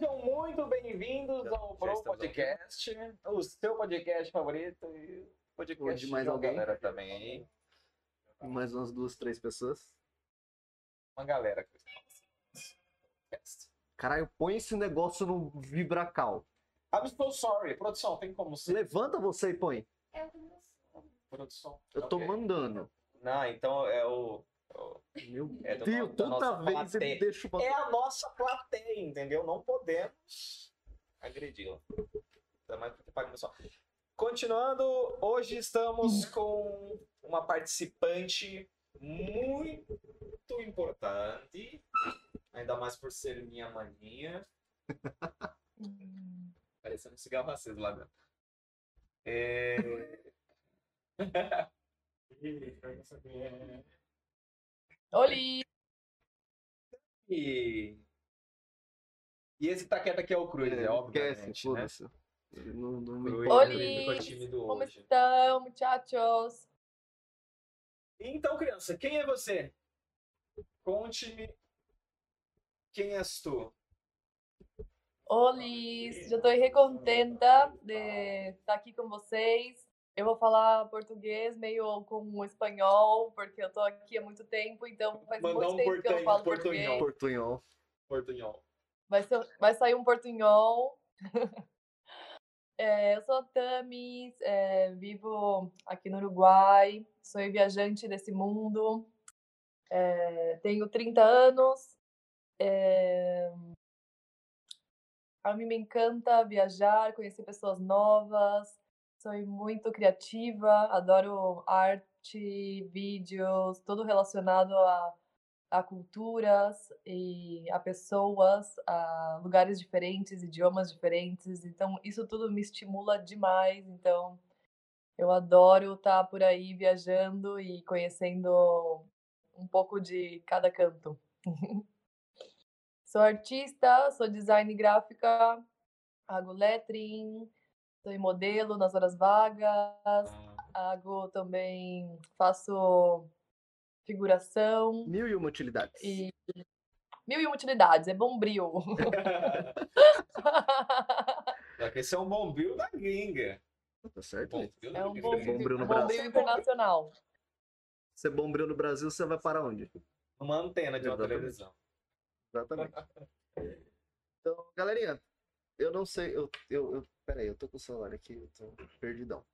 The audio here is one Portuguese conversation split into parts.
Sejam muito bem-vindos ao Pro Podcast, o seu podcast favorito e o podcast de mais uma alguém. galera também aí. Mais umas duas, três pessoas. Uma galera. Caralho, põe esse negócio no vibracal. I'm so sorry. Produção, tem como ser? Levanta você e põe. Produção. Eu tô Ok. mandando. Não, então é o. Meu É do Deus, toda vez plateia. ele deixa o É a nossa plateia, entendeu? Não podemos agredi-la. Ainda mais porque paga só. Continuando, hoje estamos com uma participante muito importante, ainda mais por ser minha maninha. Parecendo um cigarro aceso lá dentro. É... Oli! e... e esse tá quieto aqui é o Cruz, é, É, obviamente, esquece, né? Não, não me Oli! Como estão, muchachos? Então, criança, quem é você? Conte-me quem és tu. Oli! Já estou recontenta de estar aqui com vocês. Eu vou falar português meio com espanhol, porque eu estou aqui há muito tempo, então faz Mandar muito um tempo que eu não falo portunhol. português. Portunhol. Portunhol. Vai, ser- vai sair um portunhol. É, eu sou a Tamis, é, vivo aqui no Uruguai, sou viajante desse mundo, é, tenho 30 anos. é, a mim me encanta viajar, conhecer pessoas novas, sou muito criativa, adoro arte, vídeos, tudo relacionado a a culturas e a pessoas, a lugares diferentes, idiomas diferentes. Então, isso tudo me estimula demais. Então, eu adoro estar por aí viajando e conhecendo um pouco de cada canto. sou artista, sou design gráfica, hago lettering, sou modelo nas horas vagas, hago também, faço figuração Mil e uma utilidades. e mil e uma utilidades, é bombril. Só que esse é um bombril da gringa. Tá certo? Bombril é um bombril, no internacional. Você bombril no Brasil, você vai para onde? Uma antena de uma Exatamente. televisão. Exatamente. Então, galerinha, eu não sei. Eu, eu, eu, peraí, eu tô com o celular aqui, eu tô perdidão.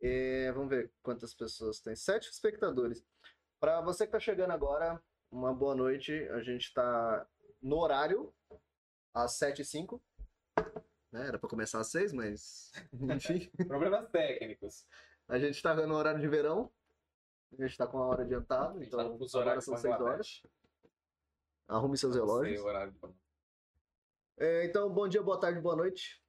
É, vamos ver quantas pessoas tem. Sete espectadores. Para você que tá chegando agora, uma boa noite. A gente tá no horário, às 7 e 05 né? Era para começar às 6, mas. Enfim. Problemas técnicos. A gente tá no horário de verão. A gente tá com a hora adiantada, tá então fuso agora horário são 6 horas. Arrume seus sei relógios. o horário de- É, então, bom dia, boa tarde, boa noite.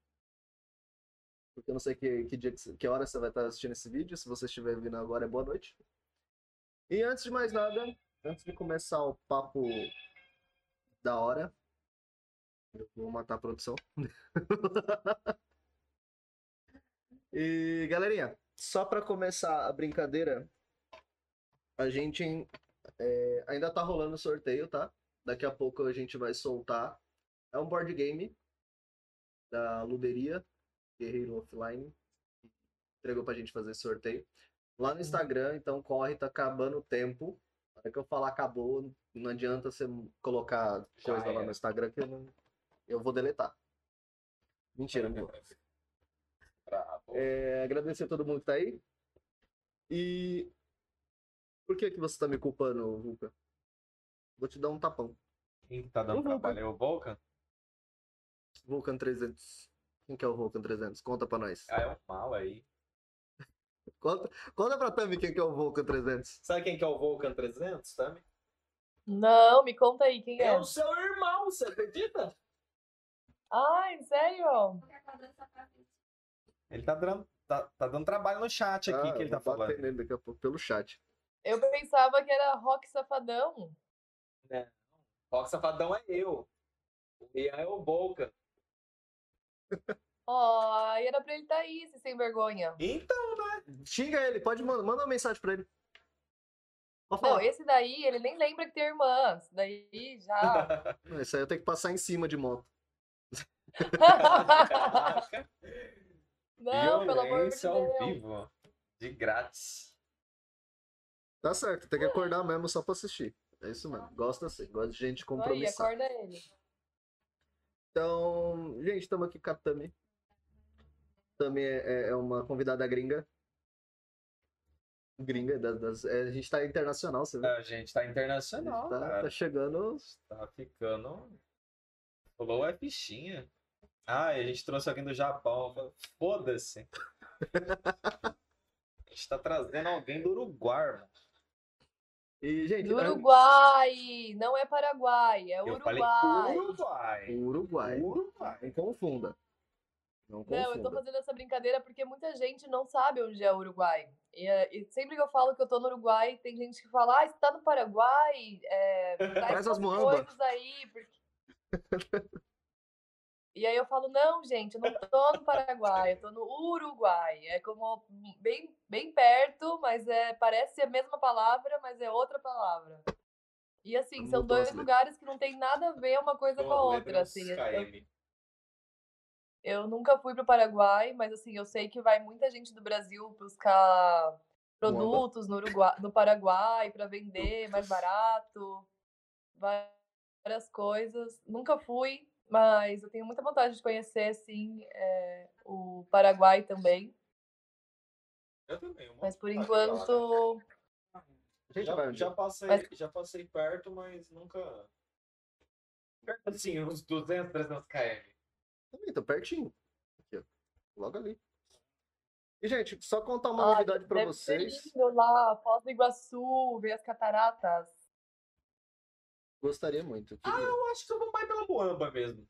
Porque eu não sei que, que, dia, que, hora você vai estar assistindo esse vídeo. Se você estiver vindo agora, é boa noite. E antes de mais nada, antes de começar o papo da hora, eu vou matar a produção. e, galerinha, só para começar a brincadeira, a gente é, ainda tá rolando o sorteio, tá? Daqui a pouco a gente vai soltar. É um board game da Luderia, Guerreiro Offline, que entregou pra gente fazer sorteio. Lá no Instagram, então corre, tá acabando o tempo. Na hora que eu falar acabou, não adianta você colocar Já coisa lá era. no Instagram que eu, não, eu vou deletar. Mentira, não vou. Bravo. É, agradecer a todo mundo que tá aí. E por que que você tá me culpando, Vulca? Vou te dar um tapão. Quem que tá dando Vulcan. trabalho é o Vulcan? Vulcan 300. Quem que é o Vulcan 300? Conta pra nós. Ah, é um mal aí. Conta, conta pra Tami quem que é o Vulcan 300. Sabe quem que é o Vulcan 300, Tami? Não, me conta aí, quem é? É o seu irmão, você acredita? Ai, sério? Ele tá dando, tá, tá dando trabalho no chat aqui Ah, que ele tá falando. nele daqui a pouco pelo chat. Eu pensava que era rock safadão. Rock Safadão é eu. O Ian é o Vulcan. Ó, aí era pra ele estar aí, esse sem vergonha. Então, Xinga ele, pode mandar, manda uma mensagem pra ele. Pode Não, esse daí, ele nem lembra que tem irmã. Esse daí já. Não, Isso aí eu tenho que passar em cima de moto. Não, pelo amor de Violência ao Deus. vivo. De grátis. Tá certo, tem que acordar mesmo só pra assistir. É isso mesmo. Gosta assim, gosta de gente Aí, compromissada. acorda ele. Então, gente, estamos aqui com a Tami. Tami é, é uma convidada gringa. Gringa, das, das- é, a gente tá internacional, você vê? A gente tá A gente internacional, tá, tá chegando. Tá ficando. Rolou é fichinha. Ah, e a gente trouxe alguém do Japão. Foda-se. A gente tá trazendo alguém do Uruguai, mano. E, gente, Do Uruguai, não é Paraguai, é Eu falei Uruguai. Uruguai. Uruguai. Uruguai. Não confunda. Não Não, eu tô confunda. fazendo essa brincadeira porque muita gente não sabe onde é o Uruguai. E, e sempre que eu falo que eu tô no Uruguai, tem gente que fala, ah, você tá no Paraguai, é, traz Traz as umas muamba." coisas aí. Porque... e aí eu falo, não, gente, eu não tô no Paraguai, eu tô no Uruguai. É como bem, bem perto, mas é, parece a mesma palavra, mas é outra palavra. E assim, são Mudou dois letras. lugares que não tem nada a ver uma coisa com a outra, assim. eu- eu nunca fui para o Paraguai, mas assim, eu sei que vai muita gente do Brasil buscar produtos no, Uruguai, no Paraguai para vender mais barato, várias coisas. Nunca fui, mas eu tenho muita vontade de conhecer, sim, é, o Paraguai também. Eu também. uma Mas por enquanto, Já, já passei, Mas- já passei perto, mas nunca. Perto assim, uns 200, 300 km. Também, tô pertinho. Aqui, ó. Logo ali. E, gente, só contar uma Ai, novidade ser vocês. lá, Foz do Iguaçu, ver as cataratas. Gostaria muito. Ah, queria. eu acho que eu vou mais pela Moamba mesmo.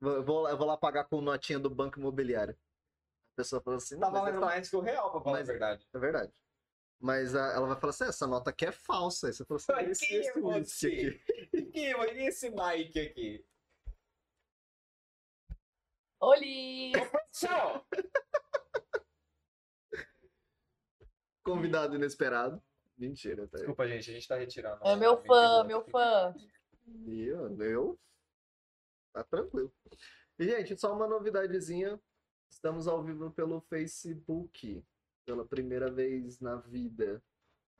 Vou, vou lá- eu vou lá pagar com notinha do banco imobiliário. A pessoa fala assim, Tá valendo essa- mais que o real, pra falar Mas- a verdade. É verdade. Mas a- ela vai falar assim, essa nota aqui é falsa. Aí você falou assim, Mas esse, quem é esse whisky você? aqui. E olha esse Mike aqui. Oli! Tchau! Convidado inesperado. Mentira, tá aí. Desculpa, gente, a gente tá retirando. É meu fã, meu fã. E eu, eu. Tá tranquilo. E, gente, só uma novidadezinha. Estamos ao vivo pelo Facebook. Pela primeira vez na vida.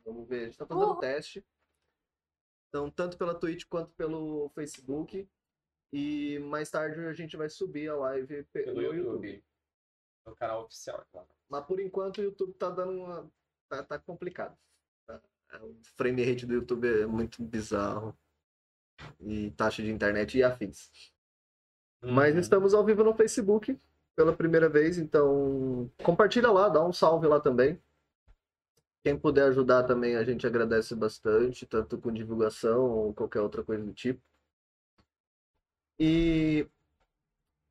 Vamos ver. A gente tá fazendo Uhul. teste. Então, tanto pela Twitch quanto pelo Facebook. E mais tarde a gente vai subir a live pe- Pelo YouTube. YouTube. No canal oficial, claro. Mas por enquanto o YouTube tá dando uma. tá, tá complicado. O frame rate do YouTube é muito bizarro. E taxa de internet e afins. Mas Uhum. estamos ao vivo no Facebook pela primeira vez, então compartilha lá, dá um salve lá também. Quem puder ajudar também a gente agradece bastante, tanto com divulgação ou qualquer outra coisa do tipo. E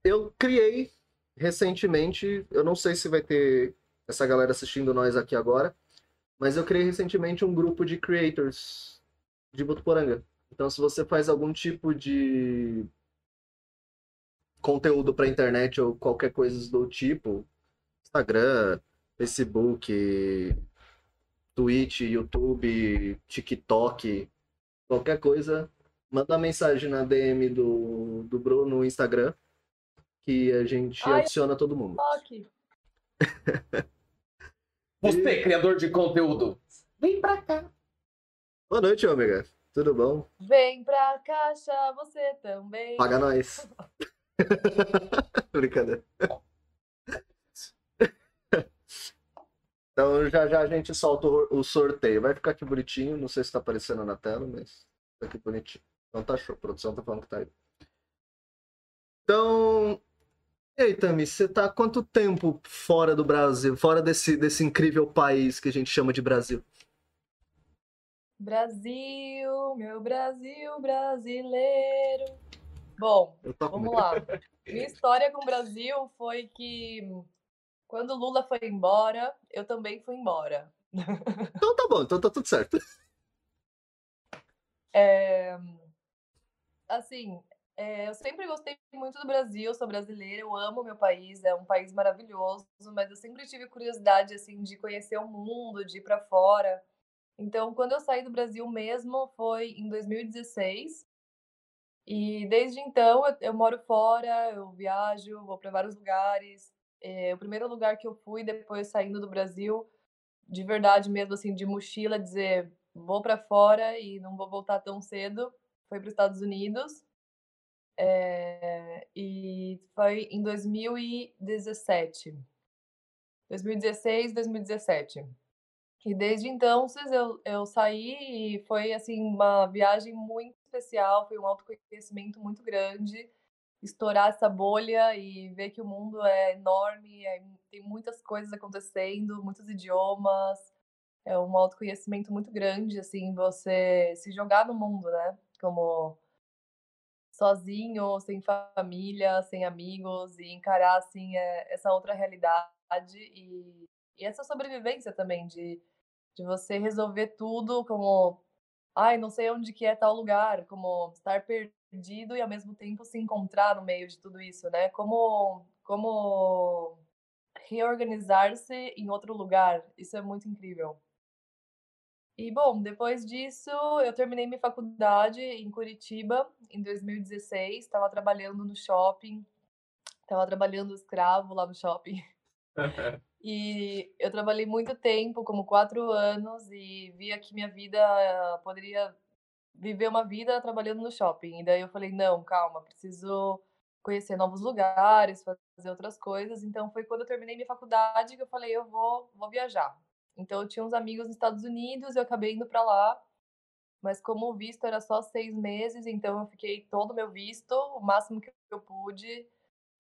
eu criei recentemente, eu não sei se vai ter essa galera assistindo nós aqui agora, mas eu criei recentemente um grupo de creators de Botuporanga. Então, se você faz algum tipo de conteúdo para internet ou qualquer coisa do tipo, Instagram, Facebook, Twitch, YouTube, TikTok, qualquer coisa, manda uma mensagem na DM do, do Bruno no Instagram que a gente Ai. adiciona todo mundo. Toque. Você, criador de conteúdo, vem pra cá. Boa noite, ômega. Tudo bom? Vem pra caixa, você também. Paga nós. Brincadeira. Então já já a gente solta o o sorteio. Vai ficar aqui bonitinho. Não sei se tá aparecendo na tela, mas tá aqui bonitinho. Então tá show. A produção tá falando que tá aí. Então. E aí, Tami, você tá há quanto tempo fora do Brasil? Fora desse, desse incrível país que a gente chama de Brasil? Brasil, meu Brasil brasileiro. Bom, vamos lá. Minha história com o Brasil foi que quando o Lula foi embora, eu também fui embora. Então tá bom, então tá tudo certo. É, Assim, É, eu sempre gostei muito do Brasil, sou brasileira, eu amo meu país, é um país maravilhoso, mas eu sempre tive curiosidade assim de conhecer o mundo, de ir para fora. Então, quando eu saí do Brasil mesmo, foi em 2016. E desde então eu, eu moro fora, eu viajo, vou para vários lugares. É, o primeiro lugar que eu fui depois saindo do Brasil, de verdade mesmo assim, de mochila, dizer vou para fora e não vou voltar tão cedo, foi para os Estados Unidos. É, e foi em 2017. 2016, 2017. E desde então eu, eu saí e foi assim uma viagem muito especial, foi um autoconhecimento muito grande, estourar essa bolha e ver que o mundo é enorme, é, tem muitas coisas acontecendo, muitos idiomas, é um autoconhecimento muito grande, assim, você se jogar no mundo, né? Como sozinho, sem família, sem amigos e encarar assim é, essa outra realidade e, e essa sobrevivência também de de você resolver tudo como, ai, não sei onde que é tal lugar, como estar perdido e ao mesmo tempo se encontrar no meio de tudo isso, né? Como, como reorganizar-se em outro lugar. Isso é muito incrível. E bom, depois disso, eu terminei minha faculdade em Curitiba em 2016, estava trabalhando no shopping, estava trabalhando escravo lá no shopping. E eu trabalhei muito tempo, como quatro anos, e via que minha vida poderia viver uma vida trabalhando no shopping. E daí eu falei, não, calma, preciso conhecer novos lugares, fazer outras coisas. Então foi quando eu terminei minha faculdade que eu falei, eu vou, vou viajar. Então eu tinha uns amigos nos Estados Unidos, eu acabei indo para lá. Mas como o visto era só seis meses, então eu fiquei todo o meu visto, o máximo que eu pude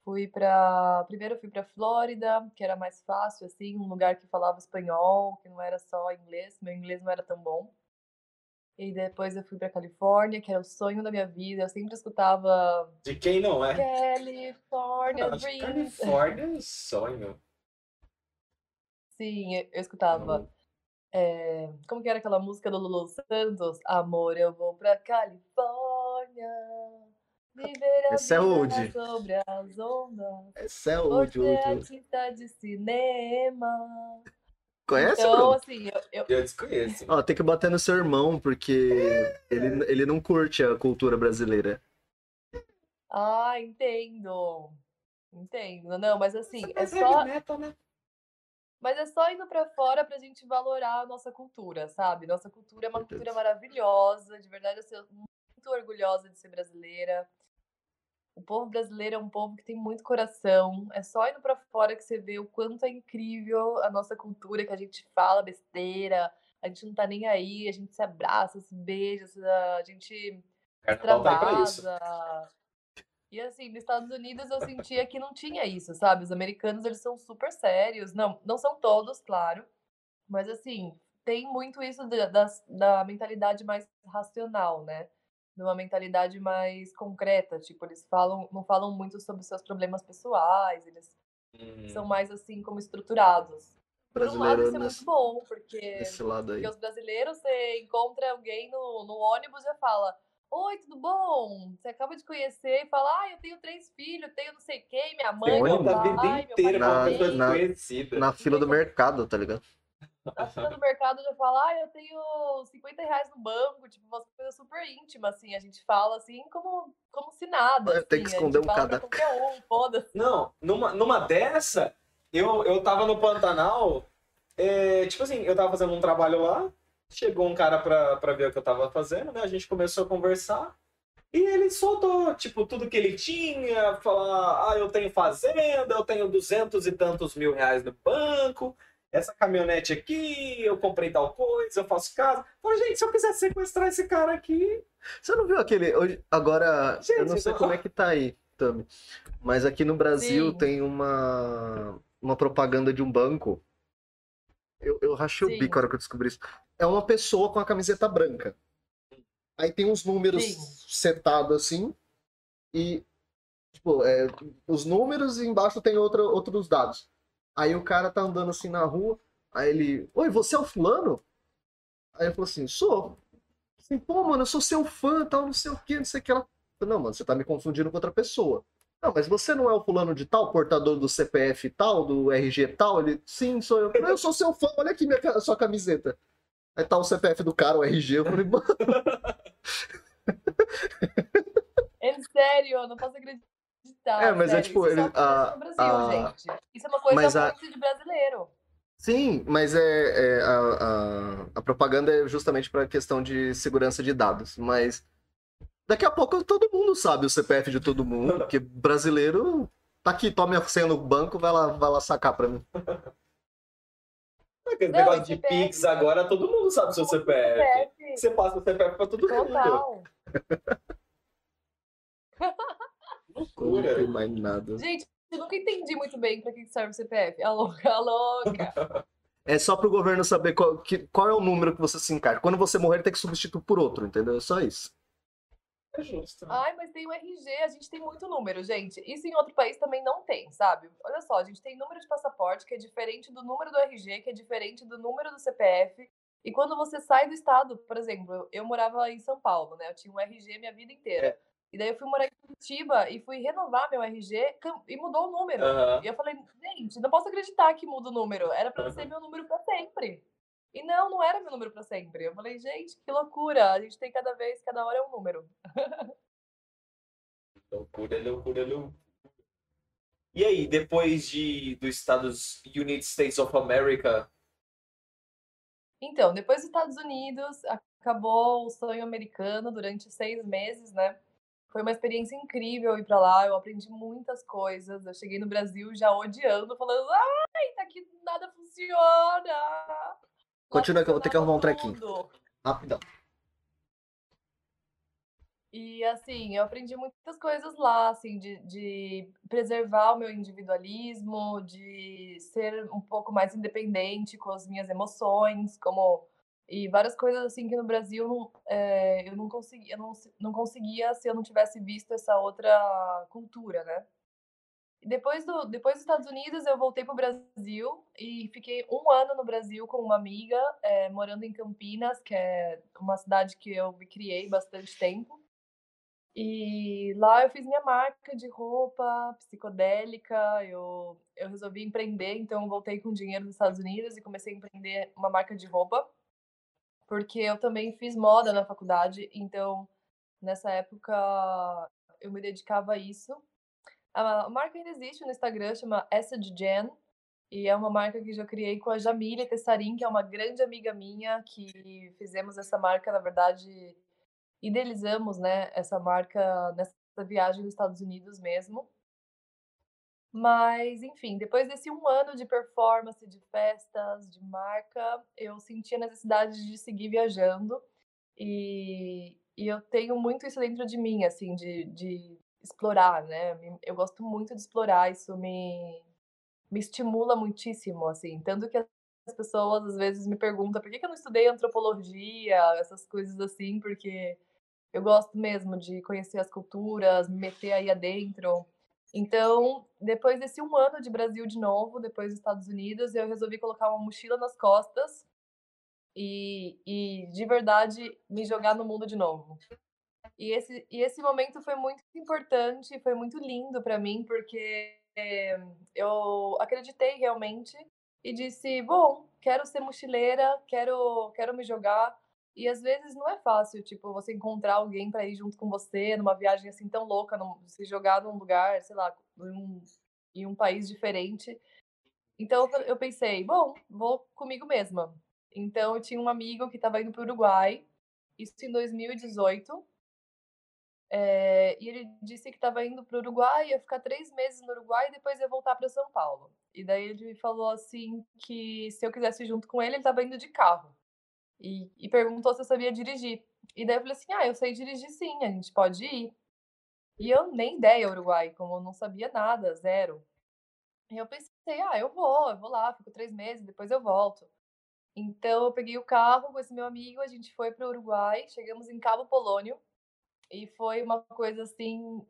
Fui para primeiro fui para Flórida, que era mais fácil assim, um lugar que falava espanhol, que não era só inglês, meu inglês não era tão bom. E depois eu fui para Califórnia, que era o sonho da minha vida. Eu sempre escutava De quem não é? Califórnia é um sonho. Sim, eu escutava. Eh, como que era aquela música do Lulu Santos? Amor, eu vou pra Califórnia. Viver a Esse é old. sobre as ondas. Esse é o de Você é artista de cinema. Conhece, então, Bruno? assim, eu, eu- Eu desconheço. Ó, tem que bater no seu irmão, porque ele, ele não curte a cultura brasileira. Ah, entendo. Entendo. Não, mas assim, é Mas só. metal, né? Mas é só indo pra fora pra gente valorar a nossa cultura, sabe? Nossa cultura é uma cultura maravilhosa. De verdade, eu sou muito orgulhosa de ser brasileira. O povo brasileiro é um povo que tem muito coração. É só indo pra fora que você vê o quanto é incrível a nossa cultura, que a gente fala besteira, a gente não tá nem aí, a gente se abraça, se beija, a gente Carnaval tá aí pra isso. extravasa. E assim, nos Estados Unidos eu sentia que não tinha isso, sabe? Os americanos, eles são super sérios. Não, não são todos, claro. Mas assim, tem muito isso da, das- da mentalidade mais racional, né? De uma mentalidade mais concreta. Tipo, eles falam, não falam muito sobre seus problemas pessoais, eles Hum. são mais assim como estruturados. Por um lado, Brasileiro isso é nesse, muito bom, porque porque os brasileiros, você encontra alguém no, no ônibus e fala: Oi, tudo bom? Você acaba de conhecer e fala: Ah, eu tenho três filhos, tenho não sei quem, minha mãe, meu pai, vida meu pai inteira Na- pessoa na- desconhecida. Na fila do mercado, tá ligado? Na fila do mercado já fala: Ah, eu tenho 50 reais no banco, tipo, uma coisa super íntima, assim. A gente fala assim como, como se nada. É, tem que assim, esconder a gente um fala pra cada- qualquer um, foda-se. Não, numa, numa dessa, eu, eu tava no Pantanal, é, tipo assim, eu tava fazendo um trabalho lá, chegou um cara pra, pra ver o que eu tava fazendo, né? A gente começou a conversar. E ele soltou, tipo, tudo que ele tinha, falar, ah, eu tenho fazenda, eu tenho duzentos e tantos mil reais no banco, essa caminhonete aqui, eu comprei tal coisa, eu faço casa. Falei, gente, se eu quiser sequestrar esse cara aqui, Você não viu aquele. hoje- Agora, eu não Gente, sei não- como é que tá aí, Tami. Mas aqui no Brasil Sim. tem uma, uma propaganda de um banco. Eu, eu rachei o Sim. bico na hora que eu descobri isso. É uma pessoa com a camiseta branca. Aí tem uns números setados assim. E, tipo, é, os números e embaixo tem outra, outros dados. Aí o cara tá andando assim na rua. Aí ele. Oi, você é o fulano? Aí ele falou assim: sou. Assim, pô, mano, eu sou seu fã, tal, não sei o que, não sei o que lá. Não, mano, você tá me confundindo com outra pessoa. Não, mas você não é o fulano de tal, portador do CPF tal, do RG tal? Ele, sim, sou eu. Eu sou seu fã, olha aqui minha, sua camiseta. Aí tá o CPF do cara, o RG, eu falei, mano. É sério, eu não posso acreditar. É, mas é sério, tipo, isso ele- só acontece a- Brasil, a-. Isso é uma coisa mas a- muito de brasileiro. Sim, mas é, é a, a, a propaganda é justamente para questão de segurança de dados. Mas daqui a pouco todo mundo sabe o CPF de todo mundo, porque brasileiro tá aqui, toma a senha no banco, vai lá, vai lá sacar pra mim. Aquele Não, negócio de CPF Pix agora, todo mundo sabe o seu CPF. CPF, Você passa o CPF pra todo mundo. total. Não Loucura. tem mais nada. Gente, eu nunca entendi muito bem pra que que serve o CPF. A louca, a louca. É só pro governo saber qual, que- qual é o número que você se encaixa. Quando você morrer, ele tem que substituir por outro, entendeu? É só isso. É justo. Ai, mas tem o RG, a gente tem muito número, gente. Isso em outro país também não tem, sabe? Olha só, a gente tem número de passaporte, que é diferente do número do RG, que é diferente do número do CPF. E quando você sai do estado, por exemplo, eu, morava em São Paulo, né? Eu tinha um RG minha vida inteira. É. E daí eu fui morar em Curitiba e fui renovar meu RG e mudou o número. Aham. E eu falei, gente, não posso acreditar que muda o número. Era pra ser meu número pra sempre. E não, não era meu número pra sempre. Eu falei, gente, que loucura. A gente tem cada vez, cada hora é um número. Loucura, loucura, loucura. E aí, depois de dos Estados United States of America, Então, depois dos Estados Unidos, acabou o sonho americano durante seis meses, né? Foi uma experiência incrível ir pra lá, eu aprendi muitas coisas. Eu cheguei no Brasil já odiando, falando, ai, aqui nada funciona. Continua que eu vou ter que arrumar um trequinho. Rapidão. E assim, eu aprendi muitas coisas lá, assim, de, de preservar o meu individualismo, de ser um pouco mais independente com as minhas emoções, como e várias coisas assim que no Brasil é, eu não conseguia, não, não conseguia se eu não tivesse visto essa outra cultura, né? Depois do depois dos Estados Unidos eu voltei para o Brasil e fiquei um ano no Brasil com uma amiga, é, morando em Campinas, que é uma cidade que eu me criei bastante tempo. E lá eu fiz minha marca de roupa psicodélica, eu, eu resolvi empreender, então voltei com dinheiro dos Estados Unidos e comecei a empreender uma marca de roupa, porque eu também fiz moda na faculdade, então nessa época eu me dedicava a isso. A marca ainda existe no Instagram, chama Acid Jen, e é uma marca que eu criei com a Jamília Tessarim, que é uma grande amiga minha, que fizemos essa marca, na verdade, idealizamos, né, essa marca nessa viagem dos Estados Unidos mesmo. Mas, enfim, depois desse um ano de performance, de festas, de marca, eu senti a necessidade de seguir viajando. E, e eu tenho muito isso dentro de mim, assim, de, de explorar, né? Eu gosto muito de explorar, isso me, me estimula muitíssimo, assim. Tanto que as pessoas às vezes me perguntam por que eu não estudei antropologia, essas coisas assim, porque eu gosto mesmo de conhecer as culturas, me meter aí adentro. Então, depois desse um ano de Brasil de novo, depois dos Estados Unidos, eu resolvi colocar uma mochila nas costas e, e de verdade me jogar no mundo de novo. E esse, e esse momento foi muito importante, foi muito lindo para mim, porque eh, eu acreditei realmente e disse: bom, quero ser mochileira, quero, quero me jogar. E às vezes não é fácil, tipo, você encontrar alguém para ir junto com você numa viagem assim tão louca, num- se jogar num lugar, sei lá, em um, em um país diferente. Então eu pensei, bom, vou comigo mesma. Então eu tinha um amigo que estava indo para o Uruguai, isso em 2018. Eh, e ele disse que estava indo para o Uruguai, ia ficar três meses no Uruguai e depois ia voltar para São Paulo. E daí ele falou assim que se eu quisesse ir junto com ele, ele estava indo de carro. E, e perguntou se eu sabia dirigir. E daí eu falei assim: ah, eu sei dirigir sim, a gente pode ir. E eu nem ideia Uruguai, como eu não sabia nada, zero. E eu pensei: ah, eu vou, eu vou lá, fico três meses, depois eu volto. Então eu peguei o carro com esse meu amigo, a gente foi para o Uruguai, chegamos em Cabo Polônio e foi uma coisa assim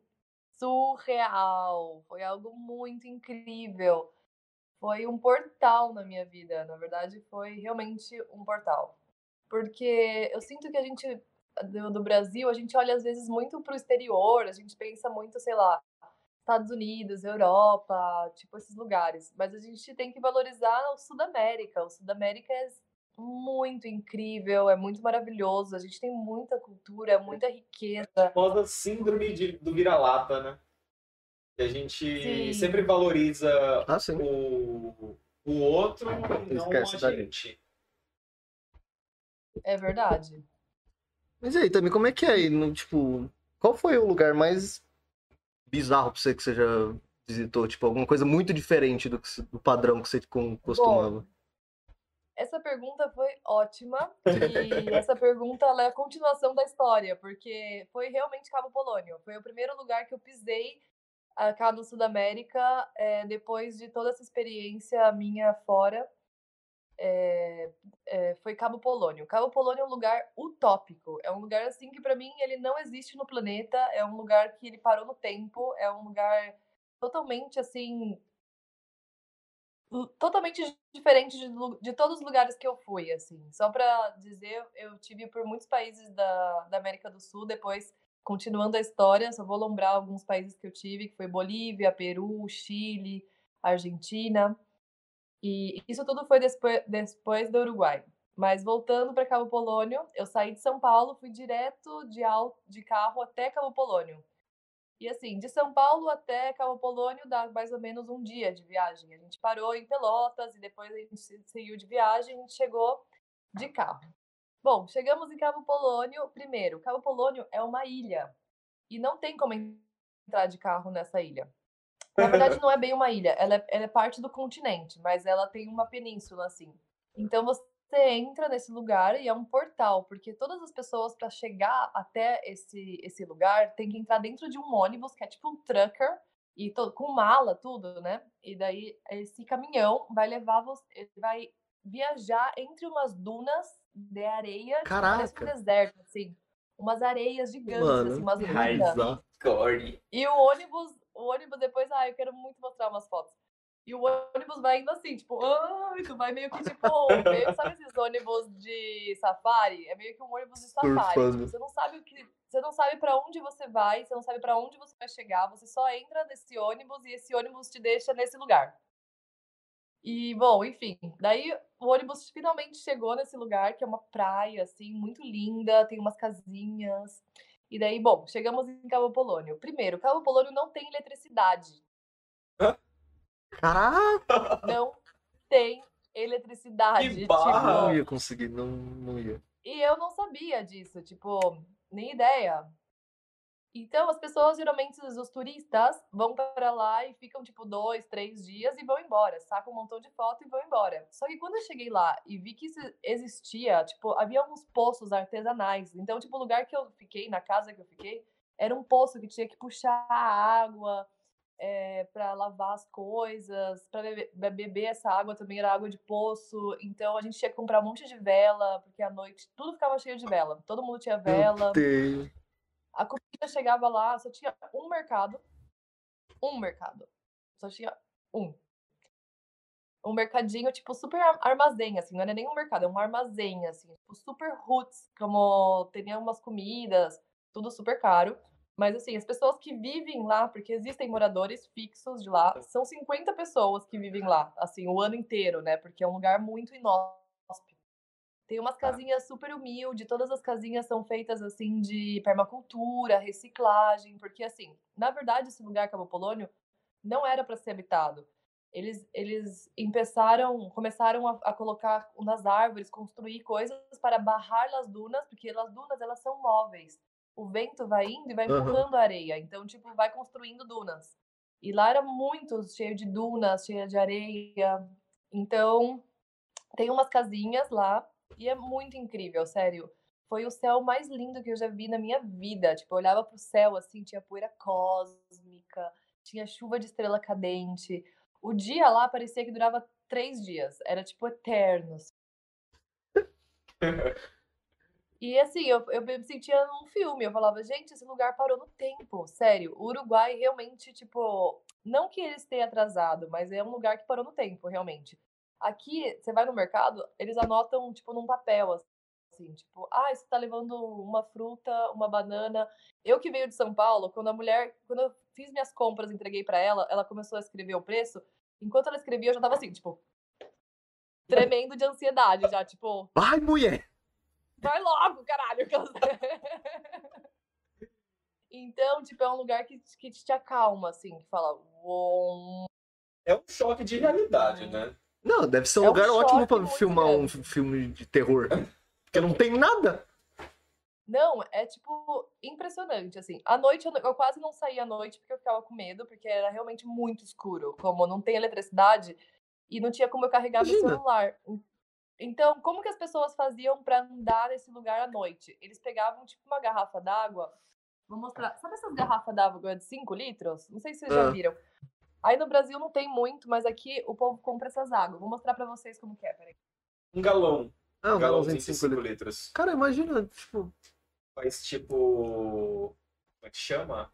surreal, foi algo muito incrível. Foi um portal na minha vida, na verdade foi realmente um portal. Porque eu sinto que a gente do, do Brasil, a gente olha às vezes muito para o exterior, a gente pensa muito, sei lá, Estados Unidos, Europa, tipo esses lugares. Mas a gente tem que valorizar o Sudamérica. O Sudamérica é muito incrível, é muito maravilhoso. A gente tem muita cultura, muita riqueza. A famosa síndrome de, do vira-lata, né? Que a gente sim. sempre valoriza ah, o, o outro e não a gente. É verdade. Mas aí, também, como é que é aí? No, tipo, qual foi o lugar mais bizarro pra você que você já visitou? Tipo, alguma coisa muito diferente do, que, do padrão que você costumava? Bom, essa pergunta foi ótima. E essa pergunta é a continuação da história, porque foi realmente Cabo Polônio. Foi o primeiro lugar que eu pisei cá no Sudamérica, é, depois de toda essa experiência minha fora. É, é, foi Cabo Polônio. Cabo Polônio é um lugar utópico. É um lugar assim que para mim ele não existe no planeta. É um lugar que ele parou no tempo. É um lugar totalmente assim totalmente diferente de, de, todos os lugares que eu fui, assim. Só para dizer, eu tive por muitos países da, da América do Sul, depois, continuando a história, só vou lembrar alguns países que eu tive, que foi Bolívia, Peru, Chile, Argentina. E isso tudo foi depois, depois do Uruguai. Mas voltando para Cabo Polônio, eu saí de São Paulo, fui direto de, de carro até Cabo Polônio. E assim, de São Paulo até Cabo Polônio dá mais ou menos um dia de viagem. A gente parou em Pelotas e depois a gente seguiu de viagem e chegou de carro. Bom, chegamos em Cabo Polônio. Primeiro, Cabo Polônio é uma ilha e não tem como entrar de carro nessa ilha. Na verdade, não é bem uma ilha, ela é, ela é parte do continente, mas ela tem uma península assim. Então você você entra nesse lugar e é um portal, porque todas as pessoas para chegar até esse esse lugar tem que entrar dentro de um ônibus que é tipo um trucker e todo, com mala tudo, né? E daí esse caminhão vai levar você, vai viajar entre umas dunas de areia, tipo, parece um deserto assim, umas areias gigantes, Mano, assim, umas dunas. E o ônibus, o ônibus depois, ah, eu quero muito mostrar umas fotos e o ônibus vai indo assim, tipo, ai, tu vai meio que tipo, meio, sabe esses ônibus de safari? É meio que um ônibus de safari. Tipo, você não sabe o que. Você não sabe para onde você vai, você não sabe para onde você vai chegar, você só entra nesse ônibus e esse ônibus te deixa nesse lugar. E, bom, enfim, daí o ônibus finalmente chegou nesse lugar, que é uma praia, assim, muito linda, tem umas casinhas. E daí, bom, chegamos em Cabo Polônio. Primeiro, Cabo Polônio não tem eletricidade. Caraca! Não tem eletricidade. Que barra. Tipo... Não ia conseguir, não, não ia. E eu não sabia disso, tipo, nem ideia. Então, as pessoas, geralmente, os turistas, vão para lá e ficam, tipo, dois, três dias e vão embora. Sacam um montão de foto e vão embora. Só que quando eu cheguei lá e vi que isso existia, tipo, havia alguns poços artesanais. Então, tipo, o lugar que eu fiquei, na casa que eu fiquei, era um poço que tinha que puxar a água, é, eh, para lavar as coisas, para beber, beber, essa água também era água de poço. Então a gente tinha que comprar um monte de vela, porque à noite tudo ficava cheio de vela. Todo mundo tinha vela. A comida chegava lá, só tinha um mercado. Um mercado. Só tinha um. Um mercadinho, tipo, super armazém, assim, não era nem um mercado, é um armazém, assim, tipo, super roots, como tinha umas comidas, tudo super caro. Mas, assim, as pessoas que vivem lá, porque existem moradores fixos de lá, são 50 pessoas que vivem lá, assim, o ano inteiro, né? Porque é um lugar muito inóspito. Tem umas tá. casinhas super humildes, todas as casinhas são feitas, assim, de permacultura, reciclagem, porque, assim, na verdade, esse lugar, Cabo Polônio, não era para ser habitado. Eles, eles começaram, começaram a, a, colocar nas árvores, construir coisas para barrar as dunas, porque as dunas, elas são móveis o vento vai indo e vai empurrando uhum. a areia. Então, tipo, vai construindo dunas. E lá era muito cheio de dunas, cheio de areia. Então, tem umas casinhas lá e é muito incrível, sério. Foi o céu mais lindo que eu já vi na minha vida. Tipo, eu olhava pro céu assim, tinha poeira cósmica, tinha chuva de estrela cadente. O dia lá parecia que durava três dias. Era tipo eterno. E assim, eu, eu me sentia num filme. Eu falava, gente, esse lugar parou no tempo. Sério, o Uruguai realmente, tipo, não que eles tenham atrasado, mas é um lugar que parou no tempo, realmente. Aqui, você vai no mercado, eles anotam, tipo, num papel, assim, tipo, ah, você tá levando uma fruta, uma banana. Eu que veio de São Paulo, quando a mulher, quando eu fiz minhas compras, entreguei para ela, ela começou a escrever o preço. Enquanto ela escrevia, eu já tava assim, tipo, tremendo de ansiedade já, tipo, Vai, mulher! Vai logo, caralho. Então, tipo, é um lugar que, que te acalma, assim, que fala, uou, É um choque de realidade, né? Não, deve ser um É um lugar ótimo muito filmar um grande. filme de terror. Porque não tem nada. Não, é tipo impressionante, assim. À noite eu, quase não saía à noite porque eu ficava com medo, porque era realmente muito escuro. Como não tem eletricidade e não tinha como eu carregar meu Imagina. celular. En- Então, como que as pessoas faziam pra andar nesse lugar à noite? Eles pegavam tipo uma garrafa d'água. Vou mostrar. Sabe essas garrafas d'água de 5 litros? Não sei se vocês já viram. Aí no Brasil não tem muito, mas aqui o povo compra essas águas. Vou mostrar pra vocês como que é, peraí. Um galão. Ah, Um galãozinho galãozinho de de 5 5 litros. litros. Cara, imagina, tipo. Faz tipo. Como é que chama?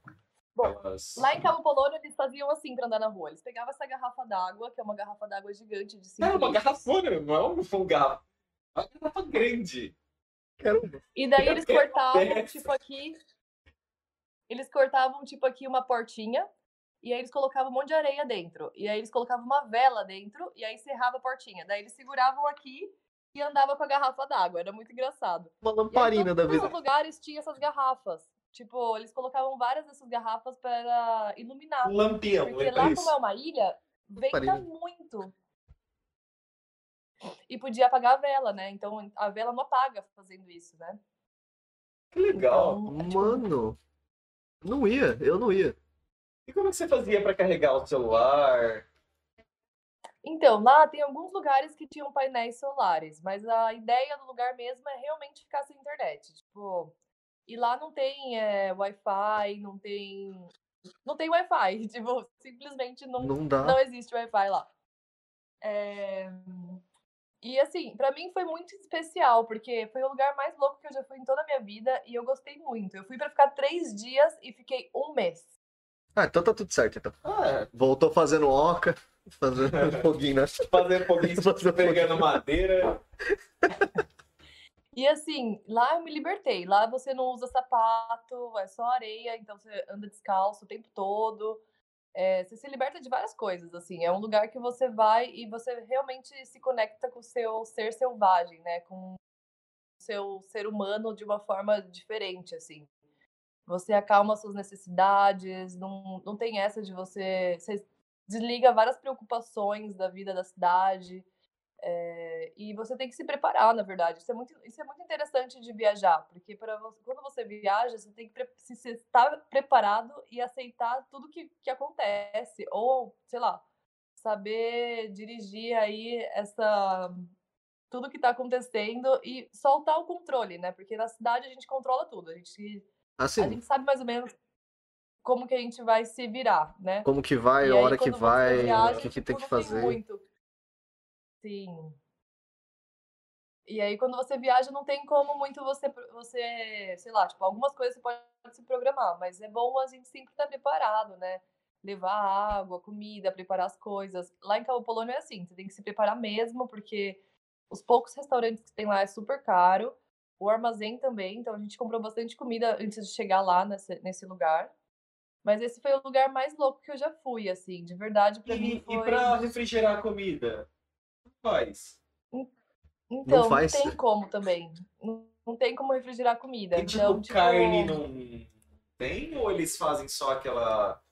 Bom, Aquelas- Lá em Cabo Polônio eles faziam assim pra andar na rua. Eles pegavam essa garrafa d'água, que é uma garrafa d'água gigante de 5 É uma garrafona, não é um garrafa. É uma garrafa grande. Caramba. E daí eles cortavam, tipo aqui. Eles cortavam, tipo, aqui uma portinha. E aí eles colocavam um monte de areia dentro. E aí eles colocavam uma vela dentro. E aí cerrava a portinha. Daí eles seguravam aqui e andavam com a garrafa d'água. Era muito engraçado. Uma E aí, lamparina da todos vida. os lugares tinham essas garrafas. Tipo, eles colocavam várias dessas garrafas para iluminar. Um lampião. Porque lembra lá, isso? como é uma ilha, venta muito. E podia apagar a vela, né? Então a vela não apaga fazendo isso, né? Que legal. Então, é, tipo, Mano. Não ia, eu não ia. E como é que você fazia pra carregar o celular? Então, lá tem alguns lugares que tinham painéis solares, mas a ideia do lugar mesmo é realmente ficar sem internet. Tipo, e lá não tem é, Wi-Fi, não tem. Não tem Wi-Fi. Tipo, simplesmente não, Não dá. não existe Wi-Fi lá. É, E assim, pra mim foi muito especial, porque foi o lugar mais louco que eu já fui em toda a minha vida e eu gostei muito. Eu fui pra ficar três dias e fiquei um mês. Ah, então tá tudo certo, então. Ah, Voltou fazendo oca, fazendo foguinho, né? fazer um pouquinho Fazer pegando madeira. E assim, lá eu me libertei. Lá você não usa sapato, é só areia, então você anda descalço o tempo todo. É, você se liberta de várias coisas, assim. É um lugar que você vai e você realmente se conecta com o seu ser selvagem, né? Com o seu ser humano de uma forma diferente, assim. Você acalma suas necessidades, não, não tem essa de você... Você desliga várias preocupações da vida da cidade. É, e você tem que se preparar, na verdade. Isso é muito, isso é muito interessante de viajar, porque para quando você viaja, você tem que se, se estar preparado e aceitar tudo que, que acontece, ou, sei lá, saber dirigir aí essa tudo que está acontecendo e soltar o controle, né? Porque na cidade a gente controla tudo, a gente, a Assim, gente sabe mais ou menos como que a gente vai se virar, né? como que vai, E a aí, hora que quando você vai, viaja, o que, que tipo, tem que fazer. muito. Sim. E aí, quando você viaja, não tem como muito você, você, sei lá, tipo, algumas coisas você pode se programar, mas é bom a gente sempre estar preparado, né? Levar água, comida, preparar as coisas. Lá em Cabo Polônio é assim, você tem que se preparar mesmo, porque os poucos restaurantes que tem lá é super caro. O armazém também, então a gente comprou bastante comida antes de chegar lá nesse, nesse lugar. Mas esse foi o lugar mais louco que eu já fui, assim, de verdade, pra mim foi. e pra refrigerar a comida? Faz? Então, não, faz? tem como também. Não, não tem como refrigerar comida. E então, tipo, tipo, carne não tem? Ou eles fazem só aquela.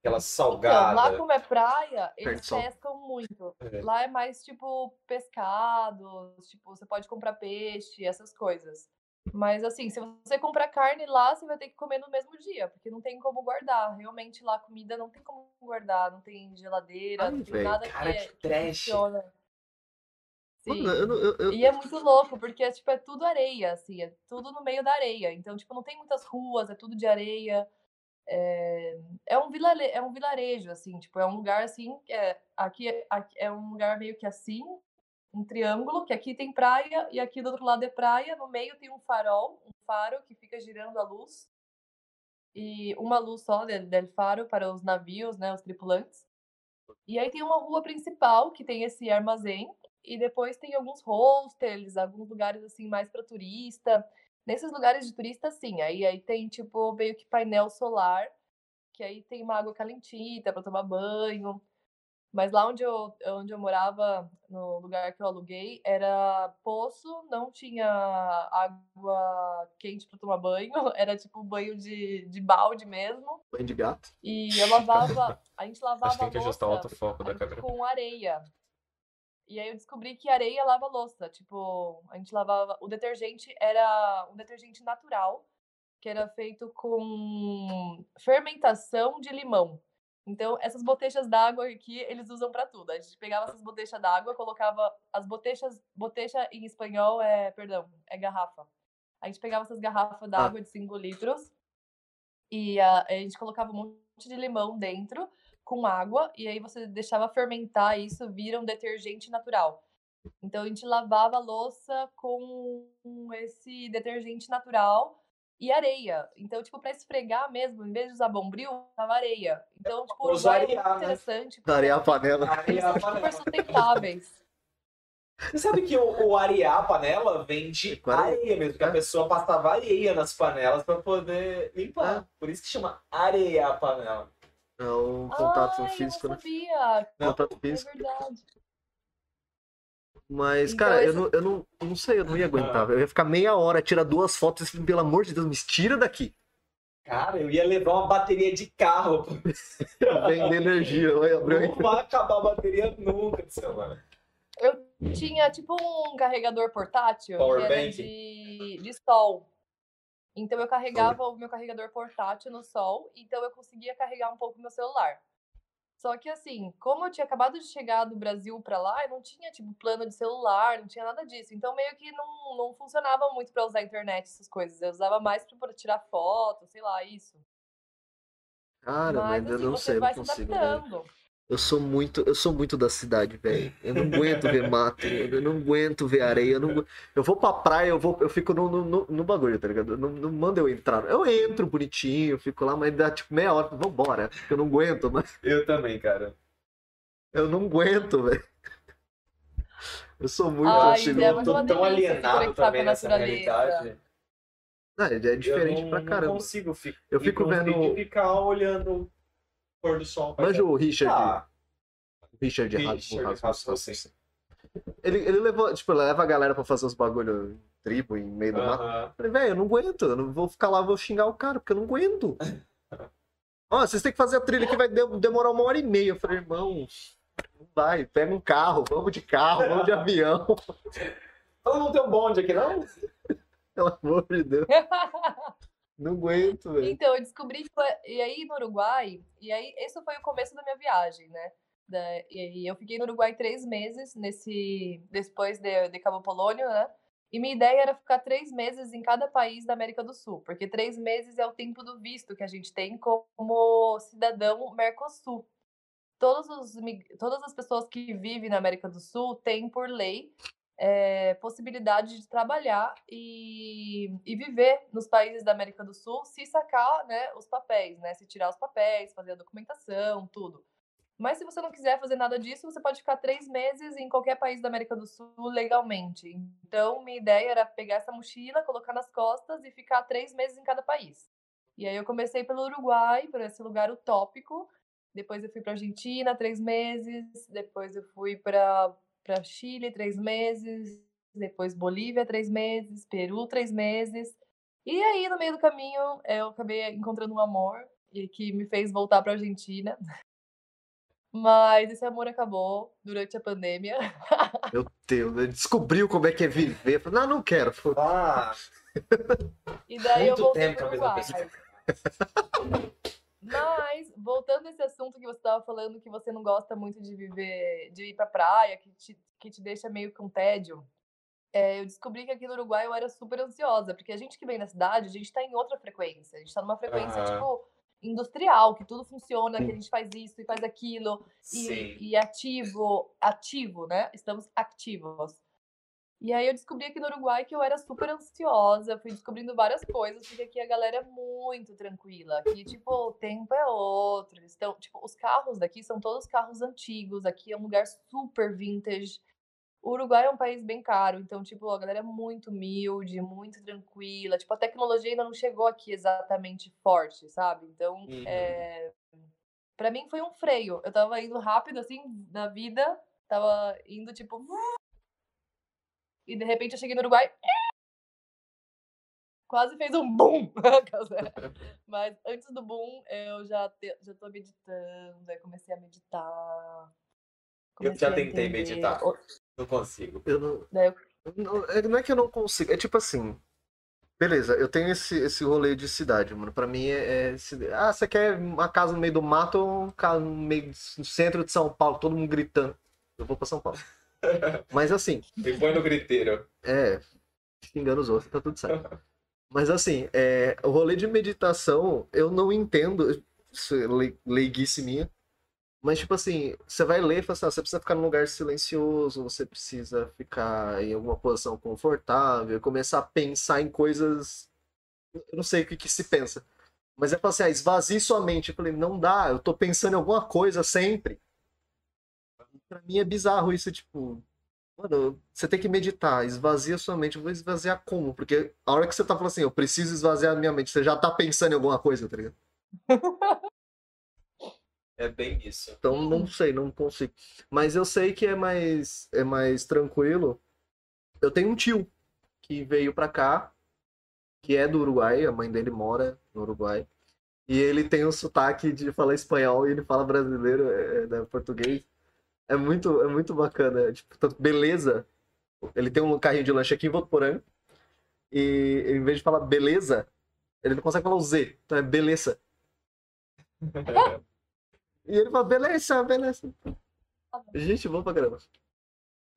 aquela Então, salgada? lá como é praia, eles Perto pescam muito. É. Lá é mais, tipo, pescados, tipo, você pode comprar peixe, essas coisas. Mas, assim, se você comprar carne lá, você vai ter que comer no mesmo dia, porque não tem como guardar. Realmente, lá a comida não tem como guardar, não tem geladeira, Ai, não tem véi, nada cara, que, é- que trash. funciona. Sim. Mano, eu, eu, E é muito louco, porque é, tipo, é tudo areia, assim, é tudo no meio da areia. Então, tipo, não tem muitas ruas, é tudo de areia. É, é, um, vilare... é um vilarejo, assim, tipo, é um lugar assim, que é... Aqui, é- aqui é um lugar meio que assim, um triângulo, que aqui tem praia e aqui do outro lado é praia, no meio tem um farol, um faro que fica girando a luz. E uma luz só del, del faro para os navios, né, os tripulantes. E aí tem uma rua principal que tem esse armazém e depois tem alguns hostels, alguns lugares assim mais para turista. Nesses lugares de turista, sim, aí, aí tem tipo meio que painel solar, que aí tem uma água calentita para tomar banho. Mas lá onde eu, onde eu morava, no lugar que eu aluguei, era poço, não tinha água quente para tomar banho, era tipo banho de, de balde mesmo. Banho de gato. E eu lavava, a gente lavava Acho que tem que ajustar o autofoco da câmera. com areia. E aí eu descobri que areia lava louça. Tipo, a gente lavava. O detergente era um detergente natural, que era feito com fermentação de limão. Então, essas botechas d'água aqui, eles usam para tudo. A gente pegava essas botechas d'água, colocava as botechas, botecha em espanhol é, perdão, é garrafa. A gente pegava essas garrafas d'água de 5 litros e a, a gente colocava um monte de limão dentro com água e aí você deixava fermentar isso, vira um detergente natural. Então a gente lavava a louça com esse detergente natural e areia. Então, tipo, para esfregar mesmo, em vez de usar bombril, usava areia. Então, tipo, o Usar Uruguai é muito arear, né? interessante. porque Arear a panela. Areia a super panela. sustentáveis. Você sabe que o, o arear a panela vem de Com areia. areia mesmo, que a É. pessoa passava areia nas panelas para poder limpar. É. Por isso que chama arear a panela. É o contato Ai, físico, eu né? não sabia. Contato É físico. verdade. Mas, Então, cara, eu, não, eu, não, eu não sei, eu não ia aguentar. Eu ia ficar meia hora, tirar duas fotos e, pelo amor de Deus, me tira daqui. Cara, eu ia levar uma bateria de carro. Vender energia. Vai abrir Não vai acabar a bateria nunca do celular. Eu tinha tipo um carregador portátil Power que era de, de sol. Então eu carregava o meu carregador portátil no sol, então eu conseguia carregar um pouco meu celular. Só que assim, como eu tinha acabado de chegar do Brasil pra lá, eu não tinha tipo plano de celular, não tinha nada disso. Então meio que não, não funcionava muito pra usar a internet, essas coisas. Eu usava mais pra pra tirar foto, sei lá, isso. Cara, Mas mas eu assim, não você sei, eu não se consigo, velho. Eu sou muito, eu sou muito da cidade, velho. Eu não aguento ver mato, eu não aguento ver areia. Eu, não eu vou pra praia, eu, vou, eu fico no, no, no- bagulho, tá ligado? Não, não manda eu entrar. Eu entro bonitinho, fico lá, mas dá tipo meia hora, vambora. Eu não aguento, mas Eu também, cara. eu não aguento, velho. Eu sou muito Ai, assim, é não- muito tô tão alienado conectar com a também nessa realidade. Ah, é diferente eu não, pra Não caramba. consigo fi- Eu fico conseguir vendo- ficar olhando pôr do sol. Manja o Richard, Ah, Richard, Richard Rasmussen. Rasmussen. Ele, ele levou, tipo, leva a galera pra fazer os bagulho em tribo, em meio do mato. aham. Eu Falei, velho, eu não aguento, eu não vou ficar lá, vou xingar o cara, porque eu não aguento. Ó, vocês têm que fazer a trilha que vai de- demorar uma hora e meia. Eu falei, irmão, não vai, pega um carro, vamos de carro, vamos de avião, Ela não tem um bonde aqui, não? pelo amor de Deus. Não aguento, velho. Então, eu descobri que. foi- E aí, no Uruguai, e aí, esse foi o começo da minha viagem, né? Da- e aí, eu fiquei no Uruguai três meses, nesse depois de, de Cabo Polônio, né? E minha ideia era ficar três meses em cada país da América do Sul, porque três meses é o tempo do visto que a gente tem como cidadão Mercosul. Todos os, todas as pessoas que vivem na América do Sul têm, por lei, é, possibilidade de trabalhar e, e viver nos países da América do Sul se sacar né, os papéis, né? Se tirar os papéis, fazer a documentação, tudo. Mas se você não quiser fazer nada disso, você pode ficar três meses em qualquer país da América do Sul legalmente. Então, minha ideia era pegar essa mochila, colocar nas costas e ficar três meses em cada país. E aí eu comecei pelo Uruguai, por esse lugar utópico. Depois eu fui para Argentina, três meses. Depois eu fui para para Chile, três meses. Depois Bolívia, três meses. Peru, três meses. E aí, no meio do caminho, eu acabei encontrando um amor e que me fez voltar para Argentina. Mas esse amor acabou durante a pandemia. Meu Deus, ele descobriu como é que é viver. Eu Falei, não, não quero. Falei, Ah, E daí Muito eu voltei tempo pro que a mesma Uruguai. Mas, voltando a esse assunto que você estava falando, que você não gosta muito de viver, de ir pra praia, que te, que te deixa meio com tédio, é, eu descobri que aqui no Uruguai eu era super ansiosa, porque a gente que vem da cidade, a gente tá em outra frequência. A gente tá numa frequência, Aham. tipo, industrial, que tudo funciona, que a gente faz isso e faz aquilo, e, e ativo, ativo, né? Estamos ativos. E aí eu descobri aqui no Uruguai que eu era super ansiosa, fui descobrindo várias coisas, porque aqui a galera é muito tranquila. Aqui, tipo, o tempo é outro. Eles estão, tipo, os carros daqui são todos carros antigos. Aqui é um lugar super vintage. O Uruguai é um país bem caro, então, tipo, a galera é muito humilde, muito tranquila. Tipo, a tecnologia ainda não chegou aqui exatamente forte, sabe? Então, Uhum. é... pra mim foi um freio. Eu tava indo rápido, assim, na vida. Tava indo, tipo... E, de repente, eu cheguei no Uruguai... Quase fez um boom! Mas antes do boom, eu já, te... já tô meditando. Aí comecei a meditar. Eu já comecei tentei meditar. Não consigo. Eu não, eu não, é- não é que eu não consigo, é tipo assim. Beleza, eu tenho esse, esse rolê de cidade, mano. Pra mim é, é Ah, você quer uma casa no meio do mato ou uma casa no meio do centro de São Paulo, todo mundo gritando? Eu vou pra São Paulo. Mas assim, Me põe no griteiro. é. Xingando os outros, tá tudo certo. Mas assim, é, o rolê de meditação, eu não entendo. Isso é lei- leiguice minha. Mas, tipo assim, você vai ler e fala assim, ah, você precisa ficar num lugar silencioso, você precisa ficar em alguma posição confortável, começar a pensar em coisas. Eu não sei o que, que se pensa. Mas é falar assim, ah, esvazie sua mente. Eu falei, não dá, eu tô pensando em alguma coisa sempre. Pra mim é bizarro isso, tipo. Mano, você tem que meditar, esvazia sua mente. Eu vou esvaziar como? Porque a hora que você tá falando assim, eu preciso esvaziar a minha mente, você já tá pensando em alguma coisa, tá ligado? É bem isso. Então não sei, não consigo. Mas eu sei que é mais é mais tranquilo. Eu tenho um tio que veio pra cá, que é do Uruguai, a mãe dele mora no Uruguai. E ele tem um sotaque de falar espanhol e ele fala brasileiro, é, é, né, português. É muito, é muito bacana. Tipo, beleza. Ele tem um carrinho de lanche aqui em Votuporanga. E em vez de falar beleza, ele não consegue falar o Z. Então é beleza. E ele fala, beleza, beleza. Gente, bom pra caramba.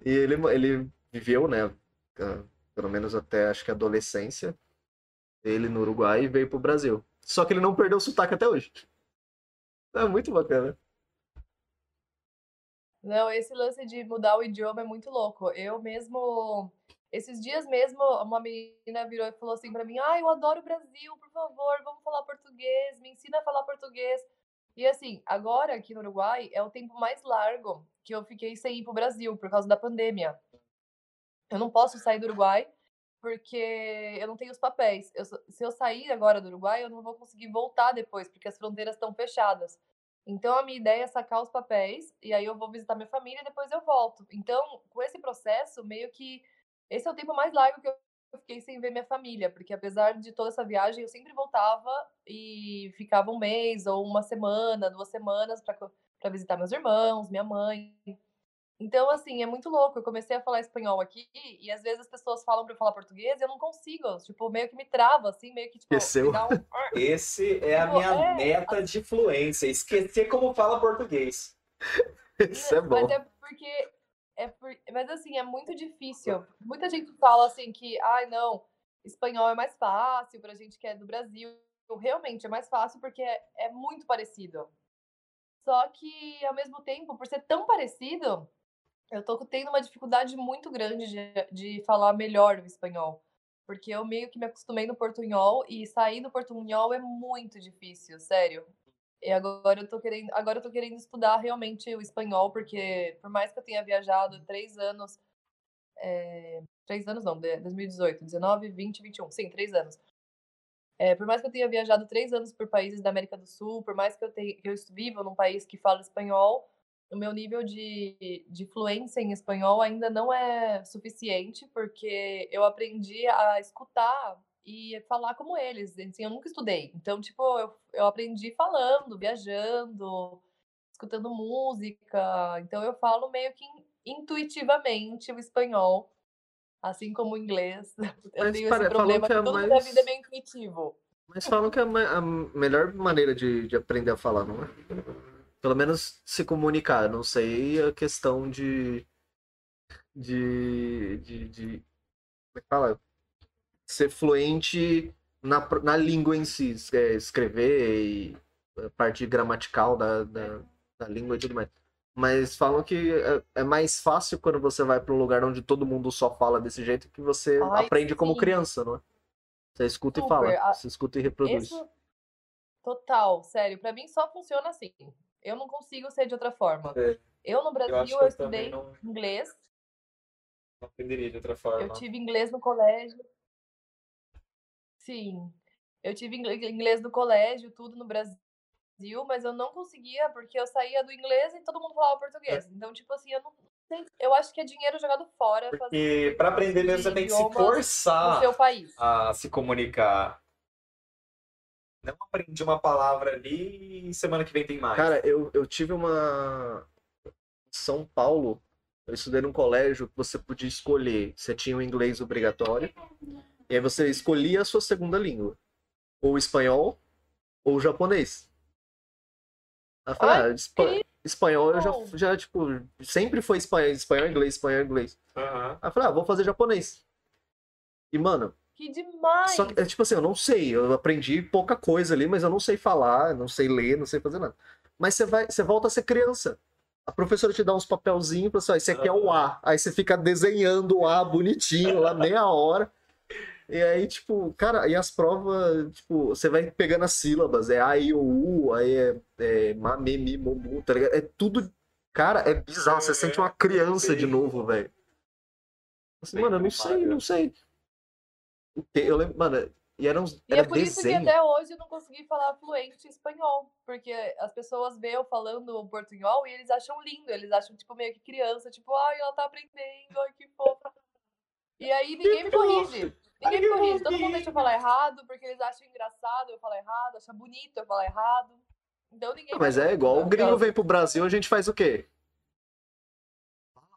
E ele, ele viveu, né, pelo menos até acho que adolescência, ele no Uruguai e veio pro Brasil. Só que ele não perdeu o sotaque até hoje. É muito bacana. Não, esse lance de mudar o idioma é muito louco. Eu mesmo, esses dias mesmo, uma menina virou e falou assim pra mim: "Ah, eu adoro o Brasil, por favor, vamos falar português, me ensina a falar português". E assim, agora aqui no Uruguai é o tempo mais largo que eu fiquei sem ir pro Brasil por causa da pandemia. Eu não posso sair do Uruguai porque eu não tenho os papéis. Eu se eu sair agora do Uruguai, eu não vou conseguir voltar depois, porque as fronteiras estão fechadas. Então a minha ideia é sacar os papéis e aí eu vou visitar minha família e depois eu volto. Então, com esse processo, meio que esse é o tempo mais largo que eu fiquei sem ver minha família, porque apesar de toda essa viagem, eu sempre voltava e ficava um mês ou uma semana, duas semanas para visitar meus irmãos, minha mãe. Então, assim, é muito louco. Eu comecei a falar espanhol aqui e às vezes as pessoas falam para eu falar português e eu não consigo. Tipo, meio que me trava, assim, meio que tipo, Esqueceu. um... Esse é a Tipo, minha é, meta de fluência. Esquecer como fala português. Isso é bom. Mas é porque. É por... Mas assim, é muito difícil. Muita gente fala assim que, ai, não, espanhol é mais fácil pra gente que é do Brasil. Realmente é mais fácil porque é, é muito parecido. Só que, ao mesmo tempo, por ser tão parecido, eu tô tendo uma dificuldade muito grande de, de falar melhor o espanhol. Porque eu meio que me acostumei no portunhol e sair do portunhol é muito difícil, sério. E agora eu tô querendo, agora eu tô querendo estudar realmente o espanhol, porque por mais que eu tenha viajado três anos, é, três anos não, de- 2018, 19, 20, 21, sim, três anos. É, por mais que eu tenha viajado três anos por países da América do Sul, por mais que eu, tenha, que eu num país que fala espanhol, o meu nível de, de fluência em espanhol ainda não é suficiente, porque eu aprendi a escutar e falar como eles. Assim, eu nunca estudei. Então, tipo, eu, eu aprendi falando, viajando, escutando música. Então, eu falo meio que in- intuitivamente o espanhol, assim como o inglês. Eu Mas tenho pare- esse problema que que é tudo na mais- vida é meio intuitivo. Mas falam que é a melhor maneira de, de aprender a falar, não é? Pelo menos se comunicar. Não sei a questão de. de. de. de como é que fala? Ser fluente na, na língua em si. é, escrever e a parte gramatical da, da, da língua e tudo mais. Mas falam que é, é mais fácil quando você vai para um lugar onde todo mundo só fala desse jeito que você Ai, aprende como sim. criança, não é? Você escuta e Super. fala. A- Você escuta e reproduz. Isso, total, sério. Pra mim só funciona assim. Eu não consigo ser de outra forma. É. Eu no Brasil eu, eu estudei não. inglês Não aprenderia de outra forma. Eu tive inglês no colégio. Sim. Eu tive inglês no colégio, tudo no Brasil, mas eu não conseguia porque eu saía do inglês e todo mundo falava português. Então, tipo assim, eu não. Eu acho que é dinheiro jogado fora Porque pra aprender mesmo você tem que se forçar a se comunicar. Não aprendi uma palavra ali e semana que vem tem mais. Cara, eu, eu tive uma. Em São Paulo, eu estudei num colégio que você podia escolher. Você tinha o inglês obrigatório, e aí você escolhia a sua segunda língua. Ou espanhol, ou japonês. Falei, Ai, ah, espa- espanhol eu já, já, tipo, sempre foi espanhol, espanhol, inglês, espanhol, inglês. Aí eu falei, ah, vou fazer japonês. E, mano, Que demais! só que, é tipo assim, eu não sei, eu aprendi pouca coisa ali, mas eu não sei falar, não sei ler, não sei fazer nada. Mas você vai, você volta a ser criança. A professora te dá uns papelzinhos você, ó, esse aqui é o A. Aí você fica desenhando o A bonitinho lá meia hora. E aí, tipo, cara, e as provas, tipo, você vai pegando as sílabas, é A, I, O, U, aí é, é Ma, Me, Mi, Mo, Mu, tá ligado? É tudo, cara, é bizarro, você sente uma criança de novo, velho. Assim, mano, eu não sei, não sei. Eu lembro, mano, e era uns, E era é por isso que desenho. até hoje eu não consegui falar fluente espanhol. Porque as pessoas veem eu falando portunhol e eles acham lindo. Eles acham, tipo, meio que criança. Tipo, ai, ela tá aprendendo, ai, que fofa. E aí ninguém me corrige. Ninguém me corrige. Todo mundo deixa eu falar errado, porque eles acham engraçado eu falar errado, acham bonito eu falar errado. Então ninguém Mas é igual o gringo vem pro Brasil, a gente faz o quê?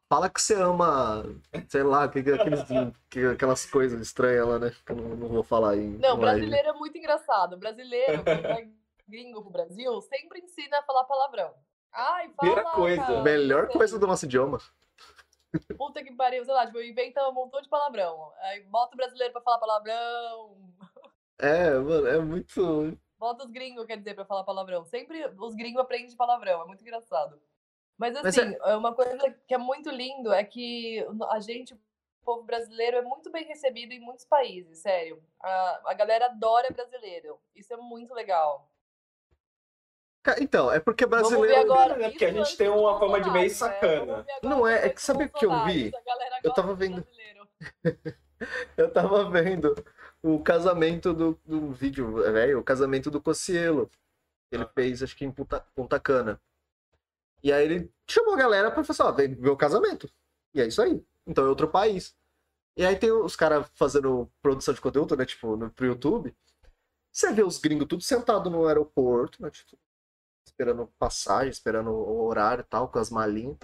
Fala que você ama, sei lá, que, que- aqueles, que- aquelas coisas estranhas lá, né? Que eu não, não vou falar em Não, brasileiro é muito engraçado. Brasileiro, quando vai gringo pro Brasil, sempre ensina a falar palavrão. Ai, fala. Primeira coisa. cara, Melhor coisa do nosso idioma. Puta que pariu, sei lá, tipo, inventa um montão de palavrão. Aí bota o brasileiro pra falar palavrão. É, mano, é muito. Bota os gringos, quer dizer, pra falar palavrão. Sempre os gringos aprendem palavrão, é muito engraçado. Mas Mas assim, é uma coisa que é muito lindo é que a gente, o povo brasileiro, é muito bem recebido em muitos países, sério. A, a galera adora brasileiro. Isso é muito legal. Então, é porque Vamos ver brasileiro. agora. né? Porque a gente tem uma fama de meio né? sacana. Agora Não é, é que sabe o que eu vi? Eu tava vendo-. Eu tava vendo o casamento do, do vídeo, velho, o casamento do Cocielo. Ele Ah. fez, acho que em Punta, Punta Cana. E aí ele chamou a galera pra falar assim, ó, vem ver o casamento. E é isso aí. Então é outro país. E aí tem os caras fazendo produção de conteúdo, né, tipo, no, pro YouTube. Você vê os gringos tudo sentado no aeroporto, né, tipo, esperando passagem, esperando o horário e tal, com as malinhas.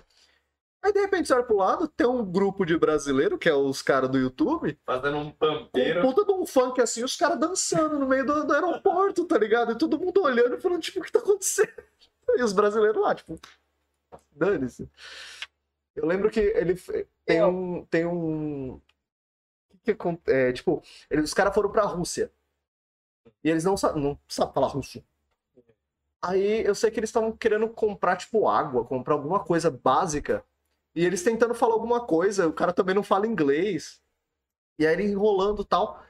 Aí de repente você olha pro lado, tem um grupo de brasileiro, que é os caras do YouTube, Fazendo um um pampeiro. puta de um funk assim, os caras dançando no meio do, do aeroporto, tá ligado? E todo mundo olhando e falando, tipo, o que tá acontecendo? E os brasileiros lá, tipo, dane-se. Eu lembro que ele tem Eu. um. Tem um. o que que é, tipo, eles- os caras foram pra Rússia. E eles não, sa- não sabem falar russo. Aí eu sei que eles estavam querendo comprar, tipo, água, comprar alguma coisa básica. E eles tentando falar alguma coisa, o cara também não fala inglês. E aí ele enrolando e tal.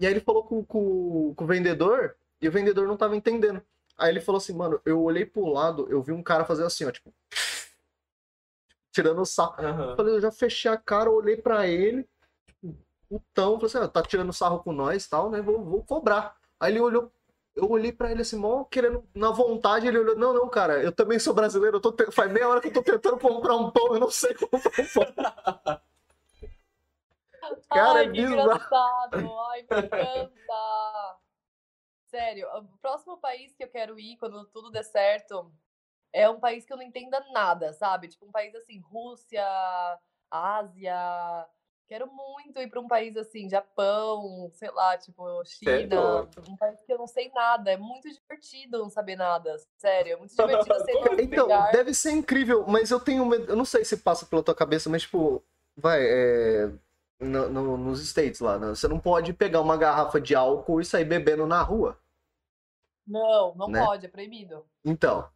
E aí ele falou com, com, com o vendedor, e o vendedor não tava entendendo. Aí ele falou assim, mano, eu olhei pro lado, eu vi um cara fazer assim, ó, tipo. Tirando o sarro. Eu Aham. falei, eu já fechei a cara, olhei pra ele, tipo, putão, falei assim, ó, tá tirando sarro com nós e tal, né? Vou, vou cobrar. Aí ele olhou, eu olhei pra ele assim, mó querendo, na vontade, ele olhou, não, não, cara, eu também sou brasileiro, eu tô te- faz meia hora que eu tô tentando comprar um pão, eu não sei comprar um pão. Cara, Ai, é que bizarro. engraçado. Ai, me encanta. Sério, o próximo país que eu quero ir quando tudo der certo é um país que eu não entenda nada, sabe? Tipo um país assim, Rússia, Ásia. Quero muito ir para um país assim, Japão, sei lá, tipo China, um país que eu não sei nada. É muito divertido não saber nada, sério. É muito divertido ser em Então, lugar. deve ser incrível, mas eu tenho medo. Eu não sei se passa pela tua cabeça, mas, tipo, vai, é. No- no- nos States lá, né? Você não pode pegar uma garrafa de álcool e sair bebendo na rua. Não, não né? pode, é proibido. Então,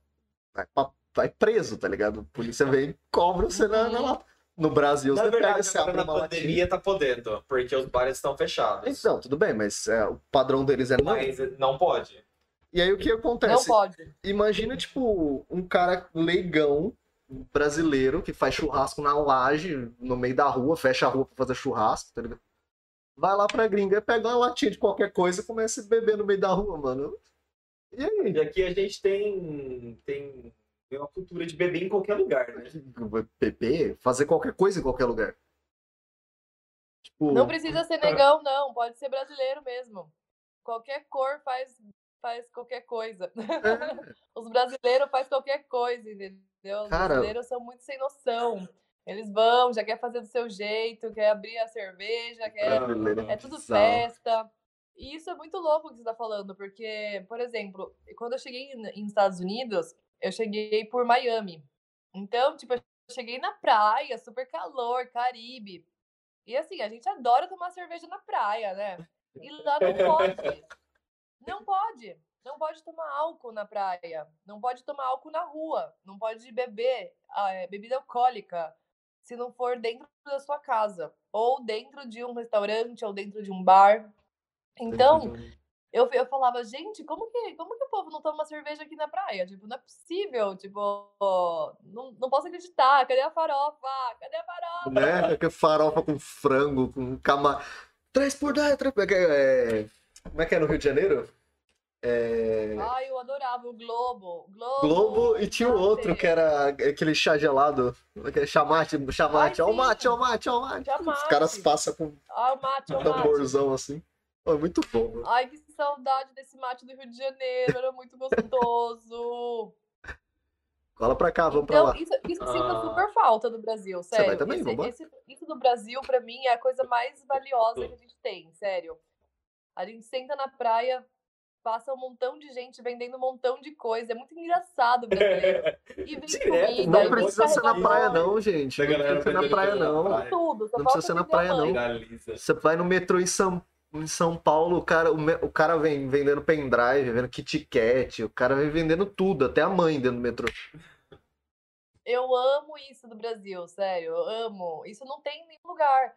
vai, vai preso, tá ligado? A polícia vem e cobra você na, na lá. No Brasil, Na você pega, verdade, você agora abre na uma latinha. pandemia tá podendo, porque os bares estão fechados. Então, tudo bem, mas é, o padrão deles é não. Mas não pode. E aí o que Não acontece? pode. Imagina, tipo, um cara leigão brasileiro que faz churrasco na laje, no meio da rua, fecha a rua pra fazer churrasco, tá ligado? Vai lá pra gringa e pega uma latinha de qualquer coisa e começa a beber no meio da rua, mano. E aí? E aqui a gente tem, tem, tem uma cultura de beber em qualquer lugar, né? Beber? Fazer qualquer coisa em qualquer lugar. Tipo, Não precisa ser negão, não. Pode ser brasileiro mesmo. Qualquer cor faz, faz qualquer coisa. é, Os brasileiros fazem qualquer coisa, entendeu? Os Cara- brasileiros são muito sem noção. Eles vão, já quer fazer do seu jeito, quer abrir a cerveja, quer brasileiro É tudo bizarro. festa. E isso é muito louco que você tá falando, porque, por exemplo, quando eu cheguei em Estados Unidos, eu cheguei por Miami. Então, tipo, eu cheguei na praia, super calor, Caribe. E assim, a gente adora tomar cerveja na praia, né? E lá não pode. Não pode. Não pode tomar álcool na praia. Não pode tomar álcool na rua. Não pode beber ah, é, bebida alcoólica se não for dentro da sua casa. Ou dentro de um restaurante, ou dentro de um bar. Então, eu, eu falava, gente, como que, como que o povo não toma cerveja aqui na praia? Tipo, não é possível. Tipo, não, não posso acreditar. Cadê a farofa? Cadê a farofa? né? Que farofa com frango, com cama. Três por dez, três por é... Como é que é no Rio de Janeiro? É... Ai, eu adorava o Globo. Globo, Globo e tinha o outro que era aquele chá gelado. Aquele chamate, chamate. Ai, Ó o mate, ó o mate, ó o mate. Os Chamate. caras passam com Ah, o mate, um tamborzão assim. Pô, é muito bom, mano. Ai, que saudade desse mate do Rio de Janeiro. Era muito gostoso. Cola pra cá, vamos pra Então, lá. isso, isso eu sinto Ah. super falta do Brasil, Você vai sério. também? Esse- esse- isso do Brasil, pra mim, é a coisa mais valiosa que a gente tem, sério. A gente senta na praia, passa um montão de gente vendendo um montão de coisa. É muito engraçado o brasileiro. E vem Direto, comida, Não e vem precisa ser na praia, não, gente. Não precisa ser na praia, não. praia. tudo. só Não precisa ser na praia, não. Você vai no metrô em São, em São Paulo, o cara, o, o cara vem vendendo pendrive, vendendo Kit Kat, o cara vem vendendo tudo, até a mãe dentro do metrô. Eu amo isso do Brasil, sério, eu amo. Isso não tem em nenhum lugar.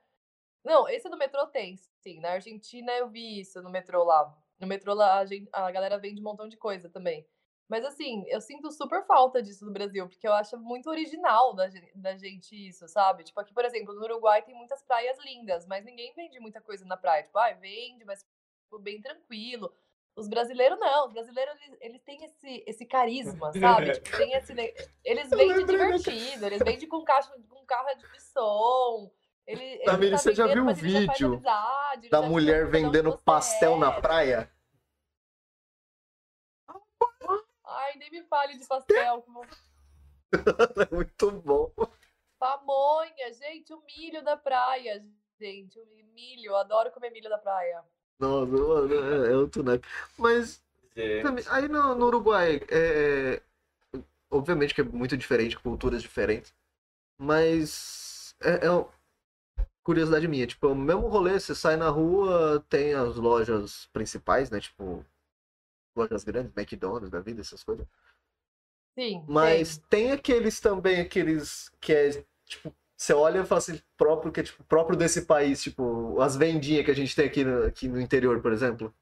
Não, esse do metrô tem, sim. Na Argentina eu vi isso no metrô lá. No metrô lá a, gen- a galera vende um montão de coisa também. Mas assim, eu sinto super falta disso do Brasil, porque eu acho muito original da, da gente isso, sabe? Tipo, aqui, por exemplo, no Uruguai tem muitas praias lindas, mas ninguém vende muita coisa na praia. Tipo, ah, vende, mas tipo, bem tranquilo. Os brasileiros não, os brasileiros eles, eles têm esse, esse carisma, sabe? Tipo, tem esse, eles vendem divertido, eles vendem com caixa com carro de som. Ele, ele Tamires, tá você já viu o vídeo amizade, Da mulher vendendo pastel na praia. Ai, nem me fale de pastel. É muito bom. Pamonha, gente, o milho da praia, gente. O milho, eu adoro comer milho da praia. Nossa, mano, é, é outro naipe. Mas também- aí no, no Uruguai, é, obviamente que é muito diferente, culturas diferentes, mas é, é curiosidade minha, tipo, é o mesmo rolê, você sai na rua, tem as lojas principais, né, tipo, lojas grandes, McDonald's da vida, essas coisas, Sim, mas tem aqueles também, aqueles que é, tipo, você olha e fala assim, próprio, que é tipo, próprio desse país, tipo, as vendinhas que a gente tem aqui no, aqui no interior, por exemplo.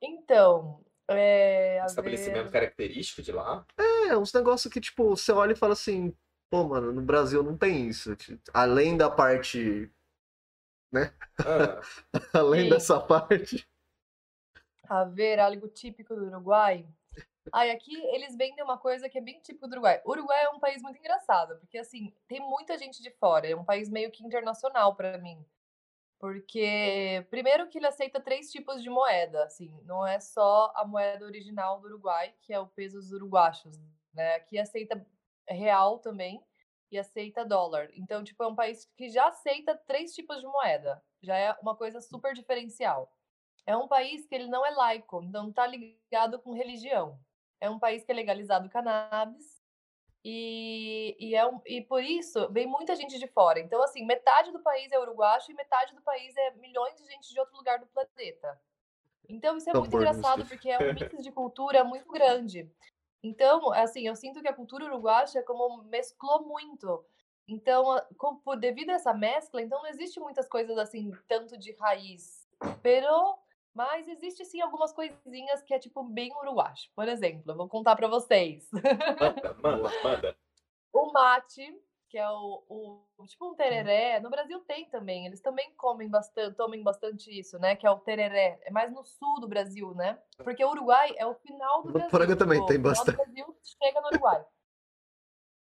Então, é, estabelecimento ver... característico de lá. É, uns negócios que, tipo, você olha e fala assim, pô, mano, no Brasil não tem isso. Além da parte. Ah, Além Sim. dessa parte. a ver algo típico do Uruguai. Ai, aqui eles vendem uma coisa que é bem típico do Uruguai. O Uruguai é um país muito engraçado, porque assim, tem muita gente de fora, é um país meio que internacional para mim. Porque primeiro que ele aceita três tipos de moeda, assim, não é só a moeda original do Uruguai, que é o pesos uruguachos, né? Aqui aceita real também e aceita dólar. Então, tipo, é um país que já aceita três tipos de moeda. Já é uma coisa super diferencial. É um país que ele não é laico, não está ligado com religião. É um país que é legalizado o cannabis e, e, é um, e por isso vem muita gente de fora. Então, assim, metade do país é uruguacho e metade do país é milhões de gente de outro lugar do planeta. Então, isso é muito Tambor engraçado porque é um mix de cultura muito grande. Então, assim, eu sinto que a cultura uruguacha como mesclou muito. Então, com- por- devido a essa mescla, então não existe muitas coisas assim, tanto de raiz. Pero, mas existe sim algumas coisinhas que é tipo bem uruguacho. Por exemplo, eu vou contar pra vocês. manda, manda, manda. O mate, que é o, o tipo um tereré, no Brasil tem também, eles também comem bastante, tomem bastante isso, né? Que é o tereré, é mais no sul do Brasil, né? Porque o Uruguai é o final do No Brasil. Poranga também tem o final bastante. do Brasil chega no Uruguai.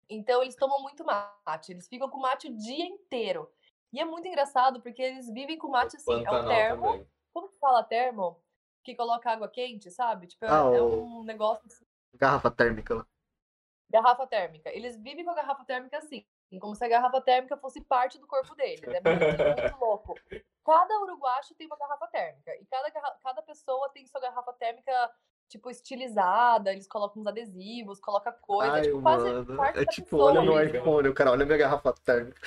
Então eles tomam muito mate, eles ficam com mate o dia inteiro. E é muito engraçado porque eles vivem com mate assim, é o Pantanal termo. também. Como que fala termo? Que coloca água quente, sabe? Tipo, é, Ah, é o- um negócio assim, Garrafa térmica lá. garrafa térmica. Eles vivem com a garrafa térmica assim, como se a garrafa térmica fosse parte do corpo deles. É muito, muito louco. Cada uruguacho tem uma garrafa térmica e cada, garra- cada pessoa tem sua garrafa térmica tipo estilizada, eles colocam uns adesivos, colocam coisa, Ai, tipo, quase mano. parte É da tipo, pessoa olha mesmo. iPhone, o cara olha minha garrafa térmica.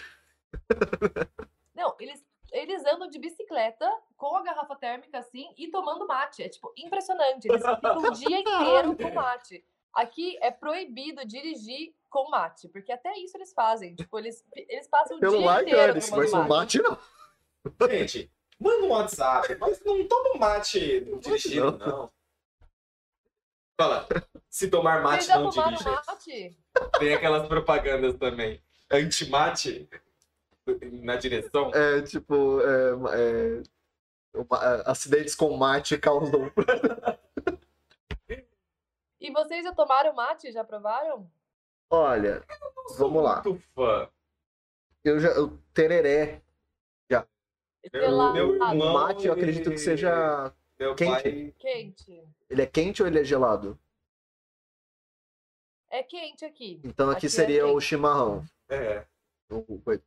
Não, eles, eles andam de bicicleta com a garrafa térmica assim e tomando mate. É tipo impressionante. Eles ficam o dia inteiro com mate. Aqui é proibido dirigir com mate, porque até isso eles fazem. Tipo, eles, eles passam o Celular dia inteiro dane-se, tomando mas um mate não. Gente, manda um WhatsApp, mas não toma mate dirigindo, não. Fala, se tomar mate, não dirija. mate? Tem aquelas propagandas também. Anti-mate na direção. É tipo, é, é, uma- é, acidentes com mate causam. E vocês já tomaram mate? Já provaram? Olha, vamos lá. Fã. Eu já. Eu, tereré. Meu O irmão- mate, eu acredito que seja. Meu Quente. pai. Quente. Ele é quente ou ele é gelado? É quente aqui. Então aqui, Aqui é seria o quente. chimarrão. É. O- coisa.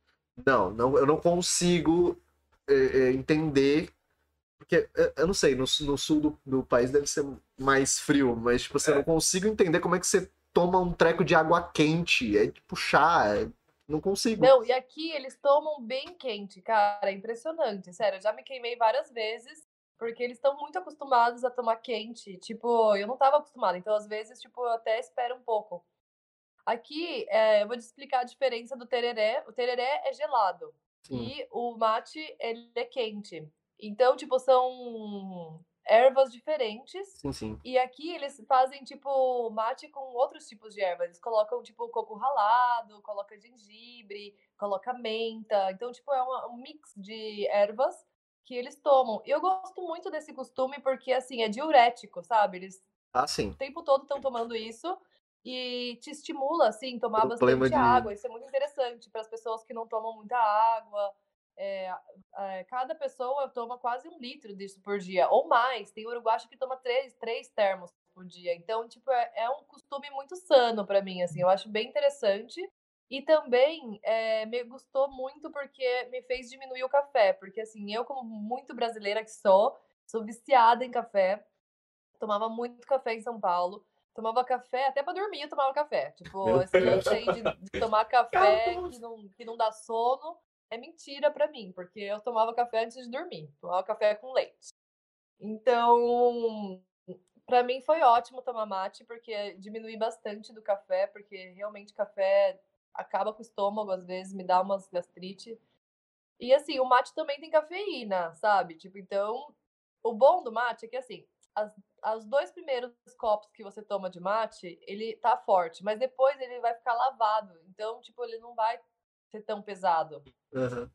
Não, não, eu não consigo é, é, entender. Porque, é, eu não sei, no, no sul do, do país deve ser mais frio, mas tipo, assim, eu É. não consigo entender como é que você toma um treco de água quente. É tipo chá. é- não consigo. Não, e aqui eles tomam bem quente, cara. É impressionante. Sério, eu já me queimei várias vezes, porque eles estão muito acostumados a tomar quente. Tipo, eu não tava acostumada, então às vezes, tipo, eu até espero um pouco. Aqui, é, eu vou te explicar a diferença do tereré. O tereré é gelado Sim. e o mate, ele é quente. Então, tipo, são ervas diferentes. Sim, sim. E aqui eles fazem, tipo, mate com outros tipos de ervas. Eles colocam, tipo, coco ralado, coloca gengibre, coloca menta. Então, tipo, é uma- um mix de ervas que eles tomam. E eu gosto muito desse costume porque, assim, é diurético, sabe? Eles Ah, sim. o tempo todo estão tomando isso e te estimula, assim, tomar Problema bastante de- água. Isso é muito interessante para as pessoas que não tomam muita água. É, é, cada pessoa toma quase um litro disso por dia, ou mais. Tem uruguacho que toma três, três termos por dia. Então, tipo, é, é um costume muito sano para mim, assim. Eu acho bem interessante. E também é, me gostou muito porque me fez diminuir o café. Porque, assim, eu, como muito brasileira que sou, sou viciada em café. Tomava muito café em São Paulo. Tomava café, até pra dormir eu tomava café. Tipo, esse lance aí de, de tomar café que não, que não dá sono é mentira pra mim, porque eu tomava café antes de dormir. Tomava café com leite. Então, pra mim foi ótimo tomar mate, porque diminui bastante do café, porque realmente café acaba com o estômago, às vezes me dá umas gastrite. E assim, o mate também tem cafeína, sabe? Tipo, então, o bom do mate é que assim, as, os dois primeiros copos que você toma de mate, ele tá forte, mas depois ele vai ficar lavado. Então, tipo, ele não vai ser tão pesado. Aham.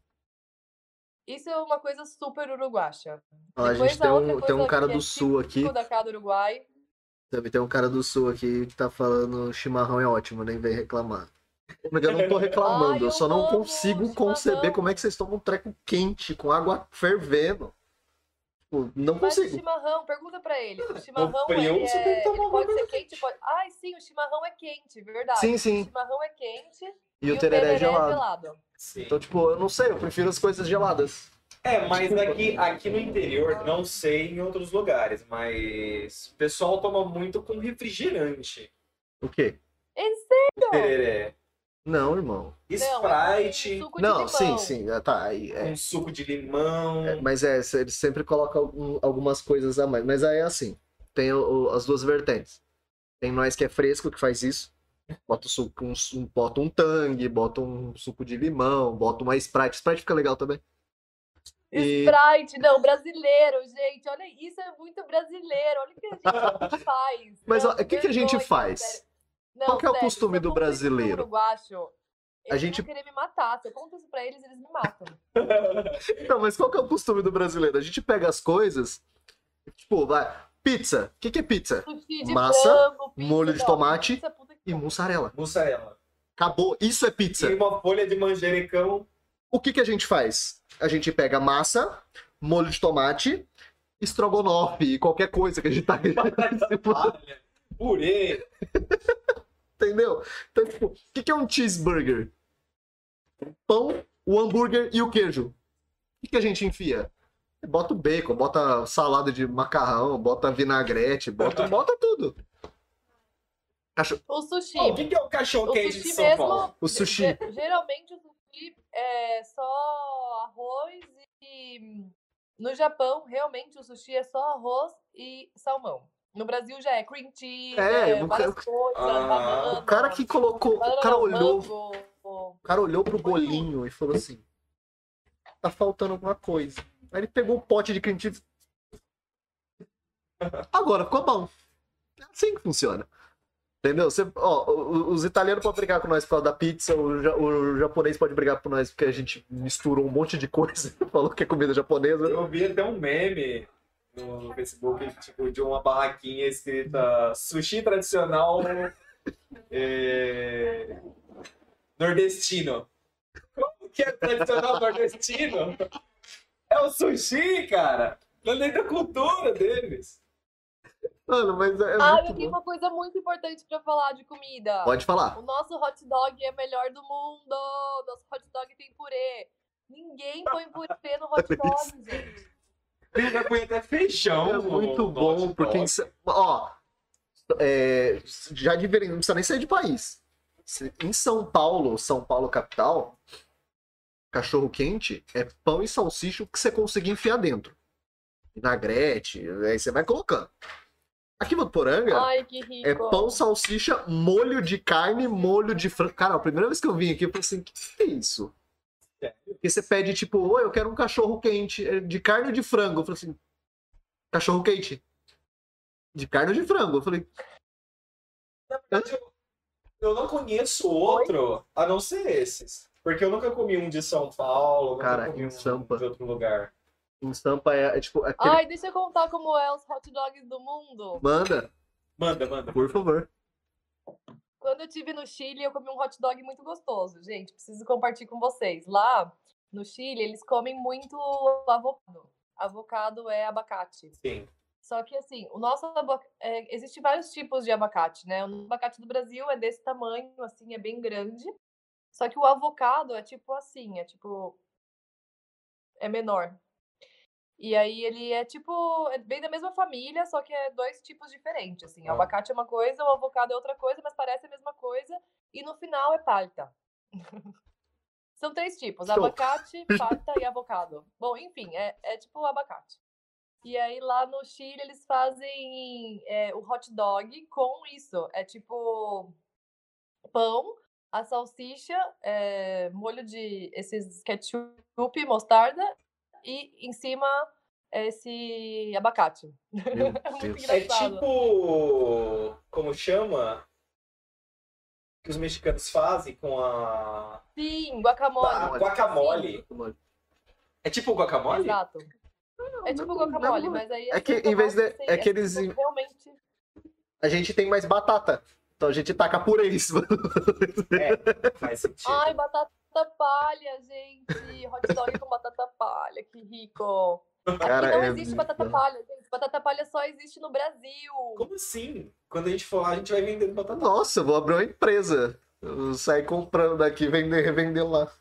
Isso é uma coisa super uruguacha. Ó, a Depois gente tem um, tem um cara é do sul aqui. da cá do Uruguai. Também tem um cara do sul aqui que tá falando chimarrão é ótimo, nem vem reclamar. Eu não tô reclamando, Ai, eu eu só não consigo conceber chimarrão. como é que vocês tomam um treco quente, com água fervendo. Tipo, não Mas o consigo. chimarrão, pergunta pra ele. O chimarrão frio, ele, você é, tem que tomar ele pode ser quente, pode. Ai, sim, o chimarrão é quente, verdade. Sim, sim. O chimarrão é quente E o tereré é gelado. Sim. Então, tipo, eu não sei, eu prefiro as coisas geladas. É, mas aqui, aqui no interior, não sei em outros lugares, mas o pessoal toma muito com refrigerante. O quê? Sério? Tereré. Não, irmão. Não, é Sprite, suco de Não, limão. sim, sim. ah, Tá, aí. É, com suco de limão. É, mas é, eles sempre colocam algum- algumas coisas a mais. Mas aí é assim: tem o- as duas vertentes. Tem nós que é fresco que faz isso. Bota, o suco, um, um- bota um tangue, bota um suco de limão, bota uma Sprite. Sprite fica legal também. E- Sprite, não, brasileiro, gente. Olha, isso é muito brasileiro. Olha o que a gente faz. Mas o que, que a gente faz? sério. Não, Qual que é o sério, costume se eu do brasileiro? Uruguacho, A eles gente- vão querer me matar. Se eu conto isso pra eles, eles me matam. Não, mas qual que é o costume do brasileiro? A gente pega as coisas, tipo, vai, pizza. O que, que é pizza? Massa, frango, pizza, molho de não, tomate pizza, E mussarela. Mussarela. Acabou. Isso é pizza. E uma folha de manjericão. O que, que a gente faz? A gente pega massa, molho de tomate, estrogonofe e qualquer coisa que a gente tá palha, purê. Entendeu? Então, tipo, o que, que é um cheeseburger? Pão, o hambúrguer e o queijo. O que, que a gente enfia? Bota o bacon, bota salada de macarrão, bota vinagrete, bota, bota tudo. Cacho- O sushi. Pô, o que, que é o cachorro quente de sushi São mesmo. Paulo? O sushi. ge- Geralmente o sushi é só arroz e. No Japão, realmente o sushi é só arroz e salmão. No Brasil já é cream cheese, É, é, o várias cara- coisas, Ah, banana. O cara que colocou. O cara olhou. mango. O cara olhou pro bolinho e falou assim: tá faltando alguma coisa. Aí ele pegou o pote de cream cheese. Agora ficou bom. É assim que funciona. Entendeu? Você, ó, os italianos podem brigar com nós por causa da pizza, o, o japonês pode brigar com nós porque a gente misturou um monte de coisa. Falou que é comida japonesa. Eu vi até um meme no, Facebook, tipo, de uma barraquinha escrita sushi tradicional é, nordestino. Como que é tradicional nordestino? É o sushi, cara! Tá dentro da cultura deles. Mano, mas é, é Ah, eu tenho bom. uma coisa muito importante pra falar de comida. Pode falar. O nosso hot dog é melhor do mundo. Nosso hot dog tem purê. Ninguém põe purê no hot dog, gente. Ele já põe até feijão. É muito no bom, hot porque. Sa- Ó, é, já diferente, não precisa nem sair de país. Em São Paulo, São Paulo capital, cachorro quente é pão e salsicha que você conseguir enfiar dentro. Vinagrete, aí você vai colocando. Aqui em Votuporanga Ai, que rico. é pão, salsicha, molho de carne, molho de frango. Cara, a primeira vez que eu vim aqui, eu falei assim: o que que é isso? Porque você pede, tipo, oi, eu quero um cachorro quente, é de carne ou de frango? Eu falei assim: cachorro quente. De carne ou de frango? Eu falei, Na verdade, eu, eu não conheço outro a não ser esses. Porque eu nunca comi um de São Paulo, nunca Cara, comi em um Sampa. de outro lugar. Em Sampa é, é tipo, aquele. Ai, deixa eu contar como é os hot dogs do mundo. Manda, Manda, manda. por favor. Quando eu estive no Chile, eu comi um hot dog muito gostoso. Gente, preciso compartilhar com vocês. Lá no Chile, eles comem muito avocado. Avocado é abacate. Sim. Só que assim, o nosso abacate. Existem vários tipos de abacate, né? O abacate do Brasil é desse tamanho, assim, é bem grande. Só que o avocado é tipo assim, é tipo. É menor. E aí ele é tipo. É bem da mesma família, só que é dois tipos diferentes. Assim. O abacate é uma coisa, o avocado é outra coisa, mas parece a mesma coisa. E no final é palta. São três tipos: abacate, palta e avocado. Bom, enfim, é, é tipo abacate. E aí lá no Chile eles fazem é, o hot dog com isso. É tipo pão, a salsicha, é, molho de esses ketchup, mostarda e em cima esse abacate. É. É tipo. Como chama? Que os mexicanos fazem com a. Sim, guacamole. Ah, guacamole. É tipo guacamole? Exato. É tipo guacamole, mas aí É que, assim, em vez de- tomate, é que assim, eles- realmente A gente tem mais batata. Então a gente taca purê em cima. É, faz sentido. Ai, batata palha, gente. Hot dog com batata palha, que rico. Cara, Aqui não é existe muito batata palha, gente. Batata palha só existe no Brasil. Como assim? Quando a gente for lá, a gente vai vendendo batata. Nossa, eu vou abrir uma empresa. Eu saio comprando daqui e vender, revender lá.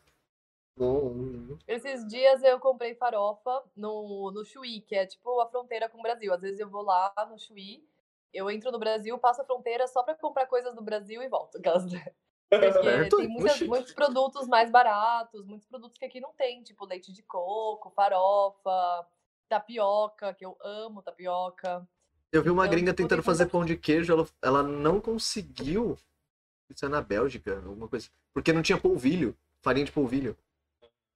Esses dias eu comprei farofa no, no Chuí, que é tipo a fronteira com o Brasil. Às vezes eu vou lá no Chuí, eu entro no Brasil, passo a fronteira só pra comprar coisas do Brasil e volto. Porque tem muitas- muitos produtos mais baratos, muitos produtos que aqui não tem, tipo leite de coco, farofa, tapioca, que eu amo tapioca. Eu vi uma Então, gringa tentando fazer pão de queijo, ela, ela não conseguiu. Isso é na Bélgica, alguma coisa. Porque não tinha polvilho, farinha de polvilho.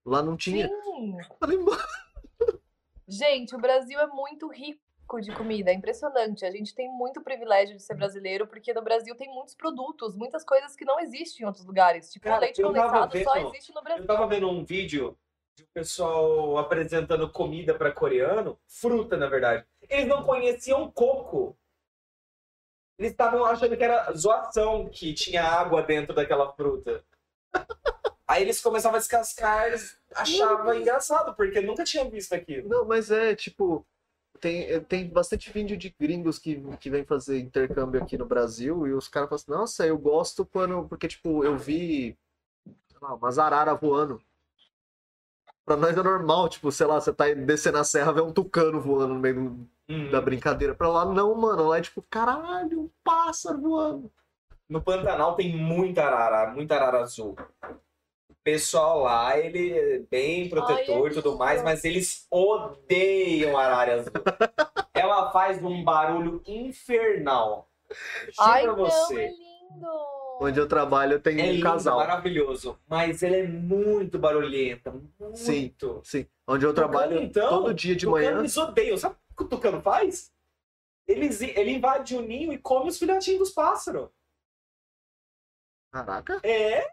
Lá não tinha. Sim! Falei, "Mano, Gente, o Brasil é muito rico rico de comida, é impressionante. A gente tem muito privilégio de ser brasileiro, porque no Brasil tem muitos produtos, muitas coisas que não existem em outros lugares. Tipo, o Cara, leite eu condensado só vendo- existe no Eu Brasil. tava vendo um vídeo de um pessoal apresentando comida pra coreano, fruta, na verdade. Eles não conheciam coco. Eles estavam achando que era zoação que tinha água dentro daquela fruta. Aí eles começavam a descascar, eles achavam engraçado, porque nunca tinham visto aquilo. Não, mas é tipo. Tem, eh, tem bastante vídeo de gringos que, que vem fazer intercâmbio aqui no Brasil e os caras falam assim, nossa, eu gosto quando. Porque, tipo, eu vi lá, umas araras voando. Pra nós é normal, tipo, sei lá, você tá descendo a serra, vê um tucano voando no meio Hum. da brincadeira. Pra lá, não, mano. Lá é tipo, caralho, um pássaro voando. No Pantanal tem muita arara, muita arara azul. Pessoal lá, ele é bem protetor e tudo mais, mas eles odeiam arara azul. Ela faz um barulho infernal. Juro Ai, pra não, é você. lindo! Onde eu trabalho tem É um lindo, casal. maravilhoso. Mas ela é muito barulhenta. Muito. Sim. Sim. Onde eu trabalho então, todo dia de Tucano, manhã. Eles odeiam. Sabe o que o tucano faz? Eles, ele invade o ninho e come os filhotinhos dos pássaros. Caraca. É,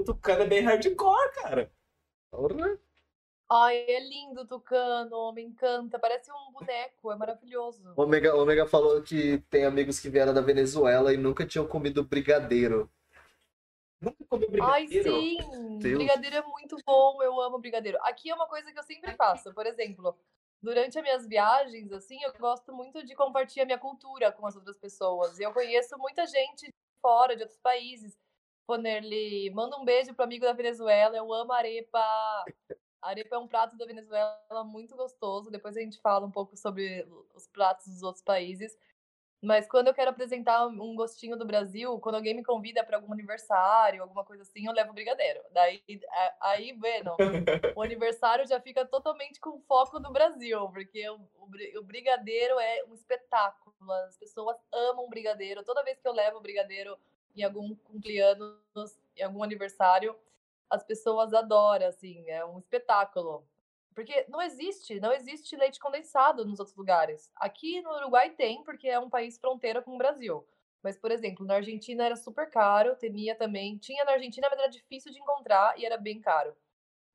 o tucano é bem hardcore, cara. porra. Ai, é lindo, Tucano, me encanta. Parece um boneco, é maravilhoso. O Omega, Omega falou que tem amigos que vieram da Venezuela e nunca tinham comido brigadeiro. Nunca comi Ai, brigadeiro. sim! Deus. Brigadeiro é muito bom, eu amo brigadeiro. Aqui é uma coisa que eu sempre faço, por exemplo, durante as minhas viagens, assim, eu gosto muito de compartilhar minha cultura com as outras pessoas. E eu conheço muita gente de fora, de outros países. Ponerli, manda um beijo pro amigo da Venezuela, eu amo arepa. Arepa é um prato da Venezuela muito gostoso. Depois a gente fala um pouco sobre os pratos dos outros países. Mas quando eu quero apresentar um gostinho do Brasil, quando alguém me convida para algum aniversário, alguma coisa assim, eu levo brigadeiro. Daí, aí, bueno, o aniversário já fica totalmente com foco no Brasil, porque o, o o brigadeiro é um espetáculo. As pessoas amam brigadeiro. Toda vez que eu levo brigadeiro em algum cumpleaños, em algum aniversário, as pessoas adoram, assim, é um espetáculo. Porque não existe, não existe leite condensado nos outros lugares. Aqui no Uruguai tem, porque é um país fronteira com o Brasil. Mas, por exemplo, na Argentina era super caro, temia também. Tinha na Argentina, mas era difícil de encontrar e era bem caro.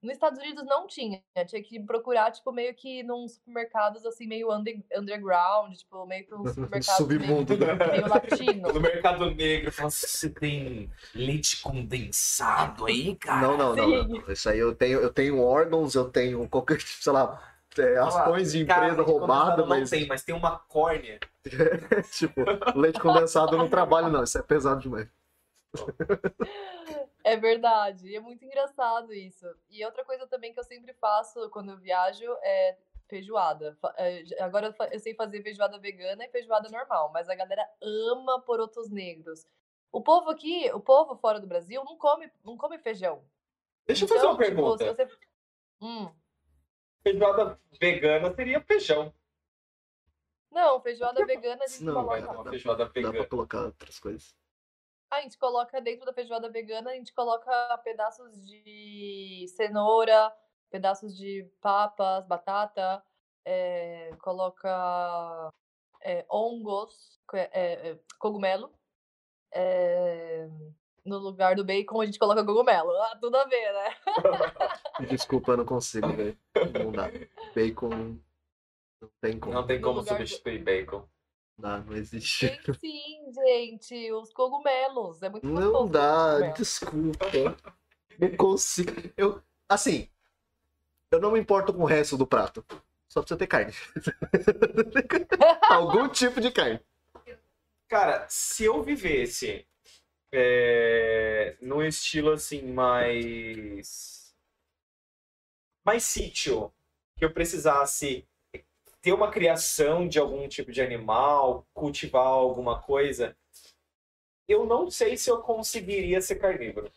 Nos Estados Unidos não tinha, tinha que procurar, tipo, meio que num supermercados, assim, meio under- underground, tipo, meio que um supermercado meio, Submundo, né? meio latino. No mercado negro, fala assim, você tem leite condensado aí, cara? Não, não, não, não. Isso aí eu tenho, eu tenho órgãos, eu tenho qualquer, sei lá, é, ações de empresa roubada, não mas tem, mas tem uma córnea. tipo, leite condensado eu não trabalho, não. Isso é pesado demais. É verdade, e é muito engraçado isso. E outra coisa também que eu sempre faço quando eu viajo é feijoada. É, Agora eu sei fazer feijoada vegana e feijoada normal, mas a galera ama porotos negros. O povo aqui, o povo fora do Brasil, não come, não come feijão. Deixa eu fazer Então, uma tipo, pergunta. se você... Hum, Feijoada vegana seria feijão. Não, feijoada vegana a gente Não, Não coloca. dar uma feijoada Dá pra vegana. colocar outras coisas. A gente coloca dentro da feijoada vegana, a gente coloca pedaços de cenoura, pedaços de papas, batata, eh, coloca é- é, é, cogumelo. eh, no lugar do bacon, a gente coloca cogumelo. Ah, tudo a ver, né? Desculpa, eu não consigo, velho. Não dá. Bacon não tem como. Não tem como lugar do- substituir bacon. Não dá, não existe. Tem sim, gente. Os cogumelos. É muito Não dá, desculpa. Não consigo. Eu, assim, eu não me importo com o resto do prato. Só precisa ter carne. Algum tipo de carne. Cara, se eu vivesse é, num estilo assim mais. mais sítio, que eu precisasse ter uma criação de algum tipo de animal, cultivar alguma coisa, eu não sei se eu conseguiria ser carnívoro.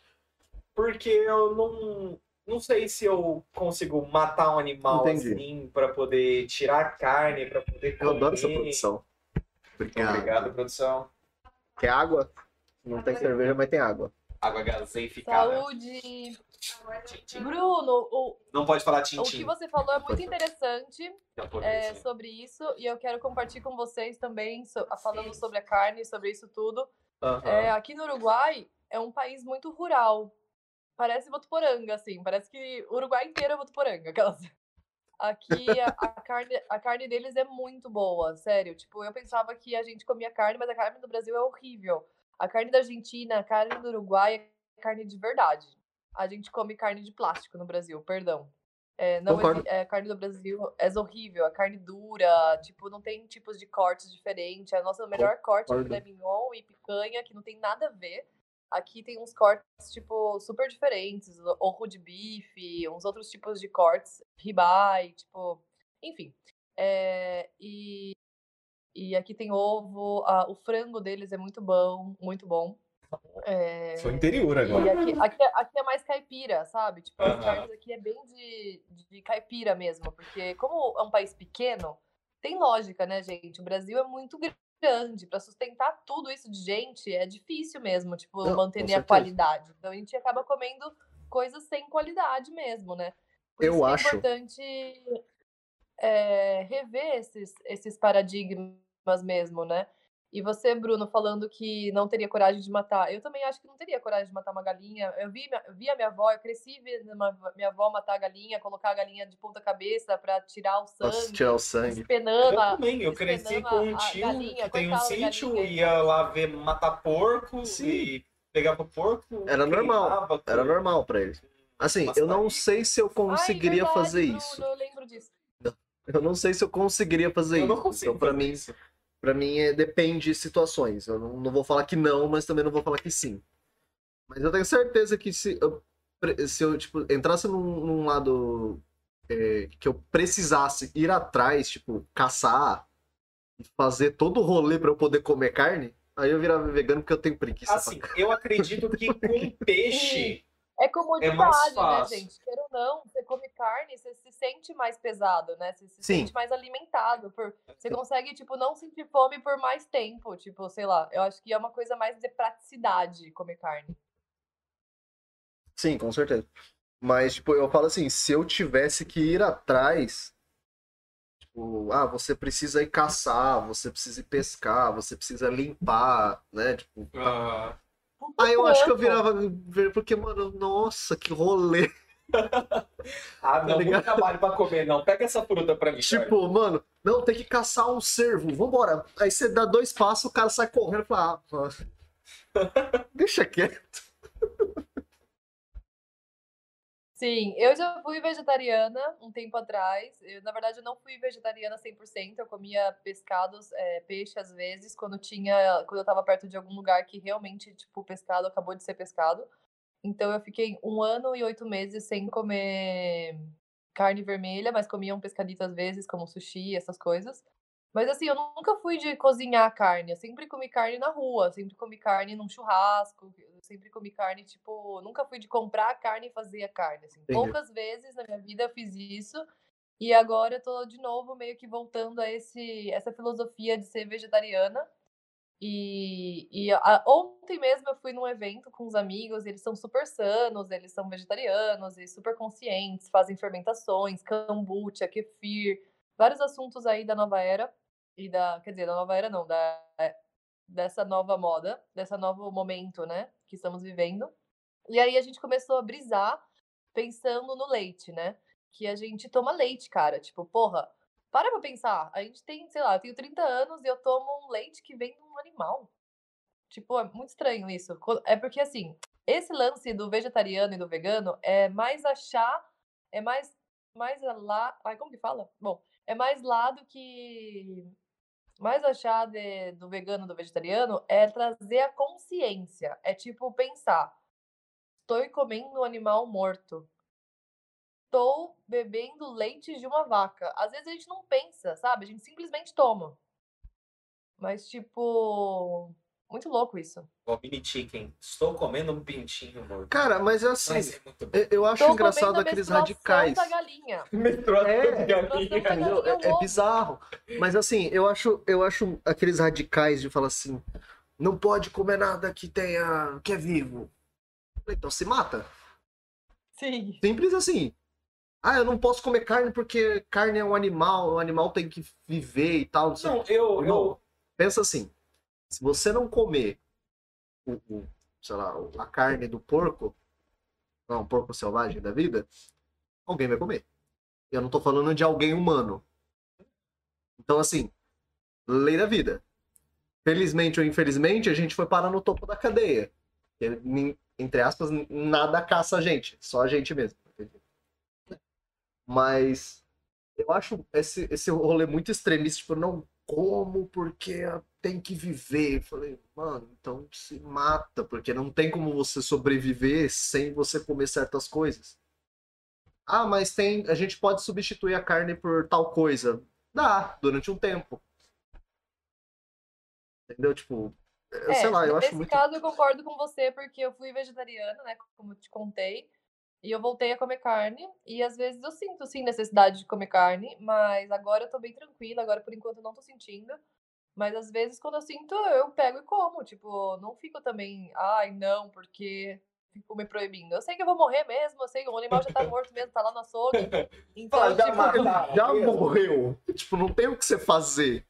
Porque eu não. Não sei se eu consigo matar um animal Entendi. assim para poder tirar carne, para poder Eu adoro essa comer. produção. Obrigado. Obrigado, produção. Quer água? Não tem cerveja, mas tem água. Água gaseificada. Saúde! Bruno, o, Não pode falar o que você falou é muito interessante é, sobre isso e eu quero compartilhar com vocês também, so- falando sobre a carne, sobre isso tudo. Aham. É, aqui no Uruguai é um país muito rural. Parece Votuporanga, assim. Parece que o Uruguai inteiro é Votuporanga. Aquelas... Aqui a, a carne, a carne deles é muito boa, sério. Tipo, eu pensava que a gente comia carne, mas a carne do Brasil é horrível. A carne da Argentina, a carne do Uruguai é carne de verdade. A gente come carne de plástico no Brasil, perdão. É, não é, a carne do Brasil é horrível, a carne dura, tipo, não tem tipos de cortes diferentes. A nossa melhor corte é filé mignon e picanha, que não tem nada a ver. Aqui tem uns cortes, tipo, super diferentes, o- orro de bife, uns outros tipos de cortes, ribeye, tipo, enfim. É, e, e aqui tem ovo, a- o frango deles é muito bom, muito bom. É, Foi interior agora. aqui, aqui, é- aqui é mais caipira, sabe? Tipo, as carnes aqui é bem de, de caipira mesmo, porque como é um país pequeno, tem lógica, né, gente? O Brasil é muito grande, para sustentar tudo isso de gente é difícil mesmo, tipo, Não, manter a qualidade. Então a gente acaba comendo coisas sem qualidade mesmo, né? Por Eu isso que acho- é importante é, rever esses, esses paradigmas mesmo, né? E você, Bruno, falando que não teria coragem de matar. Eu também acho que não teria coragem de matar uma galinha. Eu vi, eu vi a minha avó, eu cresci vendo uma- minha avó matar a galinha, colocar a galinha de ponta cabeça pra tirar o Nossa, sangue, tirar o sangue. despenando Eu a- também, eu cresci com um tio galinha, que tem um sítio, ia lá ver matar porco Sim. e pegava porco. Era normal, queimava Era com- normal pra ele. Assim, eu não sei se eu Ai, conseguiria verdade, fazer Bruno, isso. Eu lembro disso. Eu não sei se eu conseguiria fazer Eu não isso. consigo Então, pra mim, isso. Pra mim, é, depende de situações. Eu não, não vou falar que não, mas também não vou falar que sim. Mas eu tenho certeza que se eu, se eu tipo, entrasse num, num lado é, que eu precisasse ir atrás, tipo, caçar e fazer todo o rolê pra eu poder comer carne, aí eu virava vegano porque eu tenho preguiça. Assim, eu acredito que com peixe. É comodidade, mais né, gente? Queira ou não, você come carne, você se sente mais pesado, né? Você se Sim. sente mais alimentado. Por... Você consegue, tipo, não sentir fome por mais tempo. Tipo, sei lá, eu acho que é uma coisa mais de praticidade comer carne. Sim, com certeza. Mas, tipo, eu falo assim, se eu tivesse que ir atrás, tipo, ah, você precisa ir caçar, você precisa ir pescar, você precisa limpar, né? Tipo, ah, aí eu acho que eu Trampo. virava, porque, mano, nossa, que rolê. ah, não, ligado? muito trabalho pra comer, não. Pega essa fruta pra mim. cara. Tipo, mano, não, tem que caçar um cervo, vambora. Aí você dá dois passos, o cara sai correndo e fala, ah, mano, deixa quieto. Sim, eu já fui vegetariana um tempo atrás. Eu, na verdade, eu não fui vegetariana 100%. Eu comia pescados, é, peixe às vezes, quando tinha, quando eu tava perto de algum lugar que realmente, tipo, pescado acabou de ser pescado. Então eu fiquei um ano e oito meses sem comer carne vermelha, mas comia um pescadito às vezes, como sushi, essas coisas. Mas assim, eu nunca fui de cozinhar carne. Eu sempre comi carne na rua, sempre comi carne num churrasco, eu sempre comi carne, tipo, nunca fui de comprar a carne e fazer a carne. Assim. Poucas vezes na minha vida eu fiz isso. E agora eu tô de novo meio que voltando a esse, essa filosofia de ser vegetariana. E, e a- ontem mesmo eu fui num evento com os amigos, eles são super sanos, eles são vegetarianos e super conscientes, fazem fermentações, kombucha, kefir, vários assuntos aí da nova era e da, quer dizer, da nova era não, da é, dessa nova moda, dessa novo momento, né, que estamos vivendo. E aí a gente começou a brisar pensando no leite, né? Que a gente toma leite, cara, tipo, porra, para pra pensar. A gente tem, sei lá, eu tenho 30 anos e eu tomo um leite que vem de um animal. Tipo, é muito estranho isso. É porque, assim, esse lance do vegetariano e do vegano é mais achar. É mais. Mais lá. Ai, como que fala? Bom, é mais lá do que. Mais achar de- do vegano do vegetariano é trazer a consciência. É tipo pensar: estou comendo um animal morto estou bebendo leite de uma vaca. Às vezes a gente não pensa, sabe? A gente simplesmente toma. Mas, tipo. Muito louco isso. Ó, mini chicken. Estou comendo um pintinho morto. Cara, mas é assim, Mas é bom. eu- acho Tô engraçado aqueles radicais. da galinha. É. de galinha. Da É, é ovo. bizarro. Mas assim, eu acho, eu acho aqueles radicais de falar assim, não pode comer nada que tenha, que é vivo. Então se mata. Sim. Simples assim. Ah, eu não posso comer carne porque carne é um animal, o animal tem que viver e tal. Não. Não, eu, eu. Pensa assim, se você não comer o, o, sei lá, a carne do porco, não, um porco selvagem da vida, alguém vai comer. Eu não tô falando de alguém humano. Então, assim, lei da vida. Felizmente ou infelizmente, a gente foi parar no topo da cadeia. Entre aspas, nada caça a gente, só a gente mesmo. Mas eu acho esse, esse rolê muito extremista, tipo, não como porque tem que viver. Eu Falei, mano, então se mata, porque não tem como você sobreviver sem você comer certas coisas. Ah, mas tem, a gente pode substituir a carne por tal coisa. Dá, durante um tempo. Entendeu? Tipo, eu sei lá, eu acho É, nesse muito. caso eu concordo com você, porque eu fui vegetariana, né, como te contei, e eu voltei a comer carne, e às vezes eu sinto, sim, necessidade de comer carne, mas agora eu tô bem tranquila, agora por enquanto eu não tô sentindo, mas às vezes quando eu sinto, eu pego e como, tipo, não fico também, ai, não, porque fico me proibindo. Eu sei que eu vou morrer mesmo, eu sei que o animal já tá morto mesmo, tá lá no açougue, então, já tipo, mataram. Já mesmo? morreu. Tipo, não tem o que você fazer.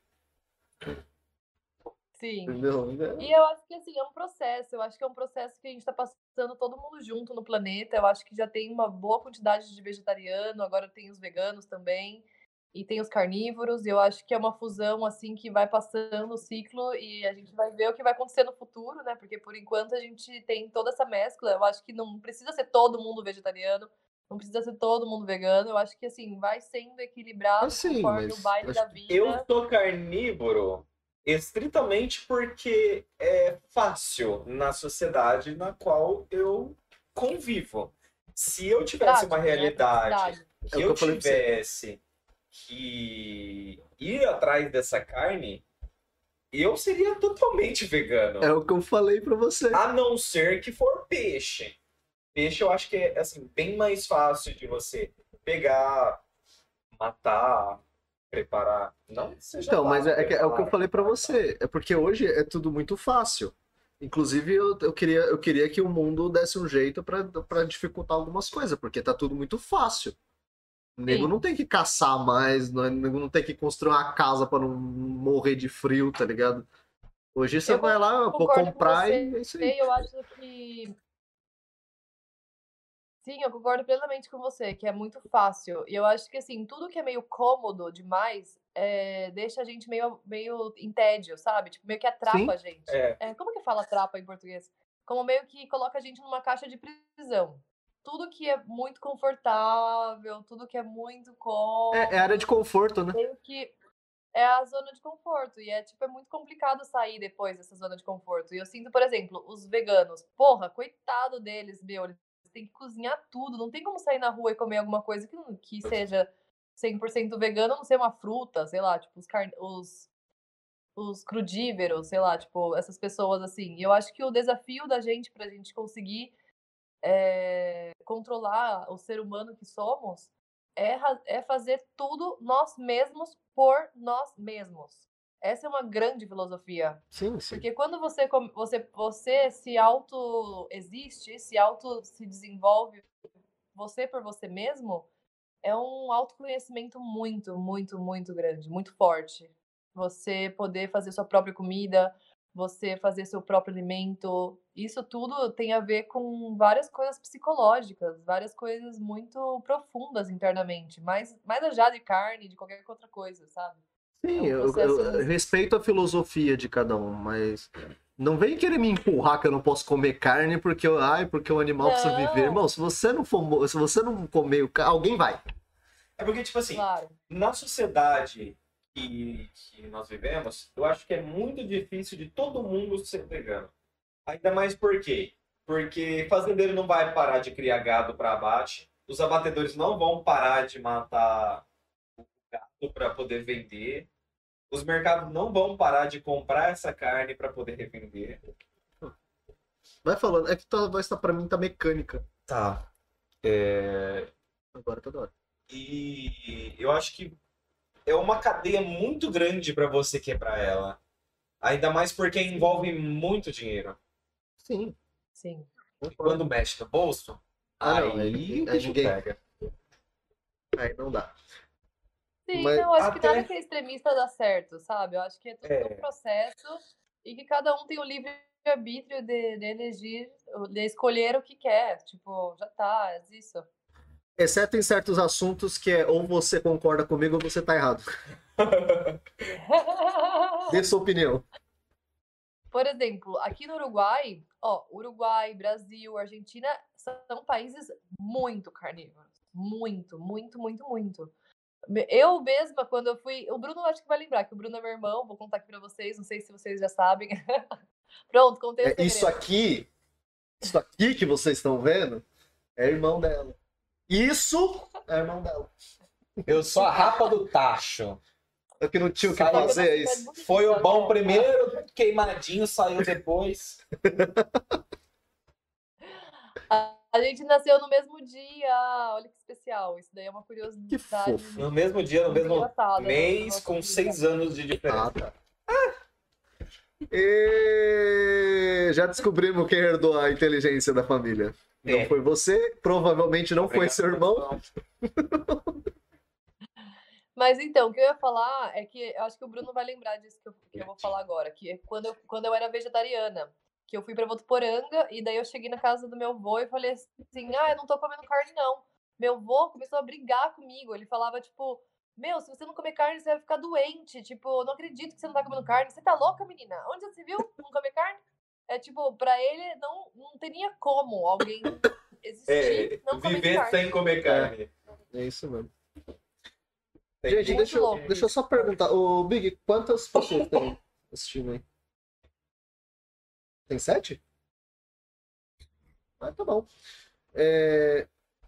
sim. Entendeu? E eu acho que assim, é um processo. Eu acho que é um processo que a gente está passando todo mundo junto no planeta. Eu acho que já tem uma boa quantidade de vegetariano, agora tem os veganos também, e tem os carnívoros. E eu acho que é uma fusão assim que vai passando o ciclo e a gente vai ver o que vai acontecer no futuro, né? Porque por enquanto a gente tem toda essa mescla. Eu acho que não precisa ser todo mundo vegetariano. Não precisa ser todo mundo vegano. Eu acho que assim, vai sendo equilibrado Assim, conforme mas o baile da vida. Eu sou carnívoro estritamente porque é fácil na sociedade na qual eu convivo. Se eu tivesse uma né? realidade. É o que eu eu tivesse que ir atrás dessa carne, eu seria totalmente vegano. É o que eu falei pra você. A não ser que for peixe. Peixe eu acho que é assim, bem mais fácil de você pegar, matar, preparar. Não seja Então, mas é, é é o que eu falei matar. você. É porque hoje é tudo muito fácil. Inclusive, eu, eu queria, eu queria que o mundo desse um jeito pra dificultar algumas coisas, porque tá tudo muito fácil. O nego Sim. não tem que caçar mais, não- o nego não tem que construir uma casa pra não morrer de frio, tá ligado? Hoje você Eu vai lá, vou com comprar você. e é isso aí. eu acho que. Sim, eu concordo plenamente com você, que é muito fácil. E eu acho que, assim, tudo que é meio cômodo demais é, deixa a gente meio, meio em tédio, sabe? Tipo, meio que atrapa Sim. a gente. É. É, como que fala atrapa em português? Como meio que coloca a gente numa caixa de prisão. Tudo que é muito confortável, tudo que é muito cômodo É, é área de conforto, né? que é a zona de conforto. E é, tipo, é muito complicado sair depois dessa zona de conforto. E eu sinto, por exemplo, os veganos. Porra, coitado deles, meu. Eles têm que cozinhar tudo. Não tem como sair na rua e comer alguma coisa que, não- que seja 100% vegano, a não ser uma fruta, sei lá, tipo, os, carne, os, os crudíveros, sei lá, tipo, essas pessoas assim. E eu acho que o desafio da gente, pra gente conseguir é, controlar o ser humano que somos, é, é fazer tudo nós mesmos por nós mesmos. Essa é uma grande filosofia. Sim, sim. Porque quando você, você, você se auto-existe, se auto se desenvolve você por você mesmo, é um autoconhecimento muito, muito, muito grande, muito forte. Você poder fazer sua própria comida, você fazer seu próprio alimento, isso tudo tem a ver com várias coisas psicológicas, várias coisas muito profundas internamente, mais, mais já de carne, de qualquer outra coisa, sabe? Sim, um eu, eu respeito a filosofia de cada um, mas não vem querer me empurrar que eu não posso comer carne porque, eu- ai, porque o animal precisa Não. viver. Irmão, se você não for, se você não comer alguém vai. É porque, tipo assim, Claro. na sociedade que, que nós vivemos, eu acho que é muito difícil de todo mundo ser vegano. Ainda mais por quê? Porque fazendeiro não vai parar de criar gado para abate, os abatedores não vão parar de matar o gado para poder vender, os mercados não vão parar de comprar essa carne para poder revender. Vai falando. É que tua voz tá, pra mim tá mecânica. Tá. É, Agora tá da hora. E eu acho que é uma cadeia muito grande para você quebrar ela. Ainda mais porque envolve muito dinheiro. Sim. Sim. E quando mexe no bolso, Ah, não, aí aí- o aí bicho ninguém- pega. Aí não dá. Sim, Mas não, acho que até- nada que é extremista dá certo, sabe? Eu acho que é tudo É. um processo e que cada um tem o livre-arbítrio de, de elegir, de escolher o que quer. Tipo, já tá, é isso. Exceto em certos assuntos que é ou você concorda comigo ou você tá errado. Dê sua opinião. Por exemplo, aqui no Uruguai, ó, Uruguai, Brasil, Argentina são países muito carnívoros. Muito, muito, muito, muito. Eu mesma, quando eu fui. O Bruno acho que vai lembrar, que o Bruno é meu irmão, vou contar aqui pra vocês, não sei se vocês já sabem. Pronto, contei o É, isso aqui, isso aqui que vocês estão vendo, é irmão dela. Isso é irmão dela. Eu sou a rapa do tacho. É que não tinha o que Saiu- fazer, é isso. Foi o bom primeiro, queimadinho saiu depois. A, a gente nasceu no mesmo dia. Olha que especial. Isso daí é uma curiosidade. Que fofo. No mesmo dia, no mesmo engraçada, né, mês, nossa com seis anos de Ah, diferença. tá. E... Já descobrimos quem herdou a inteligência da família. Não É. foi você, provavelmente não foi seu irmão. Mas então, o que eu ia falar é que eu acho que o Bruno vai lembrar disso que eu, que eu vou falar agora. Que é quando eu, quando eu era vegetariana, que eu fui pra Votuporanga e daí eu cheguei na casa do meu avô e falei assim: ah, eu não tô comendo carne, não. Meu avô começou a brigar comigo. Ele falava, tipo, meu, se você não comer carne, você vai ficar doente. Tipo, eu não acredito que você não tá comendo carne. Você tá louca, menina? Onde você viu não comer carne? É tipo, pra ele não, não teria como alguém existir É, não comer viver carne. sem comer carne. É isso mesmo. Tem Gente, deixa eu, louco. deixa eu só perguntar. Ô, Big, quantas pessoas tem assistindo aí? Tem sete? Ah, tá bom. É,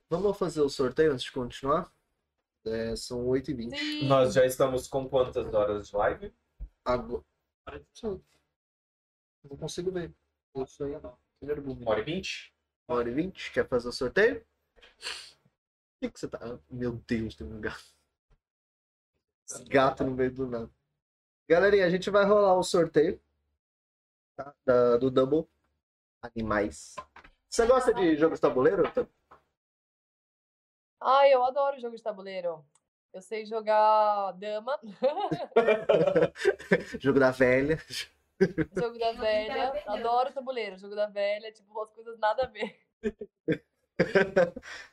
Vamos fazer o sorteio antes de continuar? É, são 8h20. Sim. Nós já estamos com quantas horas de live? Agora. Não consigo ver. Isso aí. Uma hora e vinte? Uma hora e vinte. Quer fazer o sorteio? O que, que você tá. Ah, Meu Deus, tem um gato. Esse gato no meio do nada. Galerinha, a gente vai rolar o sorteio tá? Da- do Double Animais. Você gosta de jogos de tabuleiro? Ai, eu adoro jogo de tabuleiro. Eu sei jogar dama, Jogo da velha. jogo da velha. Adoro tabuleiro, jogo da velha, tipo, umas coisas nada a ver.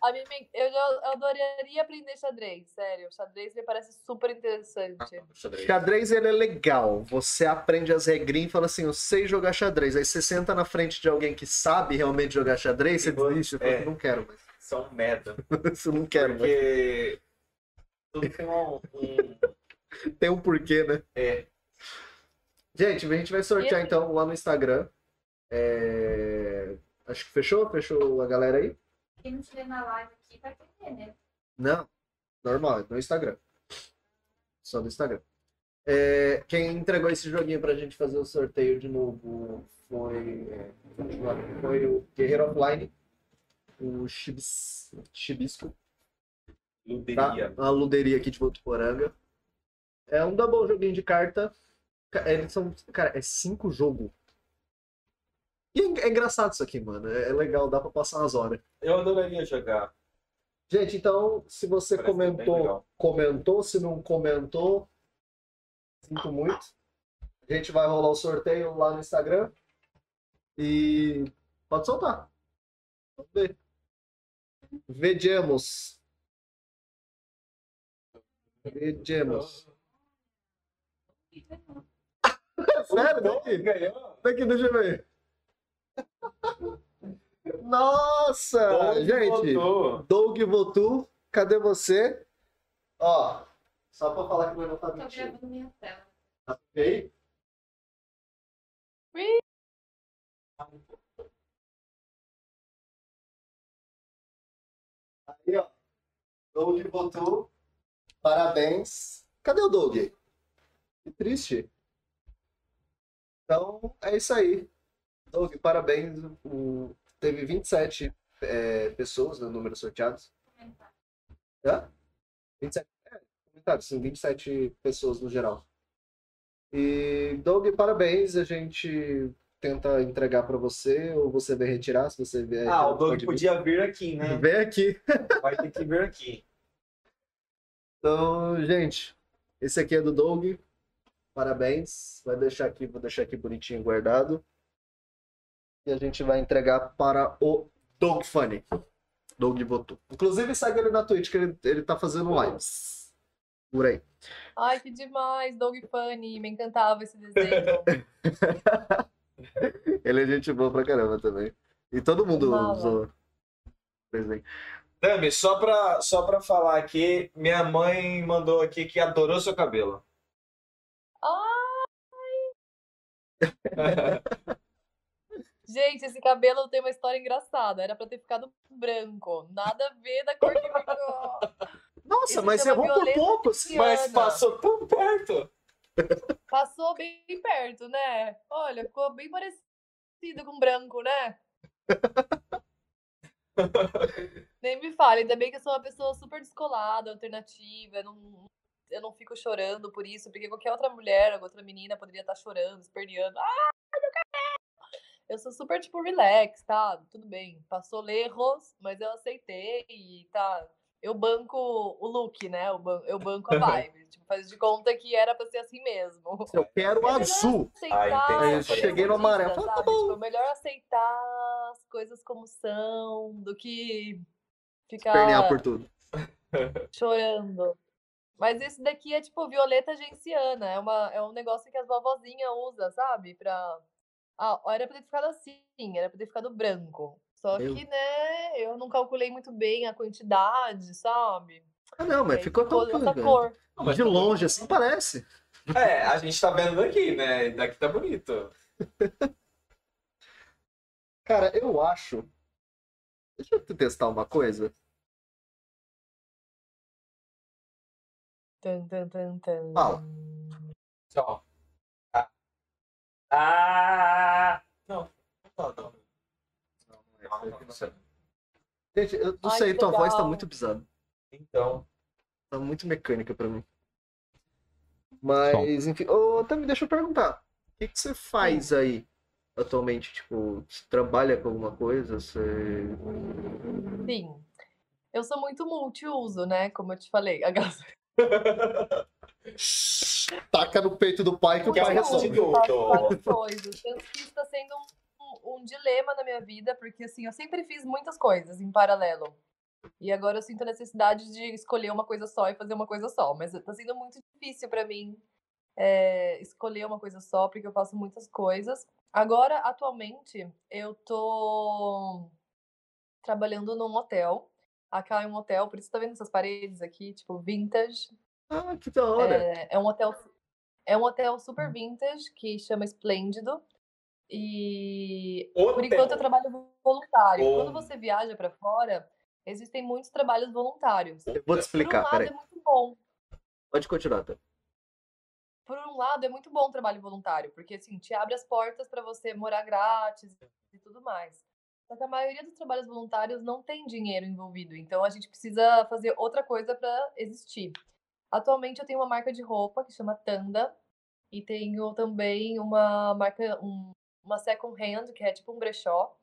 A mim, eu, já, eu adoraria aprender xadrez, sério. Xadrez me parece super interessante. Xadrez ele é legal. Você aprende as regrinhas e fala assim: eu sei jogar xadrez. Aí você senta na frente de alguém que sabe realmente jogar xadrez, você E você- desiste. Fala, é. não quero mais. São merda. Isso não quero mais. Porque tudo tem um, um- Tem um porquê, né? É. Gente, a gente vai sortear então lá no Instagram. É, Acho que fechou? Fechou a galera aí? Quem não estiver na live aqui vai perder, né? Não. Normal, é no Instagram. Só no Instagram. É, Quem entregou esse joguinho pra gente fazer o sorteio de novo foi, foi o Guerreiro Offline, o Chibis, Chibisco, tá? luderia. Uma luderia aqui de Votuporanga. É um double joguinho de carta. Ca- Eles são. Cara, é cinco jogos. E é, é engraçado isso aqui, mano. É é legal, dá pra passar umas horas. Eu adoraria jogar. Gente, então, se você Parece comentou, comentou. Se não comentou, sinto muito. A gente vai rolar o sorteio lá no Instagram. E pode soltar. Vamos ver. Vejamos. Vejamos. Sério? Daqui, Ganhou. daqui, deixa eu ver. Nossa! Doug gente, votou. Doug Votu, cadê você? Ó, só pra falar que o meu não tá Tô mentindo. gravando minha tela. Tá ok? Ui. Aí, ó. Doug Votu, parabéns. Cadê o Doug? Que triste. Então, é isso aí. Doug, parabéns. O... Teve 27 é, pessoas no número sorteados. Comentar. Hã? 27. É, comentários, sim, 27 pessoas no geral. E, Doug, parabéns. A gente tenta entregar pra você ou você vem retirar se você vier. Ah, o Doug vir. podia vir aqui, né? Vem aqui. Vai ter que vir aqui. Então, gente, esse aqui é do Doug. Parabéns. Vai deixar aqui, vou deixar aqui bonitinho guardado. E a gente vai entregar para o Doug Funny. Doug votou. Inclusive, segue ele na Twitch, que ele, ele tá fazendo lives. Por aí. Ai, que demais, Doug Funny, me encantava esse desenho. Ele é gente boa pra caramba também. E todo mundo usou. Desenho. Dami, só pra, só pra falar aqui, minha mãe mandou aqui que adorou seu cabelo. Gente, esse cabelo tem uma história engraçada. Era pra ter ficado branco. Nada a ver da cor que ficou. Nossa, Isso mas errou por pouco. assim. Mas passou tão perto. Passou bem perto, né? Olha, ficou bem parecido com branco, né? Nem me fale, ainda bem que eu sou uma pessoa super descolada, alternativa. Não, eu não fico chorando por isso, porque qualquer outra mulher, outra menina poderia estar chorando, esperneando. Ah, meu cabelo! Eu sou super, tipo, relax, tá? Tudo bem. Passou erros, mas eu aceitei e tá. Eu banco o look, né? Eu ban- eu banco a vibe. tipo, faz de conta que era pra ser assim mesmo. Eu quero É azul. aceitar Ah, eu cheguei no amarelo, tá sabe? bom. Tipo, é melhor aceitar as coisas como são do que ficar Pernear por tudo. chorando. Mas esse daqui é tipo violeta genciana. É, uma, é um negócio que as vovozinhas usam, sabe? Pra. Ah, era pra ter ficado assim, era pra ter ficado branco. Só Meu. que, né, eu não calculei muito bem a quantidade, sabe? Ah, não, mas Aí ficou tão velho. cor. Mas De longe, bonito. assim, parece. É, a gente tá vendo daqui, né? Daqui tá bonito. Cara, eu acho. Deixa eu testar uma coisa. Tan, tan, tan, tan. Fala. Só. Ah. Ah! Não. Não, não. Não, não, não. Gente, eu não Ai, sei, tua voz tá legal. muito bizarra. Então. Tá muito mecânica pra mim. Mas, enfim. Ô, Tami, deixa eu perguntar. O que, que você faz aí atualmente? Tipo, você trabalha com alguma coisa? Você. Sim. Eu sou muito multiuso, né? Como eu te falei. Taca no peito do pai que o é pai um resolve. coisas. Tanto que isso está sendo um, um dilema na minha vida, porque assim, eu sempre fiz muitas coisas em paralelo. E agora eu sinto a necessidade de escolher uma coisa só e fazer uma coisa só. Mas tá sendo muito difícil para mim é, escolher uma coisa só, porque eu faço muitas coisas. Agora, atualmente, eu tô trabalhando num hotel. Acá é um hotel, por isso tá vendo essas paredes aqui, tipo, vintage. Ah, que da hora. É, é um hotel é um hotel super vintage que chama Esplêndido. E por Hotel. enquanto eu trabalho voluntário. Oh. Quando você viaja para fora, existem muitos trabalhos voluntários. Eu vou te Por um explicar, lado é muito bom. Pode continuar, tá? Por um lado é muito bom o trabalho voluntário, porque assim, te abre as portas para você morar grátis e tudo mais. Só que a maioria dos trabalhos voluntários não tem dinheiro envolvido, então a gente precisa fazer outra coisa para existir. Atualmente eu tenho uma marca de roupa que chama Tanda e tenho também uma marca, um- uma second hand, que é tipo um brechó,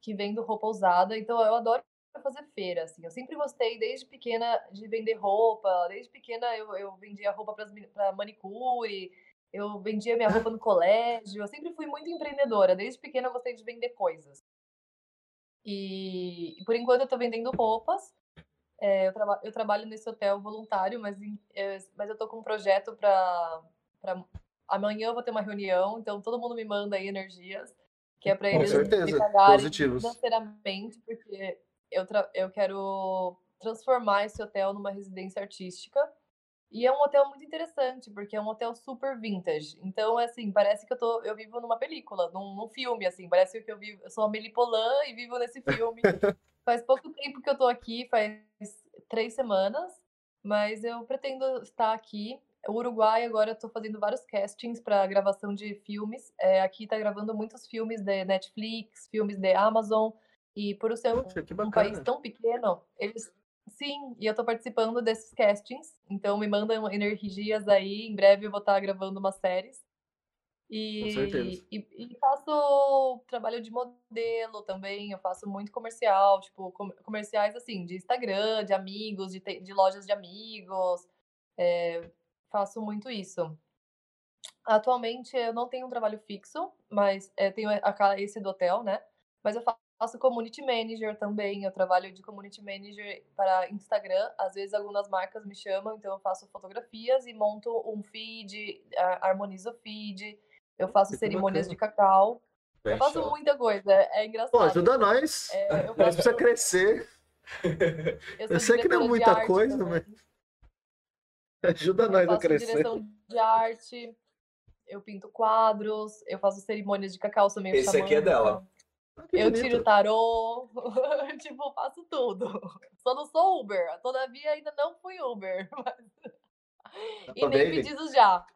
que vende roupa usada. Então eu adoro fazer feira, assim. Eu sempre gostei desde pequena de vender roupa. Desde pequena eu, eu vendia roupa para manicure, eu vendia minha roupa no colégio. Eu sempre fui muito empreendedora. Desde pequena eu gostei de vender coisas. E, e por enquanto eu tô vendendo roupas. É, eu, traba- eu trabalho nesse hotel voluntário, mas, é, mas eu tô com um projeto para amanhã eu vou ter uma reunião, então todo mundo me manda aí energias, que é para Com eles certeza, me pagarem positivos. financeiramente, porque eu, eu quero transformar esse hotel numa residência artística. E é um hotel muito interessante, porque é um hotel super vintage. Então, assim, parece que eu, tô, eu vivo numa película, num, num filme, assim. Parece que eu vivo, eu sou a Melipolã e vivo nesse filme. faz pouco tempo que eu tô aqui, faz três semanas, mas eu pretendo estar aqui. O Uruguai, agora eu tô fazendo vários castings para gravação de filmes. É, aqui tá gravando muitos filmes da Netflix, filmes da Amazon. E por ser um, Poxa, um país tão pequeno, eles. Sim, e eu tô participando desses castings, então me mandam energias aí. Em breve eu vou estar gravando umas séries. E, certeza. e, e faço trabalho de modelo também, eu faço muito comercial, tipo, com- comerciais assim, de Instagram, de amigos, de, te- de lojas de amigos. é, faço muito isso. Atualmente eu não tenho um trabalho fixo, mas é, tenho aquela- esse do hotel, né? Mas eu faço community manager também. Eu trabalho de community manager para Instagram. Às vezes algumas marcas me chamam, então eu faço fotografias e monto um feed, a- harmonizo o feed. Eu faço Que cerimônias bacana. de cacau. Bem Eu faço show. muita coisa, é engraçado. Pô, ajuda nós. É, eu Nós faço- precisa crescer. eu eu sei que não é muita coisa, também. Ajuda Eu nós a faço crescer. direção de arte, eu pinto quadros, eu faço cerimônias de cacau, meio Esse aqui é dela. Ah, Eu bonito. tiro tarô, tipo, faço tudo. Só não sou Uber, todavia ainda não fui Uber. mas- E pra nem pedidos já.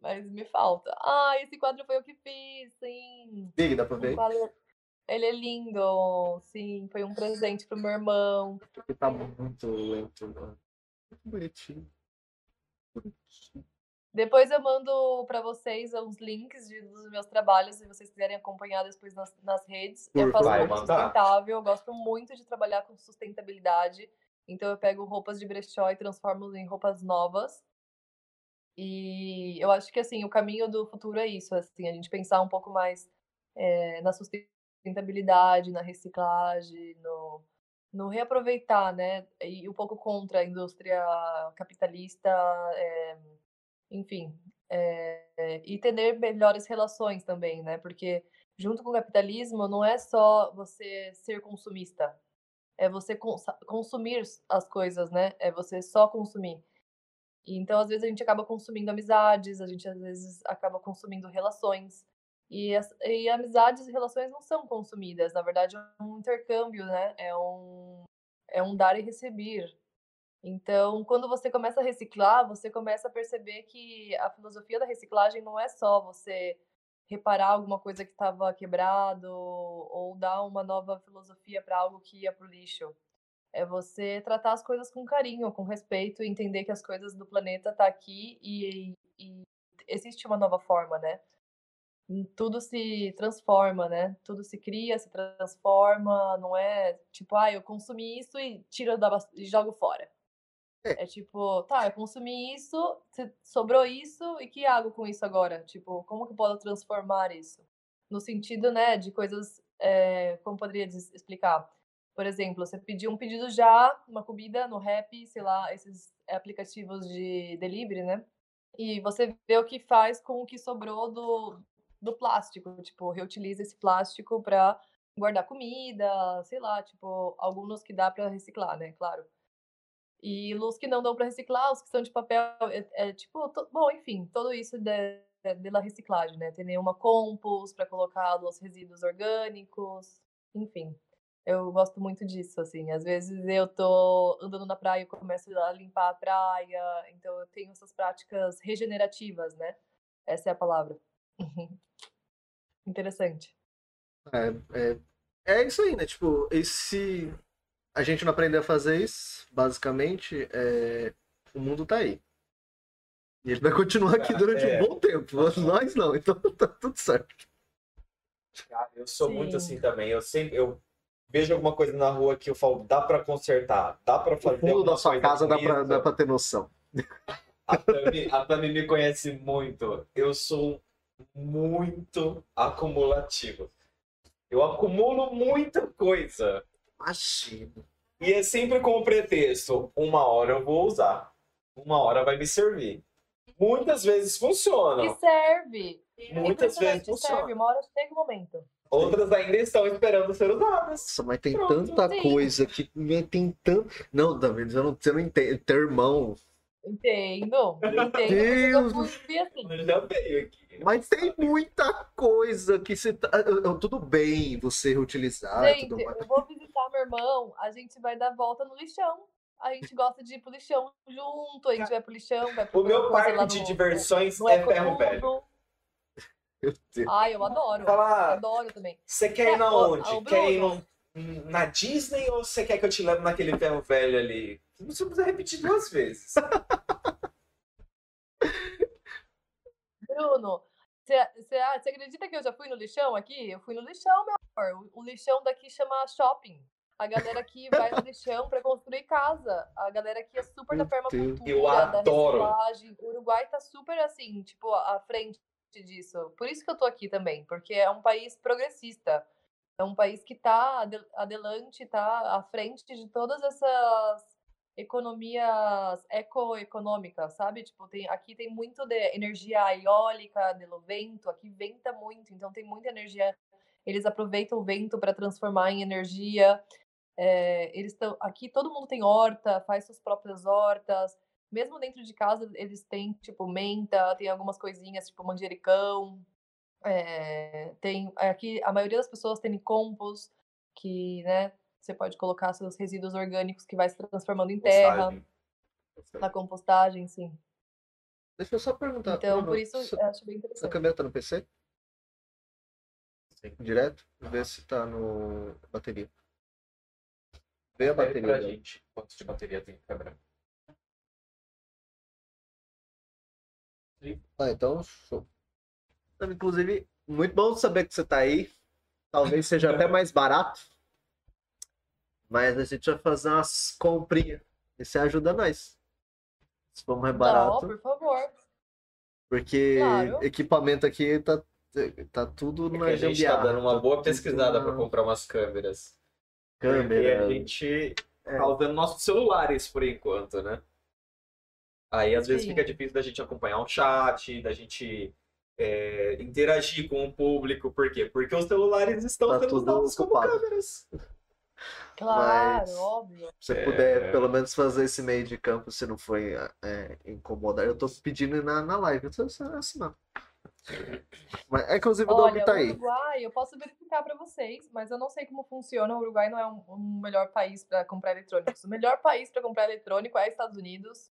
Mas me falta. Ah, esse quadro foi eu que fiz, sim. Big, dá pra ver? Ele é lindo, sim. Foi um presente pro meu irmão. Porque tá muito lento, mano. Muito bonitinho. Depois eu mando pra vocês uns links de- dos meus trabalhos, se vocês quiserem acompanhar depois nas, nas redes. Por eu faço roupa sustentável, eu gosto muito de trabalhar com sustentabilidade. Então eu pego roupas de brechó e transformo em roupas novas. E eu acho que assim, o caminho do futuro é isso, assim, a gente pensar um pouco mais eh, na sustentabilidade, na reciclagem, no, no reaproveitar, né? E um pouco contra a indústria capitalista, eh, enfim, eh, e ter melhores relações também, né? Porque junto com o capitalismo não é só você ser consumista, é você consa- consumir as coisas, né? É você só consumir. Então, às vezes, a gente acaba consumindo amizades, a gente às vezes acaba consumindo relações. E, as- e amizades e relações não são consumidas, na verdade, é um intercâmbio, né? É um, é um dar e receber. Então, quando você começa a reciclar, você começa a perceber que a filosofia da reciclagem não é só você reparar alguma coisa que estava quebrado ou dar uma nova filosofia para algo que ia para o lixo. É você tratar as coisas com carinho, com respeito, entender que as coisas do planeta tá aqui e, e existe uma nova forma, né? Hum, Tudo se transforma, né? Tudo se cria, se transforma, não é tipo, ah, eu consumi isso e tiro da e jogo fora. É tipo, tá, eu consumi isso, sobrou isso, e que hago com isso agora? Tipo, como que eu posso transformar isso? No sentido, né, de coisas, é, como poderia explicar? Por exemplo, você pediu um pedido já, uma comida no Rap, sei lá, esses aplicativos de delivery, né? E você vê o que faz com o que sobrou do, do plástico. Tipo, reutiliza esse plástico para guardar comida, sei lá, tipo, alguns que dá para reciclar, né? Claro. E os que não dão para reciclar, os que são de papel, é, é tipo, to- bom, enfim, tudo isso de, de, da reciclagem, né? Tem uma compost para colocar os resíduos orgânicos, enfim. Eu gosto muito disso, assim. Às vezes eu tô andando na praia e começo a limpar a praia, então eu tenho essas práticas regenerativas, né? Essa é a palavra. Interessante. É, é, é isso aí, né? Tipo, esse. A gente não aprender a fazer isso, basicamente, é... o mundo tá aí. E ele vai continuar aqui durante É. um bom tempo. Nós não, então tá tudo certo. Cara, eu sou muito Sim. assim também. Eu sempre eu vejo alguma coisa na rua que eu falo, dá pra consertar, dá pra O fazer fundo alguma da sua casa dá pra, dá pra ter noção. A Tami, a Tami me conhece muito. Eu sou muito acumulativo. Eu acumulo muita coisa. Imagina. E é sempre com o pretexto: uma hora eu vou usar, uma hora vai me servir. Muitas vezes E funcionam, serve! muitas vezes Impressionante, serve. Uma hora chega o momento. Outras ainda estão esperando ser usadas. Nossa, mas tem Pronto, tanta sim. coisa que tem tanto. Não, Davi, você não, você não entende. Teu irmão. Entendo. Entendo. Deus Eu assim. Eu já veio aqui. Mas tem muita coisa que você tá. Tudo bem você reutilizar e Gente, tudo mais. eu vou meu irmão, a gente vai dar volta no lixão. A gente gosta de ir pro lixão junto, a gente vai pro lixão, vai pro O meu parque de no- diversões no é ferro velho. Meu Deus. Ai, eu adoro. Fala, Adoro também. você quer ir na É, onde? Quer ir no- na Disney ou você quer que eu te leve naquele ferro velho ali? Não precisa repetir duas vezes. Bruno, Você acredita que eu já fui no lixão aqui? Eu fui no lixão, meu amor. O lixão daqui chama shopping. A galera aqui vai no lixão para construir casa. A galera aqui é super da Meu permacultura, Eu da adoro. reciclagem. O Uruguai tá super assim, tipo, à frente disso. Por isso que eu tô aqui também, porque é um país progressista. É um país que tá ade- adelante, tá à frente de todas essas economias ecoeconômicas, sabe? Tipo, tem, aqui tem muito de energia eólica, de vento, aqui venta muito, então tem muita energia. Eles aproveitam o vento para transformar em energia. É, eles estão aqui, todo mundo tem horta, faz suas próprias hortas. Mesmo dentro de casa, eles têm tipo menta, tem algumas coisinhas tipo manjericão. É, tem aqui a maioria das pessoas tem compost, que né, você pode colocar seus resíduos orgânicos que vai se transformando em terra, Postagem. na compostagem, sim. Deixa eu só perguntar. Então, Bruno, por isso eu acho bem interessante. câmera tá no PC? Sim. Direto? Vê se tá no bateria. Vê a bateria. pra gente quanto de bateria tem câmera. Ah, então, show. Então, Inclusive, muito bom saber que você tá aí. Talvez seja até mais barato. Mas a gente vai fazer umas comprinhas. E você ajuda nós. Se for mais Não, barato. por favor. Porque Claro. equipamento aqui tá, tá tudo É que na a gente tá dando uma tá boa pesquisada pra na comprar umas câmeras. Porque câmera. a gente É. tá usando nossos celulares por enquanto, né? Aí às vezes Sim. fica difícil da gente acompanhar um chat, da gente é, interagir com o público. Por quê? Porque os celulares estão Tá sendo usados como câmeras. Claro, Mas- óbvio. Se você É. puder pelo menos fazer esse meio de campo, se não for é, incomodar, eu tô pedindo na, na live, eu só assinar. Mas, é, inclusive o Olha, tá o aí. Uruguai, eu posso verificar para vocês, mas eu não sei como funciona. O Uruguai não é um, um melhor país para comprar eletrônicos. O melhor país para comprar eletrônico é Estados Unidos.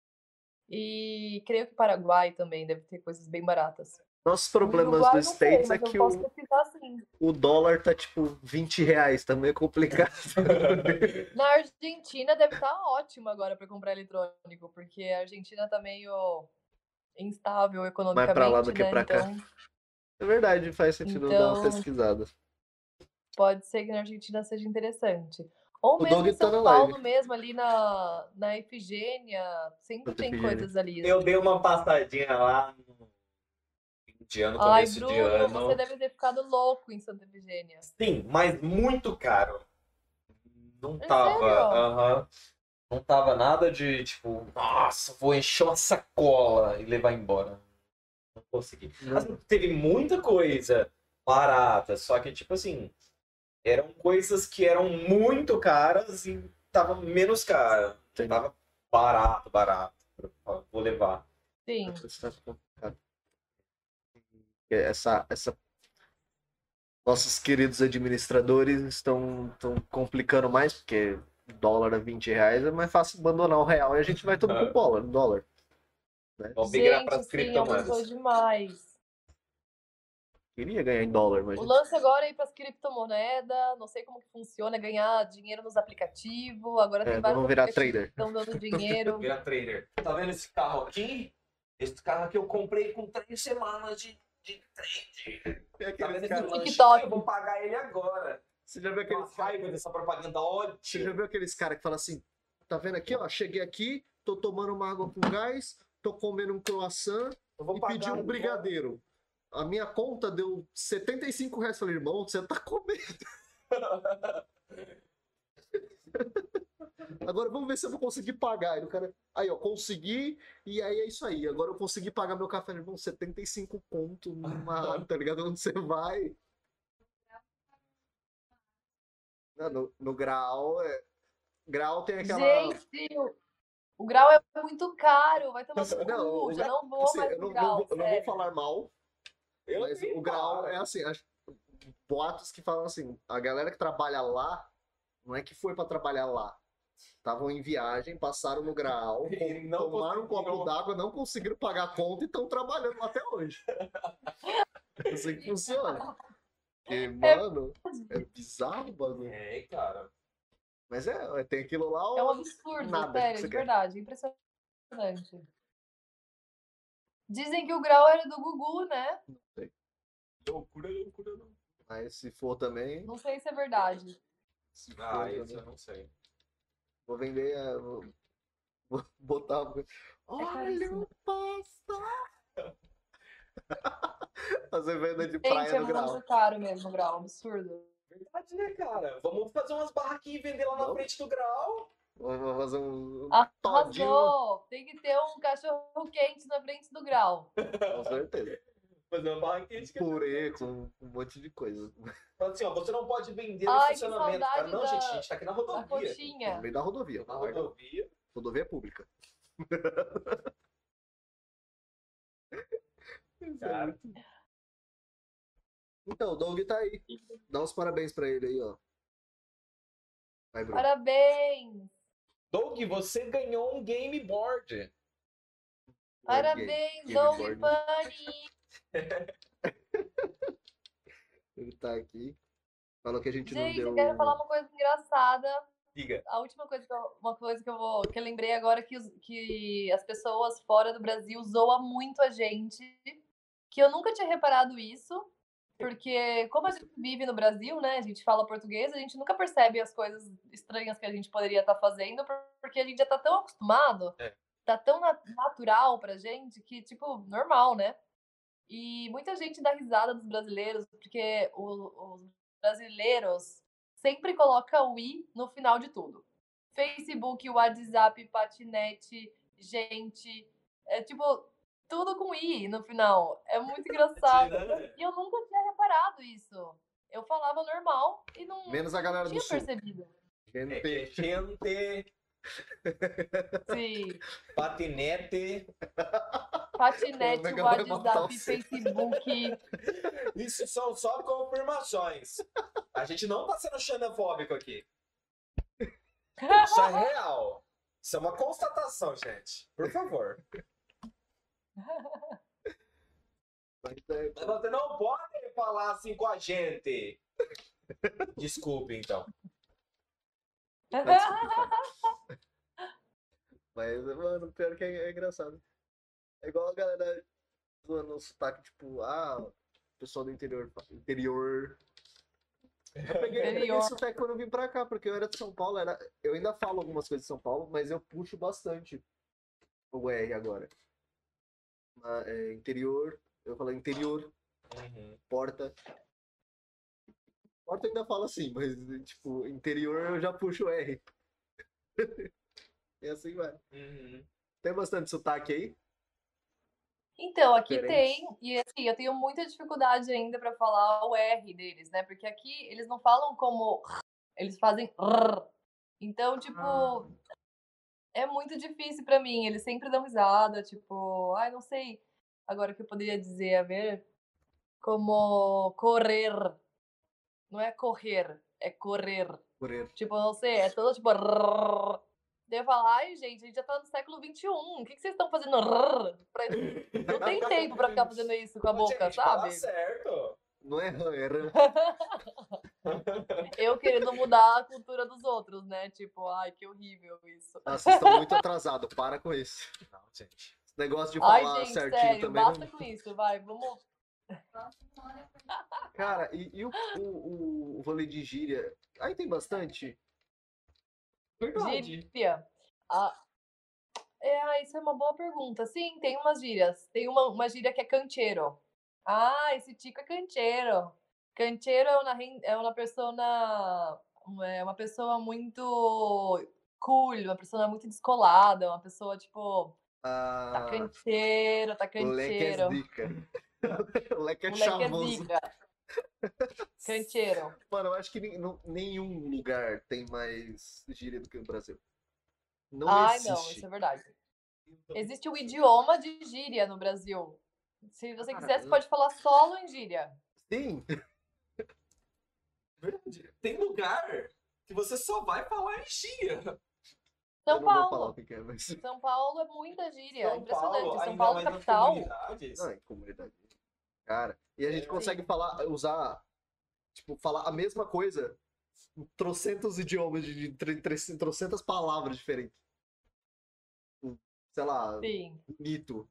E creio que Paraguai também deve ter coisas bem baratas. Nossos O problemas Uruguai, do eu não sei, States é que o, o dólar tá tipo 20 reais, tá meio complicado. Na Argentina deve estar ótimo agora para comprar eletrônico, porque a Argentina tá meio instável economicamente, pra lá do que né? pra cá. Então É verdade, faz sentido dar uma Então- pesquisada. pode ser que na Argentina seja interessante. Ou O mesmo em tá São na Paulo live. mesmo, ali na, na Efigênia, sempre tem Efigênia. coisas ali. Eu assim. dei uma passadinha lá no de ano, Ai, começo de Bruno, ano. você deve ter ficado louco em Santa Efigênia. Sim, mas muito caro. Não É tava. sério? Não tava nada de tipo, nossa, vou encher uma sacola e levar embora. Não consegui. Assim, teve muita coisa barata, só que, tipo assim, eram coisas que eram muito caras e tava menos cara. Entendi. Tava barato, barato. Vou levar. Sim. Tá. Essa, essa... Nossos queridos administradores estão, estão complicando mais, porque dólar a 20 reais é mais fácil abandonar o real e a gente vai tudo pro dólar. dólar. Vamos migrar Gente, para as sim, aumentou criptomoedas. demais. Queria ganhar em dólar, mas O lance agora é ir para as criptomoedas, não sei como que funciona, ganhar dinheiro nos aplicativos. Agora É, tem vários vamos virar trader. que estão dando dinheiro. Vira trader. Tá vendo esse carro aqui? Esse carro aqui eu comprei com três semanas de, de trade. Tá vendo esse TikTok. Eu vou pagar ele agora. Você já viu aqueles raiva dessa propaganda Você já ótima. viu aqueles caras que falam assim, tá vendo aqui, ó, cheguei aqui, tô tomando uma água com gás, tô comendo um croissant e pedi um brigadeiro. A minha conta deu 75 reais. Falei, irmão, você tá comendo. Agora vamos ver se eu vou conseguir pagar. Aí o cara, aí ó, consegui, e aí é isso aí. Agora eu consegui pagar meu café. Irmão, 75 conto numa, tá ligado? Onde você vai? Não, no, no grau, é... grau tem aquela. Gente, o, o grau é muito caro, vai tomar no Não, cu, o já não vou Assim, mais eu não, grau, não vou, não falar mal, Eu mas o grau é assim, acho, boatos que falam assim, a galera que trabalha lá, não é que foi pra trabalhar lá. Estavam em viagem, passaram no grau, tomaram um copo conseguiram. d'água, não conseguiram pagar a conta e estão trabalhando lá até hoje. É assim que funciona. Porque, mano, é bizarro o bagulho. É, cara. Mas é, tem aquilo lá, É um absurdo, nada sério, de quer. verdade, impressionante. Dizem que o grau era do Gugu, né? Loucura, loucura, loucura. Mas se for também. Não sei se é verdade. Se for Ah, isso também, eu não sei. vou vender. é, Vou, vou botar. Olha caríssimo. o pasta! Fazer venda de Gente, praia é no grau. muito caro mesmo, grau. Absurdo. Verdade, né, cara? Vamos fazer umas barraquinhas e vender lá na Vamos. frente do grau. Vou fazer um todinho. Arrasou! Tem que ter um cachorro quente na frente do grau. Com certeza. Fazer uma barraquinha de Purê com um monte de coisa. Fala assim, ó, você não pode vender no Ai, estacionamento. Cara, não, da- gente, a gente tá aqui na rodovia. No coxinha. meio da rodovia. Na rodovia. Rodovia pública. Cara. Então, o Doug tá aí. Dá uns parabéns pra ele aí, ó. Vai, Bruno. Parabéns! Doug, você ganhou um game board. Parabéns, Game Doug. Bunny! Ele tá aqui. Falou que a gente, Gente, não deu. eu quero falar uma coisa engraçada. Diga. A última coisa que eu, uma coisa que eu vou, que eu lembrei agora é que, que as pessoas fora do Brasil zoam muito a gente, que eu nunca tinha reparado isso, porque como a gente vive no Brasil, né, a gente fala português, a gente nunca percebe as coisas estranhas que a gente poderia estar fazendo, por- porque a gente já tá tão acostumado, É. tá tão na- natural pra gente que tipo normal, né? E muita gente dá risada dos brasileiros, porque os brasileiros sempre coloca o i no final de tudo. Facebook, WhatsApp, patinete, gente, é tipo tudo com i no final. É muito engraçado. E eu nunca tinha reparado isso. Eu falava normal e não, Menos a galera do tinha sul. percebido. Gente, É, gente, Sim. patinete. Patinete, O WhatsApp. Facebook. Isso são só confirmações. A gente não tá sendo xenofóbico aqui. Isso é real. Isso é uma constatação, gente. Por favor. Mas você não pode falar assim com a gente. Desculpe, então. Mas, mano, pior que é, é engraçado. É igual a galera zoando o sotaque, tipo, ah, pessoal do interior. Interior. Eu peguei, eu peguei esse sotaque quando eu vim pra cá, porque eu era de São Paulo, era... eu ainda falo algumas coisas de São Paulo, mas eu puxo bastante o R agora. Na- é, interior, eu falo interior, Uhum. porta. Porta ainda falo assim, mas, tipo, interior eu já puxo o R. e assim vai. Uhum. Tem bastante sotaque aí? Então, aqui Diferente. tem, e assim, eu tenho muita dificuldade ainda para falar o R deles, né? Porque aqui eles não falam como r, eles fazem r. Então, tipo, Ah. É muito difícil para mim. Eles sempre dão risada, tipo, ai, não sei agora o que eu poderia dizer, a ver, como correr. Não é correr, é correr. Ele. Tipo, não sei, é todo tipo. Daí eu falo, ai, gente, a gente já tá no século XXI. O que, que vocês estão fazendo? Não tem tempo pra ficar fazendo isso com a boca, Gente, fala sabe? certo. Não é rã, é rã. Eu querendo mudar a cultura dos outros, né? Tipo, ai, que horrível isso. Ah, vocês estão muito atrasados, para com isso. Não, gente. Esse negócio de Ai, falar gente, certinho sério, também. basta Não... com isso, vai, vamos. É Cara, e, e o, o, o rolê de gíria? Aí tem bastante. Verdade. Gíria. Ah, é, ah, isso é uma boa pergunta. Sim, tem umas gírias. Tem uma, uma gíria que é cancheiro. Ah, esse tico é cancheiro. Cancheiro é uma, é uma pessoa é uma pessoa muito cool, uma pessoa muito descolada, uma pessoa tipo tá Ah, cancheiro, tá o leque é leque é é chavoso. zica. Cancheiro. Mano, eu acho que nenhum lugar tem mais gíria do que o Brasil. Não Ai, existe. não, isso é verdade. Existe o idioma de gíria no Brasil. Se você quiser, você pode falar solo em gíria. Sim, Verdade. Tem lugar que você só vai falar em gíria. eu São o Paulo. é, mas... São Paulo é muita gíria. São Impressionante. Paulo, São Paulo capital. comunidades. Não, em comunidade. Cara, e a gente É. consegue falar, usar, tipo, falar a mesma coisa em trocentos idiomas, de, de trocentas palavras diferentes. Sei lá, Sim. bonito,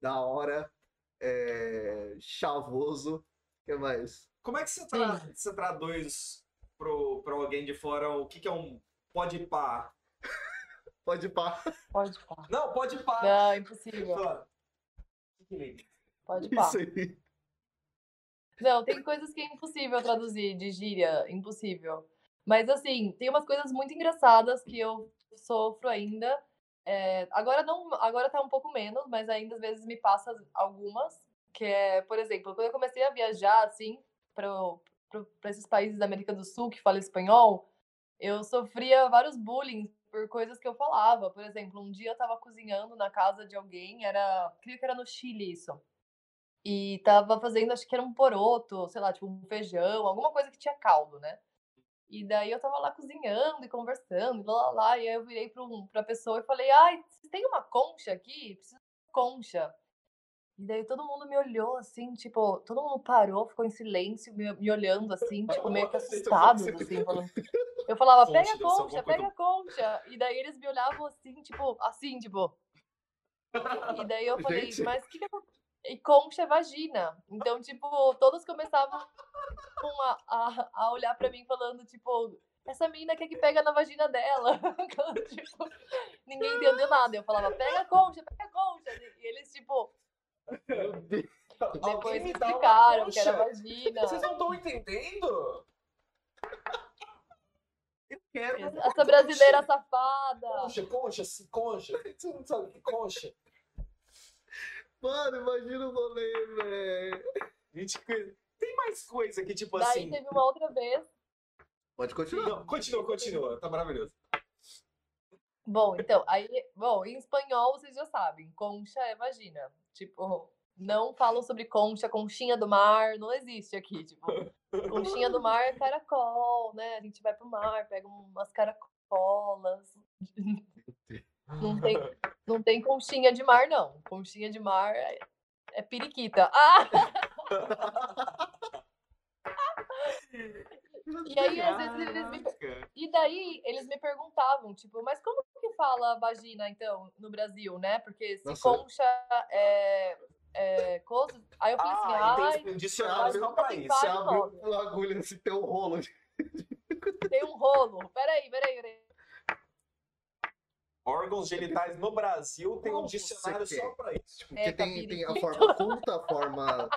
da hora, é, chavoso, que mais? Como é que você, tra você traduz pro, pro alguém de fora o que, que é um pode pá? Pode pá. Pode pá. Não, pode pá. Não, impossível. Que que ele- Pode pá. Isso aí. Não, tem coisas que é impossível traduzir de gíria, impossível. Mas assim, tem umas coisas muito engraçadas que eu sofro ainda. É, agora não, agora tá um pouco menos, mas ainda às vezes me passa algumas, que é, por exemplo, quando eu comecei a viajar assim para esses países da América do Sul que falam espanhol, eu sofria vários bullying por coisas que eu falava. Por exemplo, um dia eu tava cozinhando na casa de alguém, era, creio que era no Chile isso. E tava fazendo, acho que era um poroto, sei lá, tipo um feijão, alguma coisa que tinha caldo, né? E daí eu tava lá cozinhando e conversando, lá, lá, lá, e aí eu virei pra, um, pra pessoa e falei, ai, você tem uma concha aqui? Preciso de concha. E daí todo mundo me olhou assim, tipo, todo mundo parou, ficou em silêncio, me, me olhando assim, tipo, meio que assustados, assim, falando. Eu falava, pega a concha, pega a concha. E daí eles me olhavam assim, tipo, assim, tipo. E daí eu falei, Gente. mas o que que eu... E concha é vagina. Então, tipo, todos começavam a, a, a olhar pra mim falando, tipo, essa menina quer que pega na vagina dela. tipo, ninguém entendeu nada. Eu falava, pega a concha, pega a concha. E eles, tipo, Meu Deus. depois Alguém me uma explicaram que era concha? vagina. Vocês não estão entendendo? Eu quero. uma Essa brasileira safada. Concha, concha, concha. Você não sabe o que é concha? Mano, imagina o rolê, velho. Tem mais coisa que, tipo Daí assim. teve uma outra vez. Pode continuar. Não, continua, continua. Tá maravilhoso. Bom, então, aí, bom, em espanhol vocês já sabem, concha é vagina. Tipo, não falam sobre concha, conchinha do mar, não existe aqui, tipo, conchinha do mar é caracol, né? A gente vai pro mar, pega umas caracolas. Não tem, não tem conchinha de mar, não. Conchinha de mar é, é periquita. Ah! E aí, às vezes, eles me. E daí eles me perguntavam, tipo, mas como que fala vagina, então, no Brasil, né? Porque se Nossa. concha é, é coisa. Aí eu falei assim, Ah, ai, então dicionário só pra isso. Você vários abre nomes. um agulha assim, tem um rolo. tem um rolo. Peraí, peraí, peraí. Órgãos genitais no Brasil tem um dicionário só pra isso. Tipo, É, porque tem, tem a forma culta, a forma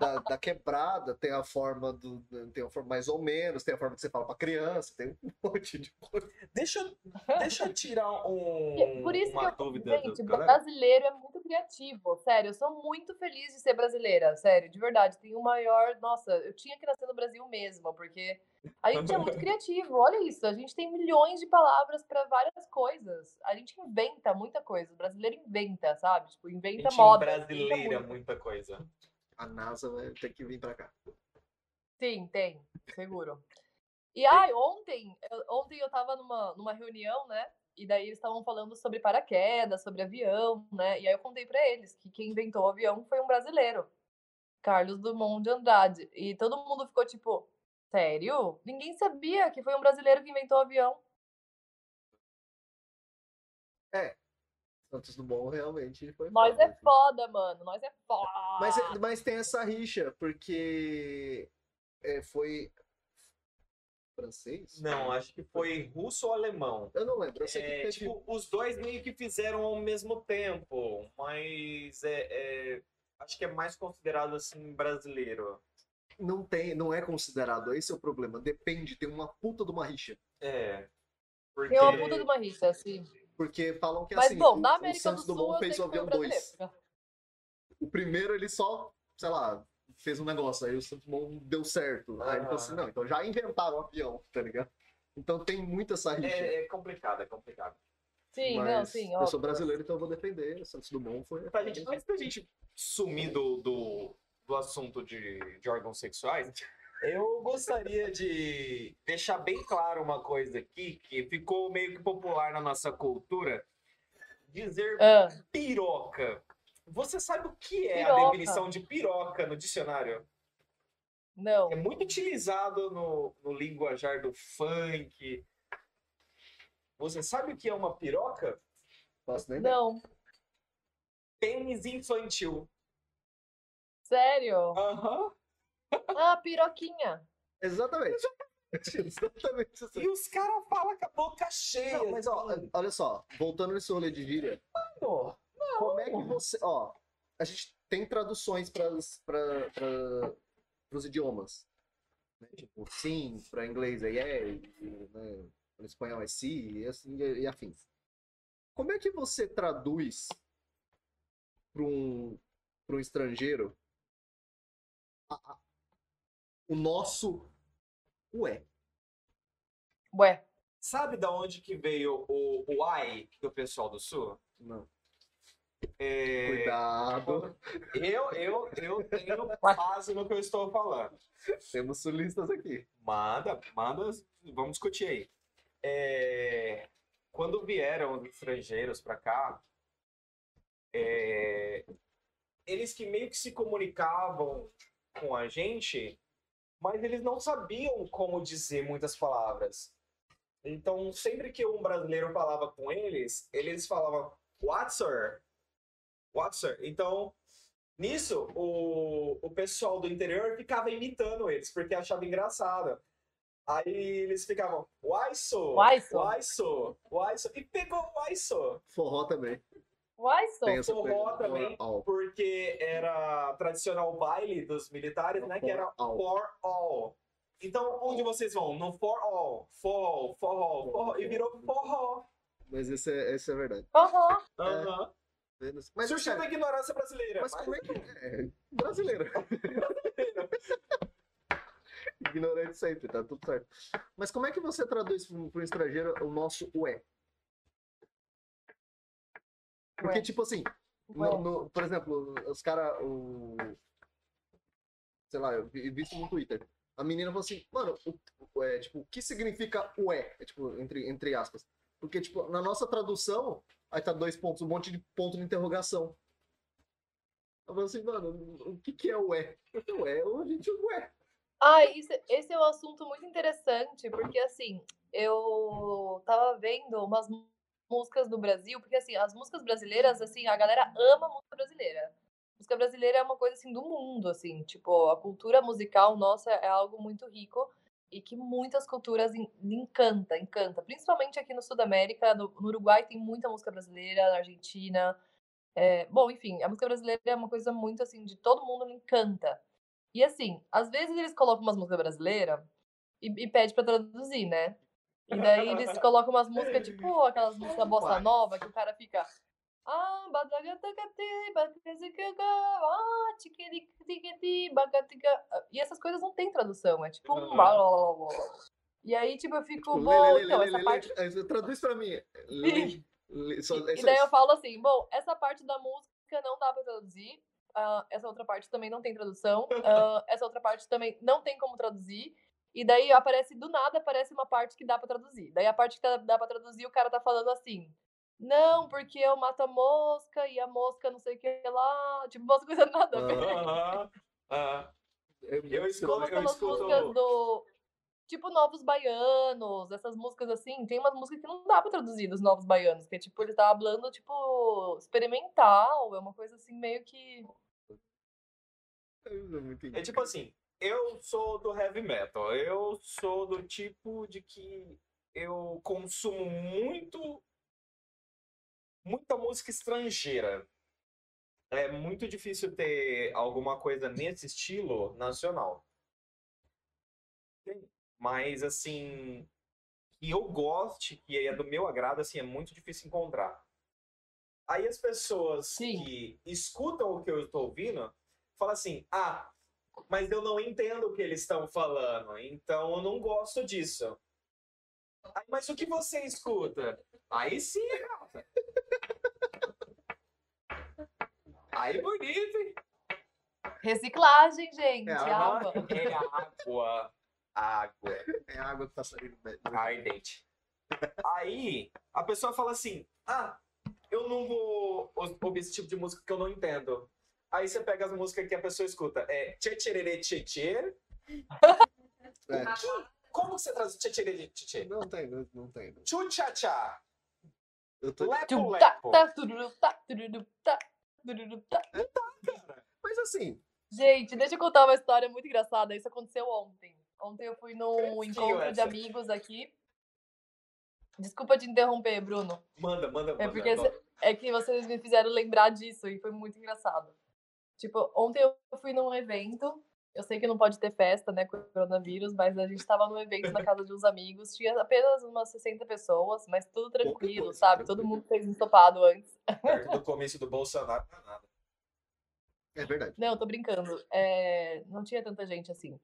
da, da quebrada, tem a forma do. Tem a forma mais ou menos, tem a forma que você fala pra criança, tem um monte de coisa. Deixa, eu- deixa eu tirar um, É Por isso uma que eu, dúvida gente, do brasileiro é muito criativo, sério. Eu sou muito feliz de ser brasileira, sério, de verdade. Tenho o maior. Nossa, eu tinha que nascer no Brasil mesmo, porque a gente é muito criativo. Olha isso, a gente tem milhões de palavras para várias coisas. A gente inventa muita coisa. O brasileiro inventa, sabe? Tipo, inventa Gente moda. brasileira, muita coisa. A NASA vai ter que vir pra cá. Sim, tem, seguro. E ai, ontem, eu- ontem eu tava numa, numa reunião, né? E daí eles estavam falando sobre paraquedas, sobre avião, né? E aí eu contei pra eles que quem inventou o avião foi um brasileiro, Carlos Drummond de Andrade. E todo mundo ficou tipo, sério? Ninguém sabia que foi um brasileiro que inventou o avião. Santos Dumont realmente foi. Nós foda, é assim. foda, mano. Nós é foda. Mas, é- mas tem essa rixa, porque é, foi francês? Não, acho que foi russo ou alemão. Eu não lembro. Eu sei que É, teve- tipo, os dois meio que fizeram ao mesmo tempo, mas é, é, acho que é mais considerado assim brasileiro. Não tem, não é considerado. Esse é o problema. Depende, tem uma puta de uma rixa. É. Porque... Tem uma puta de uma rixa, assim. Porque falam que Mas, assim, bom, o, na o América Santos do Sul, Dumont eu fez o avião 2. brasileiro. O primeiro ele só, sei lá, fez um negócio, aí o Santos Dumont deu certo. Aí ele falou assim, Ah. não, então já inventaram o avião, tá ligado? Então tem muita essa rixa. É, é complicado, é complicado. Sim, mas não, sim, eu ó. sou brasileiro, então eu vou defender. O Santos Dumont foi. Tá, gente, antes da gente sumir do, do, do assunto de, de órgãos sexuais, eu gostaria de deixar bem claro uma coisa aqui que ficou meio que popular na nossa cultura. Dizer Ah, piroca. Você sabe o que é a Piroca. definição de piroca no dicionário? não. É muito utilizado no, no linguajar do funk. Você sabe o que é uma piroca? Posso nem. Não. Pênis infantil. Sério? Aham. Ah, piroquinha. Exatamente. Exatamente assim. E os caras falam com a boca cheia. Não, mas ó, olha só, voltando nesse rolê de gíria, Mano, como é que você. Ó, a gente tem traduções para os idiomas. Né? Tipo, sim, para inglês é yeah, e, né, para espanhol é sim, e, assim, e, e afins. Como é que você traduz para um, pra um estrangeiro a- o nosso ué? Ué, Sabe da onde que veio o, o ai do pessoal do sul? Não. É, Cuidado, Eu, eu, eu tenho Ué. base no que eu estou falando. temos sulistas aqui. Manda, manda, vamos discutir aí. É, quando vieram os estrangeiros para cá, é, eles que meio que se comunicavam com a gente, mas eles não sabiam como dizer muitas palavras. Então, sempre que um brasileiro falava com eles, eles falavam, what, sir? What, sir? Então, nisso, o, o pessoal do interior ficava imitando eles, porque achava engraçado. Aí eles ficavam, why so? Why so? Why so? Why so? E pegou why so? Forró também. Só. Tem essa Forró também. All. Porque era tradicional baile dos militares, né? Que era For all. for all. Então, onde vocês vão? No for all. For all, for all, for all. E virou forró. Mas esse é, esse é verdade. Aham. Aham. Mas, Surgiu da cara, ignorância brasileira. mas como é que é? Brasileiro. Ignorante sempre, tá tudo certo. Mas como é que você traduz para um estrangeiro o nosso ué? Porque, Ué. tipo assim, no- no- por exemplo, os caras. O... Sei lá, eu vi vi isso no Twitter. A menina falou assim, mano, o, é, tipo, o que significa ué? É, tipo, entre, entre aspas. Porque, tipo, na nossa tradução, aí tá dois pontos, um monte de ponto de interrogação. Eu falei assim, mano, o que que é ué? Ué, a gente ué. Ah, isso, esse é um assunto muito interessante, porque assim, eu tava vendo umas músicas do Brasil, porque assim, as músicas brasileiras, assim, a galera ama música brasileira. Música brasileira é uma coisa assim do mundo, assim, tipo, a cultura musical nossa é algo muito rico e que muitas culturas en- encanta, encanta. Principalmente aqui no Sul da América, no, no Uruguai tem muita música brasileira, na Argentina. É, bom, enfim, a música brasileira é uma coisa muito assim, de todo mundo encanta. E assim, às vezes eles colocam umas músicas brasileiras e, e pede pra traduzir, né? E daí eles colocam umas músicas, tipo aquelas músicas bossa nova, que o cara fica. Ah, ah. E essas coisas não tem tradução, é tipo um. Blá. E aí, tipo, eu fico, Lê, bom, então, essa parte. lê, Traduz pra mim. É E daí eu falo assim, bom, essa parte da música não dá pra traduzir, ah, essa outra parte também não tem tradução, ah, essa outra parte também não tem como traduzir, e daí aparece, do nada, aparece uma parte que dá pra traduzir. Daí a parte que tá- dá pra traduzir, o cara tá falando assim, não, porque eu mato a mosca, e a mosca não sei o que lá, tipo, umas coisas nada a ver. Aham. aham. É Eu muito escuto- Como eu aquelas escuto- músicas do... Tipo, Novos Baianos, essas músicas assim, tem umas músicas que não dá pra traduzir dos Novos Baianos, que é tipo, ele tá falando, tipo, experimental, é uma coisa assim, meio que... É É tipo assim, eu sou do heavy metal. Eu sou do tipo de que eu consumo muito muita música estrangeira. É muito difícil ter alguma coisa nesse estilo nacional. Mas assim, que eu goste, que é do meu agrado, assim, é muito difícil encontrar. Aí as pessoas Sim. que escutam o que eu estou ouvindo falam assim: ah, mas eu não entendo o que eles estão falando, então eu não gosto disso. Aí, mas o que você escuta? Aí sim, gata. Aí bonito, hein? Reciclagem, gente, É, água. É água. Água. É água que tá saindo. Ardente. Aí a pessoa fala assim: ah, eu não vou ouvir esse tipo de música que eu não entendo. Aí você pega as músicas que a pessoa escuta. É tchê tchê tchê tchê. É, Como que você traz tchê tchê tchê tchê? não tem, não, não tem. não. Tchu tchá tchá. Eu tô... Lepo Tum, tá, lepo. tá, tá, tá, tá. Cara, Mas assim, Gente, deixa eu contar uma história muito engraçada. Isso aconteceu ontem. Ontem eu fui num encontro de essa. amigos aqui. Desculpa te interromper, Bruno. Manda, manda, manda. É porque Manda. é que vocês me fizeram lembrar disso e foi muito engraçado. Tipo, ontem eu fui num evento. Eu sei que não pode ter festa, né, com o coronavírus, mas a gente tava num evento na casa de uns amigos. Tinha apenas umas 60 pessoas, mas tudo tranquilo, coisa, sabe? Todo mundo fez ensopado antes. Perto do começo do Bolsonaro, não é nada. É verdade. Não, tô brincando. É, não tinha tanta gente assim.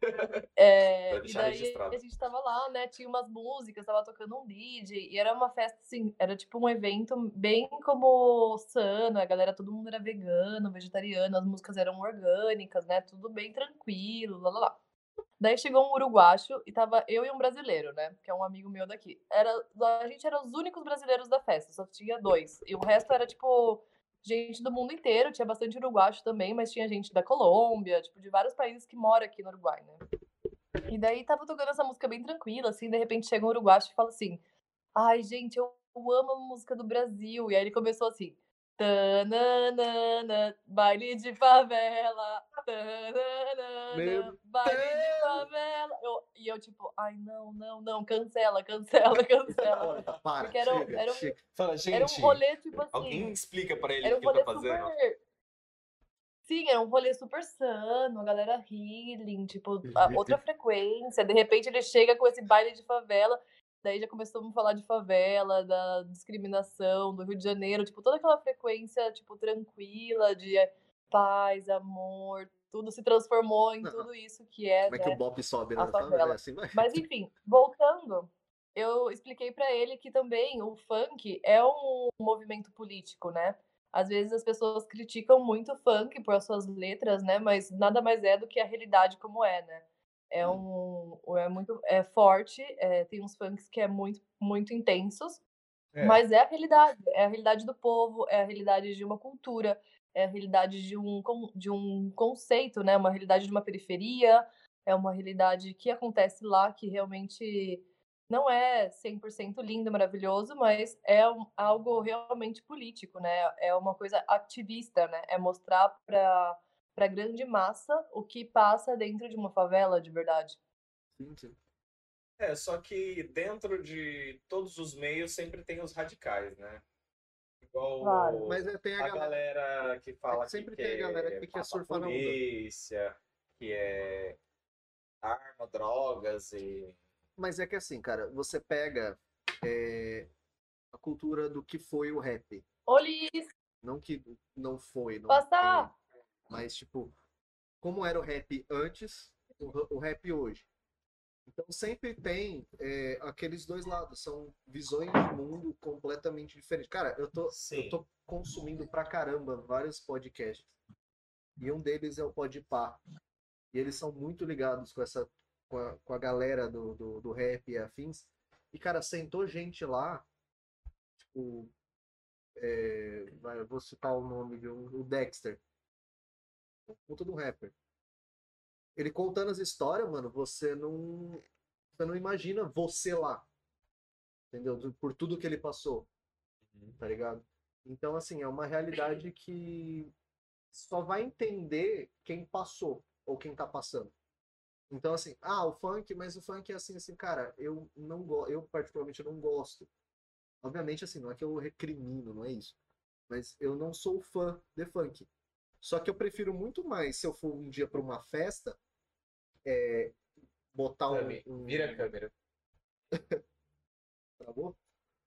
É, e daí registrado. a gente tava lá, né? Tinha umas músicas, tava tocando um DJ, e era uma festa assim, era tipo um evento bem como sano, a galera, todo mundo era vegano, vegetariano, as músicas eram orgânicas, né? Tudo bem tranquilo, lá lá lá. Daí chegou um uruguacho e tava eu e um brasileiro, né? Que é um amigo meu daqui. Era, a gente era os únicos brasileiros da festa, só tinha dois. E o resto era tipo gente do mundo inteiro, tinha bastante uruguacho também, mas tinha gente da Colômbia, tipo, de vários países que moram aqui no Uruguai, né? E daí tava tocando essa música bem tranquila, assim, de repente chega um uruguacho e fala assim: Ai, gente, eu amo a música do Brasil. E aí ele começou assim. Tananana, baile de favela. Tananana, Meu baile de favela. Eu- e eu, tipo, ai, não, não, não, cancela, cancela, cancela. Para, Porque era um- chega, era um- chega. Fala, gente, Era um rolê, tipo assim. alguém explica pra ele o um que ele tá fazendo. super. Sim, era um rolê super sano, a galera healing, tipo, a outra frequência. De repente ele chega com esse baile de favela, daí já começamos a falar de favela, da discriminação, do Rio de Janeiro, tipo, toda aquela frequência, tipo, tranquila, de paz, amor, tudo se transformou em Não. tudo isso que é, Como é que né? o Bop sobe na favela? É assim, vai. Mas enfim, voltando, eu expliquei pra ele que também o funk é um movimento político, né? Às vezes as pessoas criticam muito o funk por as suas letras, né? Mas nada mais é do que a realidade como é, né? É um é muito é forte, é, tem uns funks que é muito muito intensos, É. mas é a realidade, é a realidade do povo, é a realidade de uma cultura, é a realidade de um, de um conceito, né? Uma realidade de uma periferia, é uma realidade que acontece lá, que realmente não é 100% lindo, maravilhoso, mas é um- algo realmente político, né? É uma coisa ativista, né? É mostrar para para grande massa o que passa dentro de uma favela de verdade. Sim, sim. É, só que dentro de todos os meios sempre tem os radicais, né? Igual Claro. Mas é, tem a a galera. galera que fala sempre que tem a galera que quer surfar na onda. polícia, que é arma, drogas e... Mas é que assim, cara, você pega é, a cultura do que foi o rap. Olis, Não que não foi, não passar! Mas tipo, como era o rap antes, o, o rap hoje. Então sempre tem é, aqueles dois lados, são visões de mundo completamente diferentes. Cara, eu tô, Sim. eu tô consumindo pra caramba vários podcasts. E um deles é o Podpah. E eles são muito ligados com essa com a, com a galera do, do, do rap e afins. E, cara, sentou gente lá, tipo, é, eu vou citar o nome de um, o Dexter. Puta do rapper. Ele contando as histórias, mano, você não. Você não imagina você lá. Entendeu? Por tudo que ele passou, tá ligado? Então, assim, é uma realidade que só vai entender quem passou ou quem tá passando. Então, assim, ah, o funk, mas o funk é assim, assim, cara, eu não gosto, eu particularmente não gosto. Obviamente, assim, não é que eu recrimino, não é isso. Mas eu não sou fã de funk. Só que eu prefiro muito mais se eu for um dia para uma festa, é, botar um, Tami, um- Vira a câmera. Travou?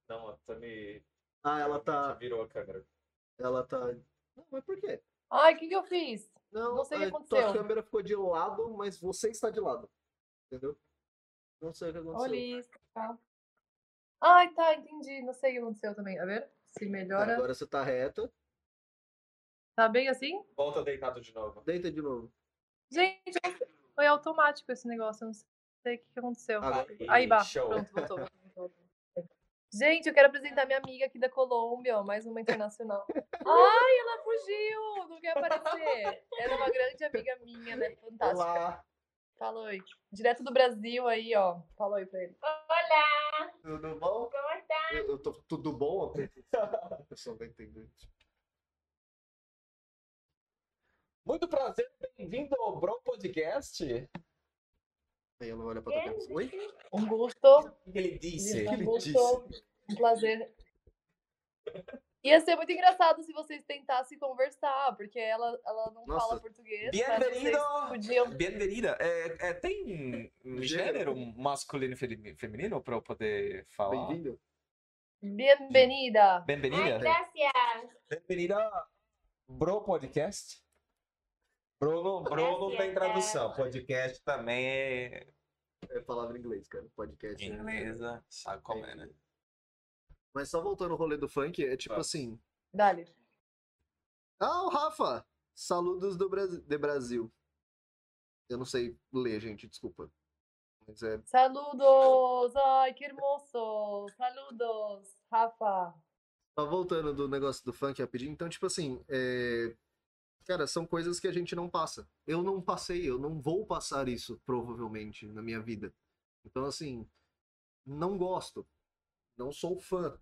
Não, a Tami Ah, ela tá, virou a câmera. ela tá. Não, mas por quê? Ai, o que, que eu fiz? Não, Não sei o que a aconteceu. tua câmera ficou de lado, mas você está de lado. Entendeu? Não sei o que aconteceu. Olis, tá. Ai, tá, entendi. Não sei o que aconteceu também. A ver? Se Tá, melhora. agora você tá reta. Tá bem assim? Volta deitado de novo. Deita de novo. Gente, foi automático esse negócio. Eu não sei o que, aconteceu. Agora. Aí, bah, show. pronto, voltou. Gente, eu quero apresentar minha amiga aqui da Colômbia, ó, mais uma internacional. Ai, ela fugiu! Não quer aparecer. Ela é uma grande amiga minha, né? Fantástica. Olá! Fala oi. Direto do Brasil aí, ó. Fala oi pra ele. Olá, Tudo bom? como está? Eu, eu tô tudo bom? A pessoa vai entender. Muito prazer, bem-vindo ao Bro Podcast. Aí ela olha pra tua cara. Oi? Um gusto. O que ele disse? Um gusto. Um prazer. Ia ser muito engraçado se vocês tentassem conversar, porque ela, ela não Nossa. fala português. Bienvenido! podiam. Bem-vinda. É, é, tem um gênero masculino e femi- feminino para eu poder falar? Bem-vindo. Bienvenida! Ai, Bem-vinda. gracias. Bem-vinda Bro Podcast. Bro não tem tradução. Podcast também é É palavra em inglês, cara. Podcast. inglesa. Sabe como é, né? Mas só voltando ao rolê do funk, é tipo assim. Dali. Ah, o Rafa! Saludos do Brasil, de Brasil. Eu não sei ler, gente, desculpa. Mas é. Saludos! Ai, que hermoso! Saludos! Rafa! Só voltando do negócio do funk rapidinho, então, tipo assim, é... cara, são coisas que a gente não passa. Eu não passei, eu não vou passar isso, provavelmente, na minha vida. Então, assim, não gosto. Não sou fã.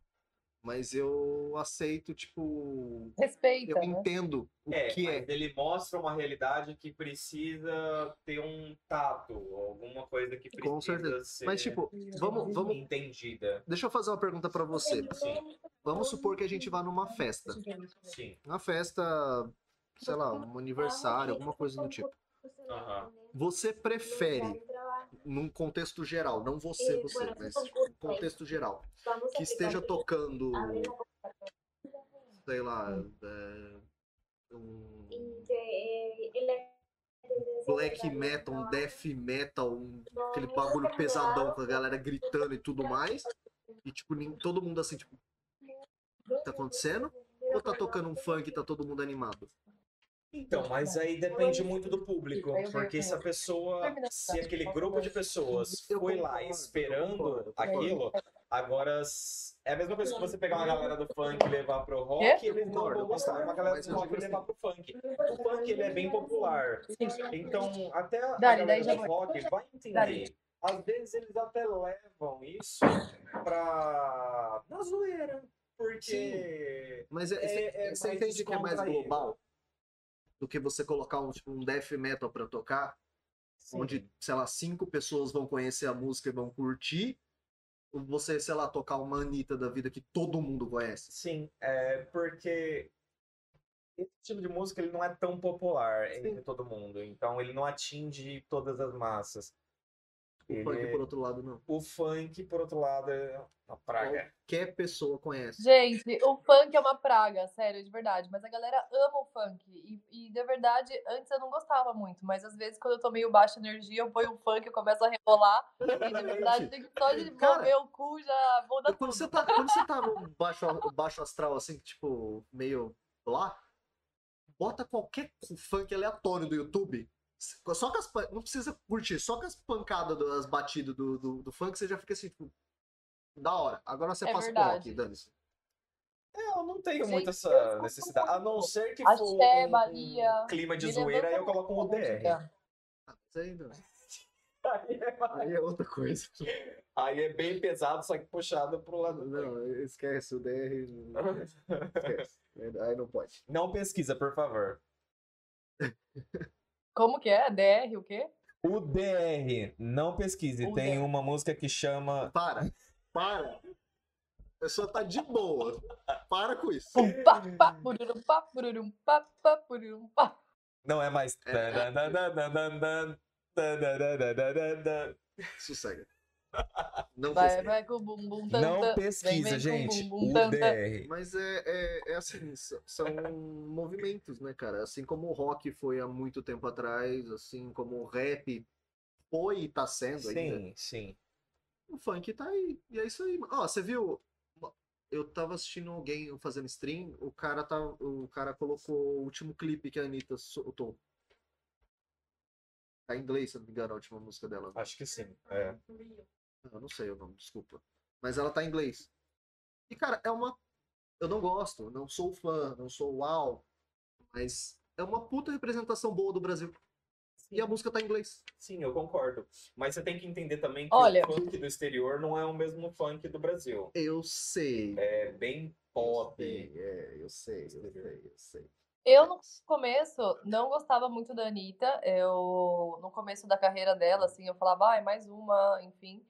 Mas eu aceito, tipo. Respeita, Eu né? entendo o É, que é. ele mostra uma realidade que precisa ter um tato, alguma coisa que precisa Com certeza. ser Mas, tipo, vamos, vamos. entendida. Deixa eu fazer uma pergunta pra você. Sim, Vamos supor que a gente vá numa festa. sim. Uma festa, sei lá, um aniversário, alguma coisa do tipo. Você prefere, num contexto geral, não você, você, mas num contexto geral, que esteja tocando, sei lá, é, um black metal, um death metal, um, aquele bagulho pesadão com a galera gritando e tudo mais, e tipo, todo mundo assim, tipo, o que tá acontecendo? Ou tá tocando um funk e tá todo mundo animado? Então, mas aí depende muito do público, porque se a pessoa, se aquele grupo de pessoas foi lá esperando aquilo, agora é a mesma coisa que você pegar uma galera do funk e levar pro rock, Quê? eles não vão gostar. Uma galera do rock e levar pro funk. O funk ele é bem popular. Então, até a galera do rock vai entender. Às vezes eles até levam isso pra. na zoeira. Porque. Mas é- É- você é você mais entende que é mais global do que você colocar um, tipo, um death metal pra tocar, onde, sei lá, cinco pessoas vão conhecer a música e vão curtir, ou você, sei lá, tocar uma Anitta da vida que todo mundo conhece? Sim, é porque esse tipo de música ele não é tão popular entre todo mundo, então ele não atinge todas as massas. O Ele- funk, por outro lado, não. O funk, por outro lado, é uma praga. Qualquer pessoa conhece. Gente, o funk é uma praga, sério, de verdade. Mas a galera ama o funk. E, e, de verdade, antes eu não gostava muito. Mas às vezes, quando eu tô meio baixa energia, eu ponho um funk, eu começo a rebolar. E de verdade, só de Cara, mover o cu já muda Quando tudo. você tá, quando você tá no baixo, baixo astral, assim, tipo, meio lá, bota qualquer funk aleatório do YouTube. Só com as. Não precisa curtir, só com as pancadas, do- as batidas do, do, do funk, você já fica assim, tipo. Da hora. Agora você É passa verdade. rock, dane-se. É, eu não tenho Gente, muito essa necessidade. A não ser que for um, Bahia, um clima de zoeira, aí eu coloco um. ODR. Ah, aí, é, aí é outra coisa. aí é bem pesado, só que puxado pro lado. Não, esquece o DR. Esquece. Aí não pode. Não pesquisa, por favor. Como que é? DR, o quê? O DR, não pesquise. O Tem DR. uma música que chama. Para! Para! A pessoa tá de boa. Para com isso. Não é mais. É. Sossega. Não Vai, sossega. vai com o bumbum tan, Não tan. pesquisa, Vem, gente. bumbum O tan, tan. DR. Mas é, é, é assim, são movimentos, né, cara? Assim como o rock foi há muito tempo atrás, assim como o rap foi e tá sendo ainda, Sim, sim. o funk tá aí. E é isso aí. Ó, você viu? Eu tava assistindo alguém fazendo stream, o cara, tá, o cara colocou o último clipe que a Anitta soltou. Tá em inglês, se eu não me engano, a última música dela. Acho que sim. É. Eu não sei o nome, desculpa. Mas ela tá em inglês. E, cara, é uma. Eu não gosto, não sou fã, não sou uau. Mas é uma puta representação boa do Brasil. E a música tá em inglês. Sim, eu concordo. Mas você tem que entender também que Olha- o funk do exterior não é o mesmo funk do Brasil. Eu sei. É bem Eu pop. sei, é, eu sei, eu sei, eu sei. Eu, no começo, não gostava muito da Anitta. Eu, no começo da carreira dela, assim, eu falava, ai, mais uma, enfim.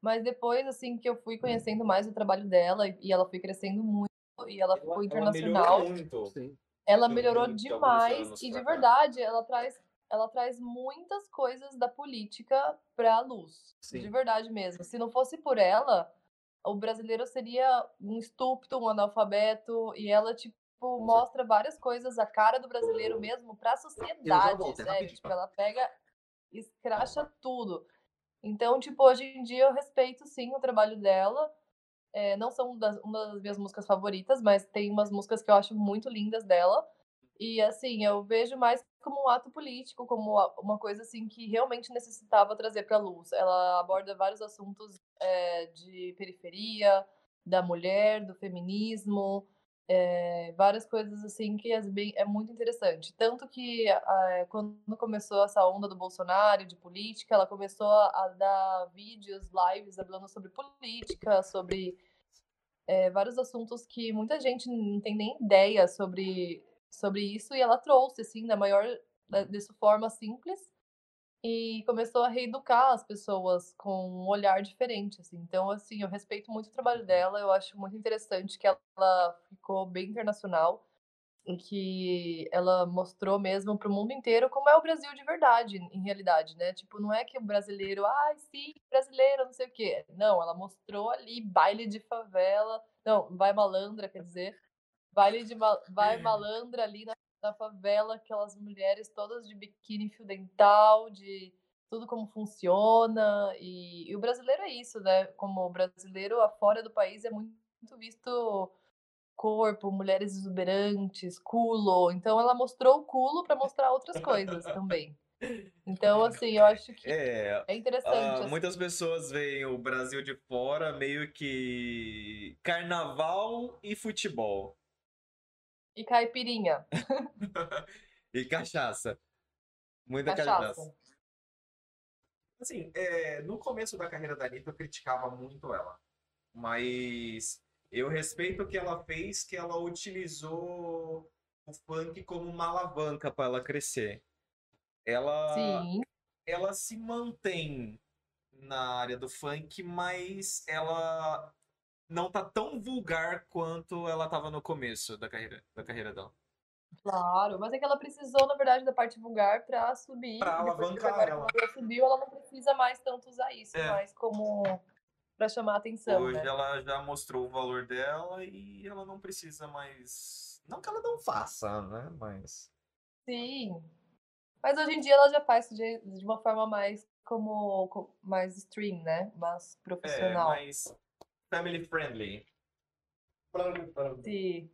Mas depois, assim, que eu fui conhecendo mais o trabalho dela e ela foi crescendo muito e ela ficou Ela internacional. melhorou muito. Ela de melhorou de demais e de cá. verdade ela traz ela traz muitas coisas da política para a luz. Sim. De verdade mesmo. Se não fosse por ela, o brasileiro seria um estúpido, um analfabeto e ela tipo mostra várias coisas a cara do brasileiro mesmo para a sociedade, é rapidinho. Tipo, ela pega escracha tudo. Então, tipo, hoje em dia eu respeito sim o trabalho dela. É, não são das, uma das minhas músicas favoritas, mas tem umas músicas que eu acho muito lindas dela. E assim, eu vejo mais como um ato político, como uma coisa assim que realmente necessitava trazer para luz. Ela aborda vários assuntos é, de periferia, da mulher, do feminismo, é, várias coisas assim que é, bem- é muito interessante. Tanto que ah, quando começou essa onda do Bolsonaro, de política, ela começou a, dar vídeos, lives, falando sobre política, sobre é, vários assuntos que muita gente não tem nem ideia sobre, sobre isso, e ela trouxe, assim, da maior, dessa forma simples, e começou a reeducar as pessoas com um olhar diferente, assim. Então, assim, eu respeito muito o trabalho dela, eu acho muito interessante que ela ficou bem internacional, em que ela mostrou mesmo para o mundo inteiro como é o Brasil de verdade, em realidade, né? Tipo, não é que o brasileiro, ai, sim, brasileiro, não sei o quê. Não, ela mostrou ali baile de favela, não, vai malandra, quer dizer, baile de vai malandra ali na, na favela, aquelas mulheres todas de biquíni fio dental, de tudo como funciona. E, e o brasileiro é isso, né? Como o brasileiro fora do país é muito visto corpo, mulheres exuberantes, culo. Então ela mostrou o culo para mostrar outras coisas também. Então, assim, eu acho que É, é interessante. ah, assim. muitas pessoas veem o Brasil de fora meio que carnaval e futebol. E caipirinha, E cachaça. Muita cachaça. cachaça. Assim, é, no começo da carreira da Anitta eu criticava muito ela. Mas eu respeito o que ela fez, que ela utilizou o funk como uma alavanca para ela crescer. Ela, Sim, ela se mantém na área do funk, mas ela não tá tão vulgar quanto ela tava no começo da carreira, da carreira dela. claro. Mas é que ela precisou, na verdade, da parte vulgar pra subir. Pra alavancar agora, ela. quando ela subiu, ela não precisa mais tanto usar isso, É. mais como pra chamar a atenção, Hoje né? ela já mostrou o valor dela e ela não precisa mais. Não que ela não faça, né? Mas. Sim. Mas hoje em dia ela já faz de, de uma forma mais como, co- mais stream, né? Mais É, profissional. Family friendly. Sim.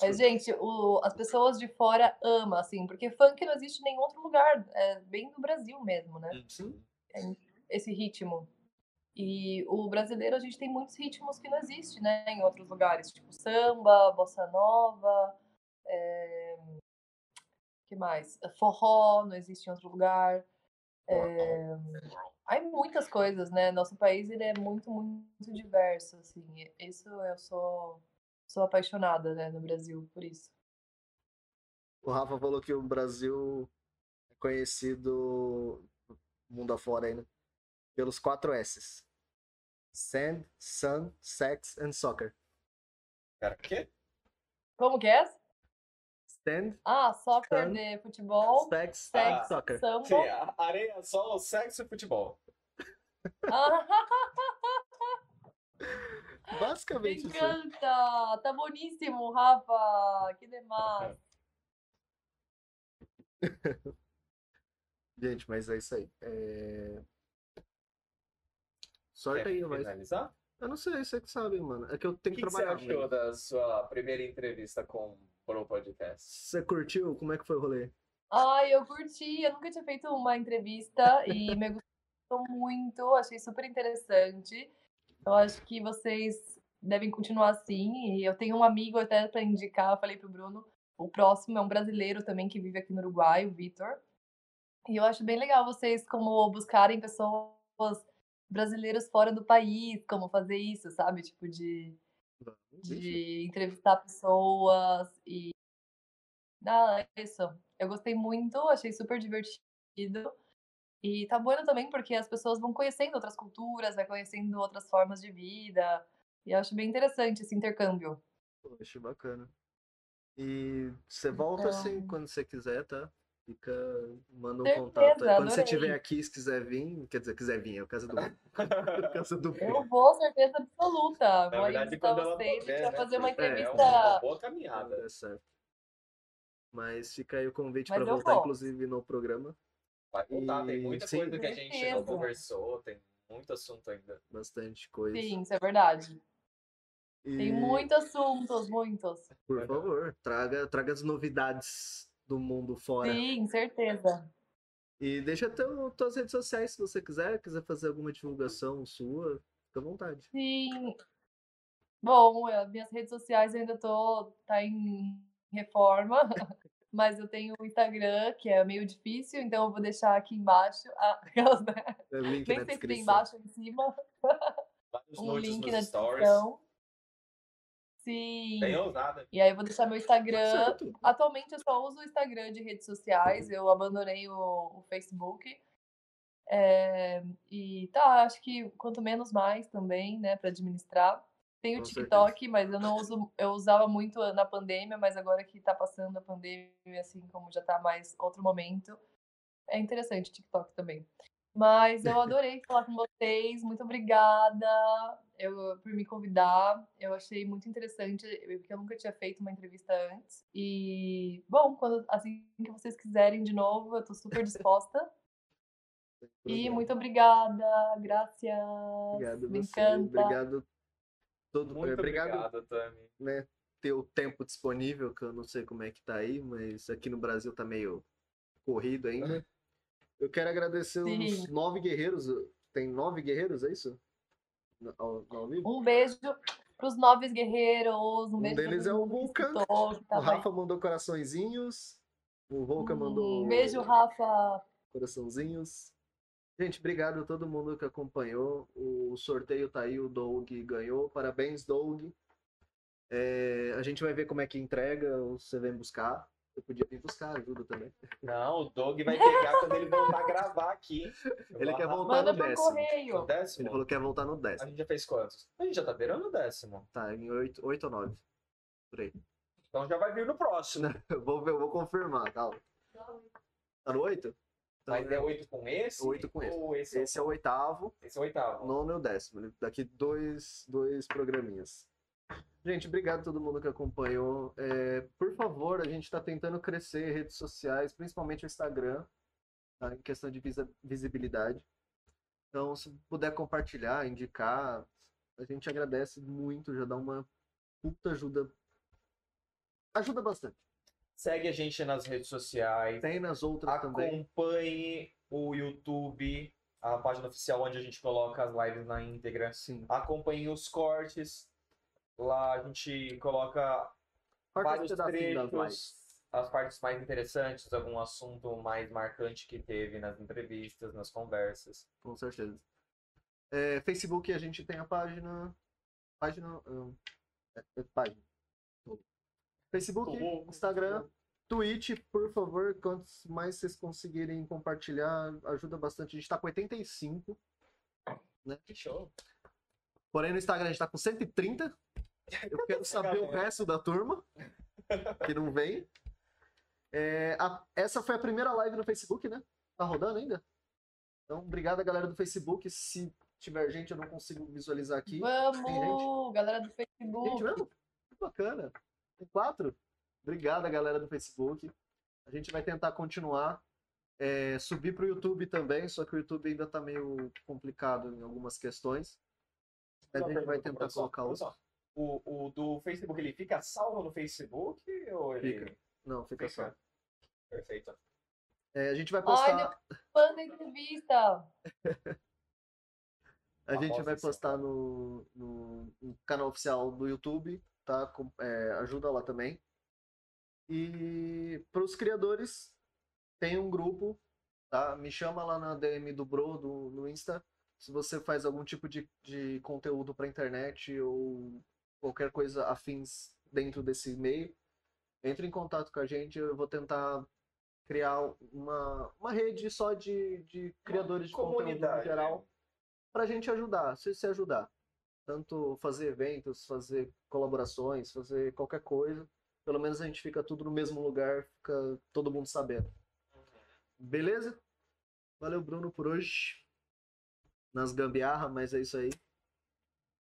Mas, gente, o- as pessoas de fora amam, assim, porque funk não existe em nenhum outro lugar, é bem do Brasil mesmo, né? Sim. Esse ritmo. E o brasileiro, a gente tem muitos ritmos que não existem, né, em outros lugares, tipo samba, bossa nova, é... que mais? Forró não existe em outro lugar. É... Há muitas coisas, né? Nosso país ele é muito, muito diverso, assim. Isso eu sou sou apaixonada, né, no Brasil por isso. O Rafa falou que o Brasil é conhecido mundo afora ainda pelos quatro S's. Sand, Sun, Sex and Soccer. O quê? Como que é? Stand, Ah, soccer Sun, de futebol, Sex, sex, Soccer. samba. Sim, areia, sol, sexo e futebol. Ah, me Basicamente isso. encanta! Tá boníssimo, Rafa! Que demais! Gente, mas é isso aí. É... Sorte Quer aí, vai. finalizar? Eu não sei, você que sabe, mano. É que eu O tenho que, que, que você trabalhar. achou da sua primeira entrevista com o Pro Podcast? Você curtiu? Como é que foi o rolê? Ai, eu curti. Eu nunca tinha feito uma entrevista e me gostou muito. Achei super interessante. Eu acho que vocês devem continuar assim. E eu tenho um amigo até para indicar. Eu falei pro Bruno. O próximo é um brasileiro também que vive aqui no Uruguai, o Vitor. E eu acho bem legal vocês como buscarem pessoas brasileiras fora do país, como fazer isso, sabe? Tipo de. De entrevistar pessoas e. Ah, é isso. Eu gostei muito, achei super divertido. E tá bueno também porque as pessoas vão conhecendo outras culturas, vai conhecendo outras formas de vida. E eu acho bem interessante esse intercâmbio. Poxa, bacana. E você volta assim Então- quando você quiser, tá? Fica, manda um Certeza, contato. aí. Quando você estiver aqui, se quiser vir, quer dizer, quiser vir, é o caso do é casa do Eu vou, certeza absoluta. Vou aí verdade, visitar vocês, a puder, gente vai né? fazer uma É, é entrevista. uma boa Não caminhada. der certo. Mas fica aí o convite para voltar, vou. inclusive, no programa. Vai voltar, tem E- muita sim. coisa que a gente não Certeza. conversou, tem muito assunto ainda. Bastante coisa. Sim, isso é verdade. E, Tem muitos assuntos, muitos. Por favor, traga, traga as novidades do mundo fora. Sim, certeza. E deixa teu, tuas redes sociais se você quiser, quiser fazer alguma divulgação sua, fica à vontade. Sim. Bom, eu- minhas redes sociais ainda tô tá em reforma, mas eu tenho o Instagram, que é meio difícil, então eu vou deixar aqui embaixo. Ah, aquelas, né? É o link Nem na sei se tem embaixo ou em cima, Vários um link na stories. descrição. Sim. Bem ousada. E aí eu vou deixar meu Instagram. Certo. Atualmente eu só uso o Instagram de redes sociais, eu abandonei o, o Facebook. É, e tá, acho que quanto menos mais também, né, para administrar. Tem o TikTok, mas eu não uso, eu usava muito na pandemia, mas agora que tá passando a pandemia, assim, como já tá mais outro momento, é interessante o TikTok também. Mas eu adorei falar com vocês, muito obrigada eu, por me convidar. Eu achei muito interessante, porque eu nunca tinha feito uma entrevista antes. E, bom, quando, assim que vocês quiserem de novo, eu tô super disposta. E muito obrigada, graças. Obrigado me você. encanta. Obrigado todo Muito obrigado, obrigado, Tami. né, ter o tempo disponível, que eu não sei como é que tá aí, mas aqui no Brasil tá meio corrido ainda. Eu quero agradecer os Sim. nove guerreiros. Tem nove guerreiros, é isso? Ao, ao vivo? Um beijo pros novos guerreiros. Um, Um deles é o Vulcan. que O. Rafa mandou coraçõezinhos. O Volca mandou Um beijo, Rafa. coraçãozinhos. Gente, obrigado a todo mundo que acompanhou. O sorteio tá aí, o Doug ganhou. Parabéns, Doug. É, a gente vai ver como é que entrega, você vem buscar. Eu podia vir buscar ajuda também. Não, o Doug vai pegar quando ele voltar a gravar aqui. Eu Ele quer arrasar. voltar Manda no décimo. No correio. décimo? Ele falou que quer voltar no A décimo. gente já fez quantos? A gente já tá beirando o décimo. Tá, em oito, oito ou nove. Por aí. Então já vai vir no próximo. Eu vou, ver, eu vou confirmar, calma. Tá no oito? Então, Mas é oito com esse? Oito com esse. Esse, Esse é o oitavo. esse é o oitavo. Nono e o décimo. Daqui dois, dois programinhas. Gente, obrigado a todo mundo que acompanhou. É, por favor, a gente está tentando crescer redes sociais, principalmente o Instagram, tá? em questão de visibilidade. Então, se puder compartilhar, indicar, a gente agradece muito, já dá uma puta ajuda. Ajuda bastante. Segue a gente nas redes sociais. Tem nas outras também. Acompanhe o YouTube, a página oficial onde a gente coloca as lives na íntegra. Sim. Acompanhe os cortes. Lá a gente coloca Corta vários trechos, as partes mais interessantes, algum assunto mais marcante que teve nas entrevistas, nas conversas. Com certeza. É, Facebook a gente tem a página. Página. é, é página. Facebook. Instagram, Twitch, por favor, quantos mais vocês conseguirem compartilhar, ajuda bastante. A gente tá com 85. Que show. Porém, no Instagram a gente tá com 130. Eu quero saber o resto da turma que não vem. É, a- essa foi a primeira live no Facebook, né? Tá rodando ainda? Então, obrigado, galera do Facebook. Se tiver gente, eu não consigo visualizar aqui. Vamos, galera do Gente, Facebook. mesmo? Que bacana. Tem quatro? Obrigado, galera do Facebook. A gente vai tentar continuar. É, subir pro YouTube também, só que o YouTube ainda tá meio complicado em algumas questões. Mas a gente vai tentar colocar os. O, o do Facebook, ele fica salvo no Facebook ou ele Fica. Não, fica fica? Perfeito. É, a gente vai Ai, postar. Manda entrevista. A gente vai postar no, no, no canal oficial do YouTube, tá? Com- é, ajuda lá também. E para os criadores, tem um grupo, tá? Me chama lá na DM do Bro, do, no Insta, se você faz algum tipo de, de conteúdo para internet ou qualquer coisa afins dentro desse meio, entre em contato com a gente. Eu vou tentar criar uma, uma rede só de, de criadores de conteúdo comunidade, geral para a gente ajudar, se, se ajudar. Tanto fazer eventos, fazer colaborações, fazer qualquer coisa. Pelo menos a gente fica tudo no mesmo lugar, fica todo mundo sabendo. Beleza? Valeu, Bruno, por hoje. Nas gambiarra, mas é isso aí.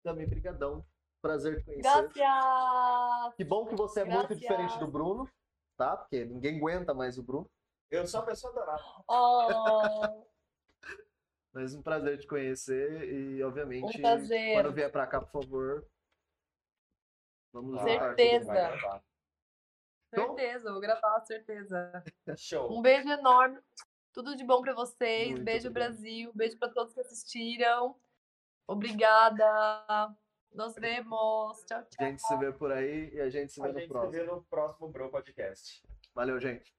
Também, brigadão. Prazer te conhecer. Gracias! Que bom que você é muito Gracias. diferente do Bruno, tá? Porque ninguém aguenta mais o Bruno. Eu sou a pessoa dourada. Oh, Mas um prazer te conhecer e, obviamente, Um prazer. quando vier pra cá, por favor, vamos juntar Certeza. certeza, vou gravar, certeza. Show. Um beijo enorme. Tudo de bom pra vocês. Muito beijo, obrigado. Brasil. Beijo pra todos que assistiram. Obrigada. Nos vemos. Tchau, tchau. A gente se vê por aí e a gente se vê A no gente se próximo. vê no próximo Bro Podcast. Valeu, gente.